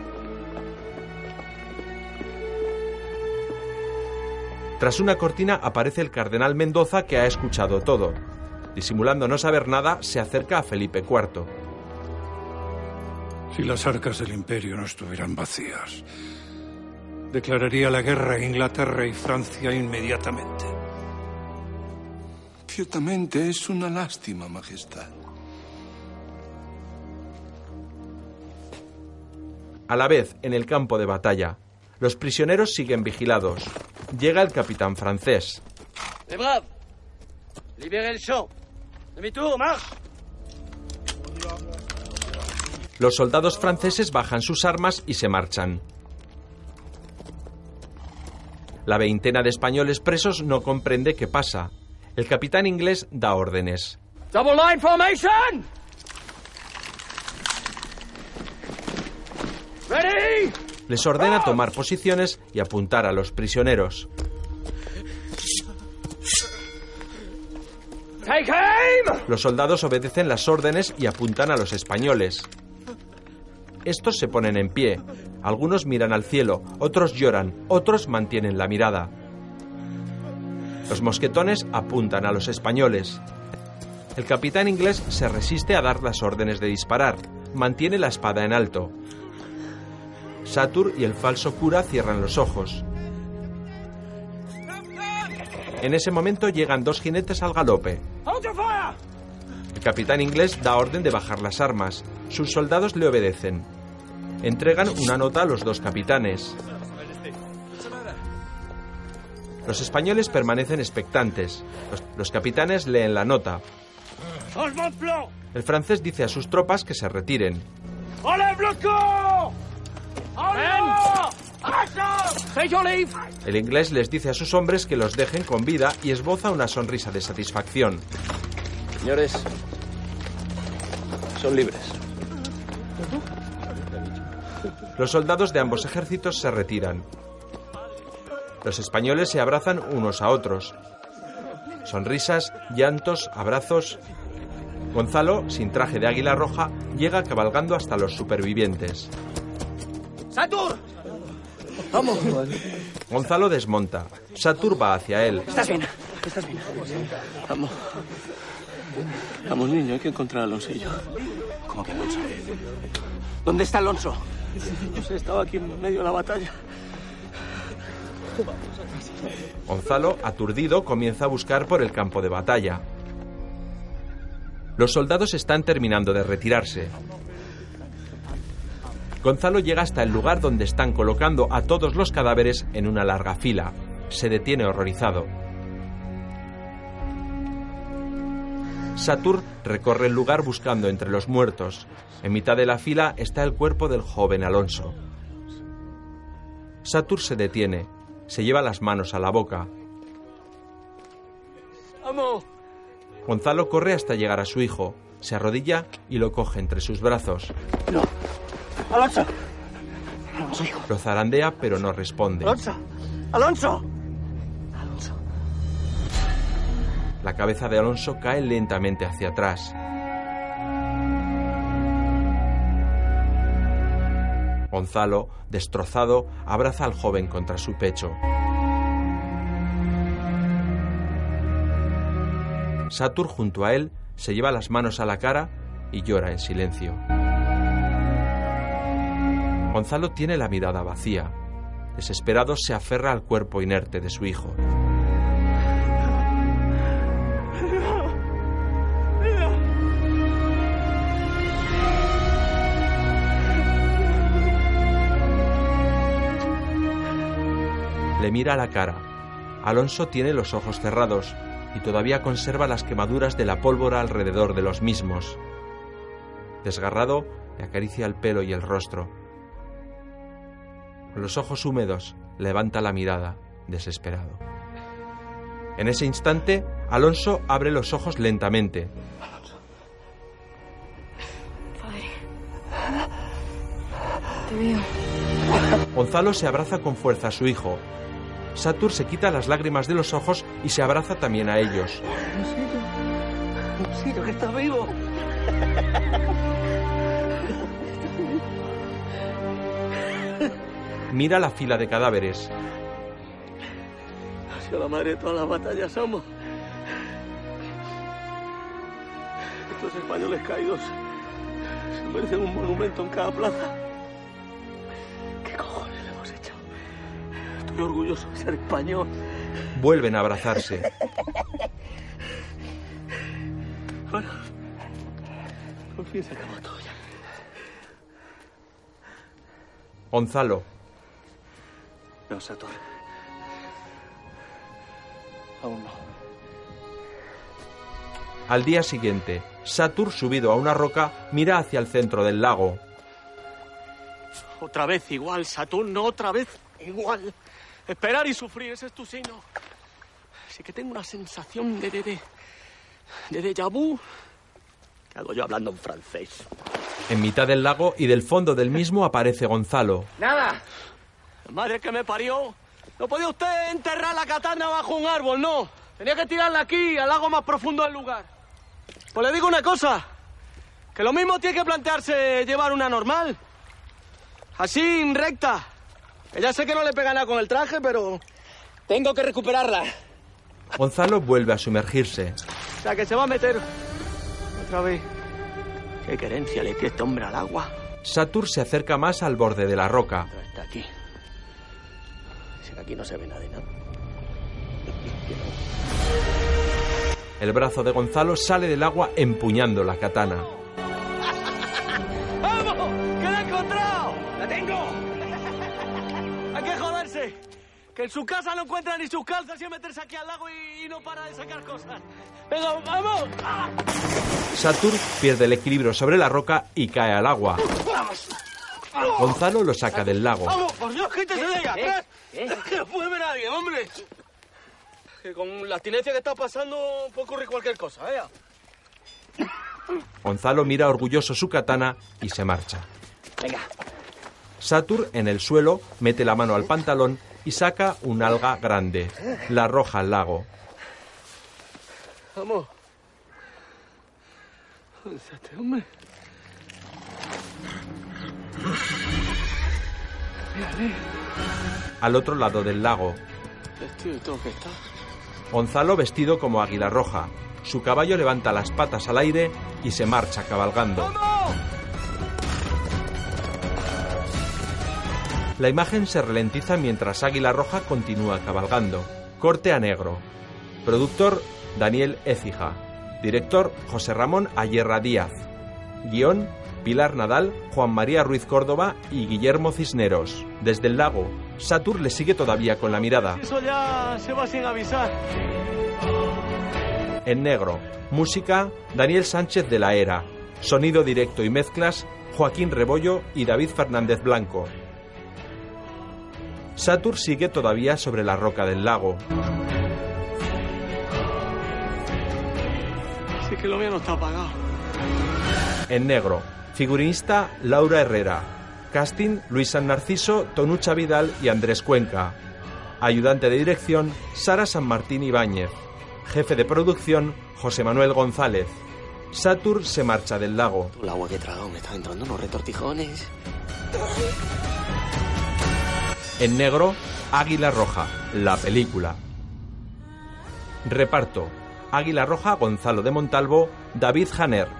Speaker 1: Tras una cortina aparece el cardenal Mendoza que ha escuchado todo. Disimulando no saber nada, se acerca a Felipe IV.
Speaker 33: Si las arcas del imperio no estuvieran vacías, declararía la guerra a Inglaterra y Francia inmediatamente.
Speaker 4: Ciertamente es una lástima, Majestad.
Speaker 1: A la vez, en el campo de batalla, los prisioneros siguen vigilados. Llega el capitán francés.
Speaker 8: Les braves, libérez el champ. Demi-tour, marche.
Speaker 1: Los soldados franceses bajan sus armas y se marchan. La veintena de españoles presos no comprende qué pasa. El capitán inglés da órdenes.
Speaker 8: Double line formation. Ready.
Speaker 1: Les ordena tomar posiciones y apuntar a los prisioneros. Los soldados obedecen las órdenes y apuntan a los españoles. Estos se ponen en pie. Algunos miran al cielo, otros lloran, otros mantienen la mirada. Los mosquetones apuntan a los españoles. El capitán inglés se resiste a dar las órdenes de disparar. Mantiene la espada en alto. Satur y el falso cura cierran los ojos. En ese momento llegan dos jinetes al galope. El capitán inglés da orden de bajar las armas. Sus soldados le obedecen. Entregan una nota a los dos capitanes. Los españoles permanecen expectantes. Los, los capitanes leen la nota. El francés dice a sus tropas que se retiren. El inglés les dice a sus hombres que los dejen con vida y esboza una sonrisa de satisfacción.
Speaker 19: Señores, son libres.
Speaker 1: Los soldados de ambos ejércitos se retiran. Los españoles se abrazan unos a otros. Sonrisas, llantos, abrazos. Gonzalo, sin traje de águila roja, llega cabalgando hasta los supervivientes.
Speaker 7: ¡Satur! ¡Vamos!
Speaker 1: Gonzalo desmonta. Satur va hacia él.
Speaker 7: ¿Estás bien? ¿Estás bien?
Speaker 8: Vamos. Vamos, niño, hay que encontrar a Alonsillo.
Speaker 7: ¿Cómo que Alonso? ¿Dónde está Alonso?
Speaker 8: No sé, estaba aquí en medio de la batalla.
Speaker 1: Gonzalo, aturdido, comienza a buscar por el campo de batalla. Los soldados están terminando de retirarse. Gonzalo llega hasta el lugar donde están colocando a todos los cadáveres en una larga fila. Se detiene horrorizado. Satur recorre el lugar buscando entre los muertos. En mitad de la fila está el cuerpo del joven Alonso. Satur se detiene, se lleva las manos a la boca.
Speaker 8: ¡Vamos!
Speaker 1: Gonzalo corre hasta llegar a su hijo, se arrodilla y lo coge entre sus brazos.
Speaker 7: No. ¡Alonso! Alonso, hijo.
Speaker 1: Lo zarandea pero no responde.
Speaker 7: ¡Alonso! ¡Alonso!
Speaker 1: La cabeza de Alonso cae lentamente hacia atrás. Gonzalo, destrozado, abraza al joven contra su pecho. Satur junto a él se lleva las manos a la cara y llora en silencio. Gonzalo tiene la mirada vacía. Desesperado se aferra al cuerpo inerte de su hijo. Le mira a la cara. Alonso tiene los ojos cerrados y todavía conserva las quemaduras de la pólvora alrededor de los mismos. Desgarrado, le acaricia el pelo y el rostro. Con los ojos húmedos, levanta la mirada, desesperado. En ese instante, Alonso abre los ojos lentamente.
Speaker 11: Padre. Te veo.
Speaker 1: Gonzalo se abraza con fuerza a su hijo. Satur se quita las lágrimas de los ojos y se abraza también a ellos.
Speaker 7: Que está vivo.
Speaker 1: Mira la fila de cadáveres.
Speaker 8: Ha sido la madre de todas las batallas, somos. Estos españoles caídos se merecen un monumento en cada plaza. ¿Qué cojones le hemos hecho? Estoy orgulloso de ser español.
Speaker 1: Vuelven a abrazarse.
Speaker 8: Bueno, por fin se acabó todo ya.
Speaker 1: Gonzalo,
Speaker 8: No, Sator. Aún no.
Speaker 1: al día siguiente, Satur, subido a una roca, mira hacia el centro del lago.
Speaker 8: Otra vez igual, Saturno, otra vez igual. Esperar y sufrir, ese es tu signo. Así que tengo una sensación de de de, de déjà vu. ¿Qué hago yo hablando en francés?
Speaker 1: En mitad del lago y del fondo del mismo aparece Gonzalo.
Speaker 8: ¡Nada! Madre que me parió. No podía usted enterrar la katana bajo un árbol, no. Tenía que tirarla aquí, al lago más profundo del lugar. Pues le digo una cosa. Que lo mismo tiene que plantearse llevar una normal. Así, recta. Que ya sé que no le pega nada con el traje, pero... Tengo que recuperarla.
Speaker 1: Gonzalo vuelve a sumergirse.
Speaker 8: O sea, que se va a meter... Otra vez. ¿Qué querencia le tiene este hombre al agua?
Speaker 1: Satur se acerca más al borde de la roca.
Speaker 8: Está aquí. Aquí no se ve nada de nada. *laughs*
Speaker 1: El brazo de Gonzalo sale del agua empuñando la katana. *laughs*
Speaker 8: ¡Vamos! ¡Que la he encontrado! ¡La tengo! *laughs* Hay que joderse. Que en su casa no encuentra ni sus calzas y meterse aquí al lago y, y no para de sacar cosas. ¡Venga, vamos! ¡Ah!
Speaker 1: Satur pierde el equilibrio sobre la roca y cae al agua.
Speaker 8: ¡Vamos!
Speaker 1: Gonzalo lo saca del lago.
Speaker 8: ¡Vamos! ¡Por Dios, quítese de ella!
Speaker 7: ¿Eh?
Speaker 8: ¿Eh? *laughs* Que no puede ver a nadie, hombre. Que con la abstinencia que está pasando puede ocurrir cualquier cosa, ¿eh?
Speaker 1: Gonzalo mira orgulloso su katana y se marcha.
Speaker 7: Venga.
Speaker 1: Satur, en el suelo, mete la mano al pantalón y saca un alga grande. La arroja al lago.
Speaker 8: Vamos. ¿Dónde está este hombre? Mírale.
Speaker 1: Al otro lado del lago,
Speaker 8: Vestido y todo que está.
Speaker 1: Gonzalo vestido como águila roja. Su caballo levanta las patas al aire y se marcha cabalgando. La imagen se ralentiza mientras Águila Roja continúa cabalgando. Corte a negro. Productor Daniel Écija. Director José Ramón Ayerra Díaz. Guión Pilar Nadal, Juan María Ruiz Córdoba y Guillermo Cisneros. Desde el lago, Satur le sigue todavía con la mirada.
Speaker 8: Eso ya se va sin avisar.
Speaker 1: En negro. Música Daniel Sánchez de la Era. Sonido directo y mezclas Joaquín Rebollo y David Fernández Blanco. Satur sigue todavía sobre la roca del lago.
Speaker 8: Sí que lo mío no está apagado.
Speaker 1: En negro. Figurinista Laura Herrera. Casting Luis San Narciso, Tonucha Vidal y Andrés Cuenca. Ayudante de dirección Sara San Martín Ibáñez. Jefe de producción José Manuel González. Satur se marcha del lago.
Speaker 7: El agua que he tragado me está entrando unos retortijones.
Speaker 1: En negro, Águila Roja, la película. Reparto. Águila Roja, Gonzalo de Montalvo, David Janer.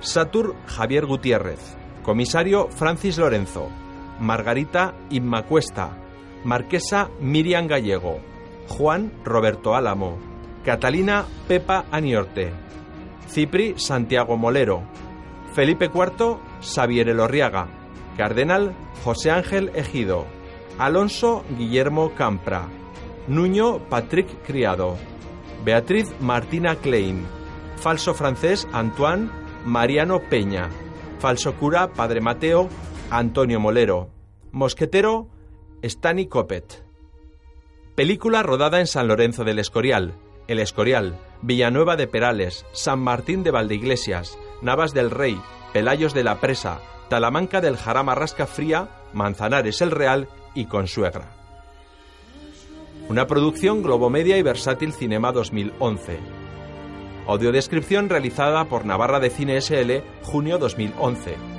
Speaker 1: Satur, Javier Gutiérrez. Comisario, Francis Lorenzo. Margarita, Inma Cuesta. Marquesa, Miriam Gallego. Juan, Roberto Álamo. Catalina, Pepa Aniorte. Cipri, Santiago Molero. Felipe IV, Xavier Elorriaga. Cardenal, José Ángel Ejido. Alonso Guillermo Campra. Nuño Patrick Criado. Beatriz Martina Klein. Falso francés Antoine Mariano Peña. Falso cura Padre Mateo Antonio Molero. Mosquetero Stani Copet. Película rodada en San Lorenzo del Escorial, El Escorial, Villanueva de Perales, San Martín de Valdeiglesias, Navas del Rey, Pelayos de la Presa, Talamanca del Jarama Rasca Fría, Manzanares el Real y Consuegra. Una producción Globomedia y Versátil Cinema 2011. Audiodescripción realizada por Navarra de Cine SL, junio 2011.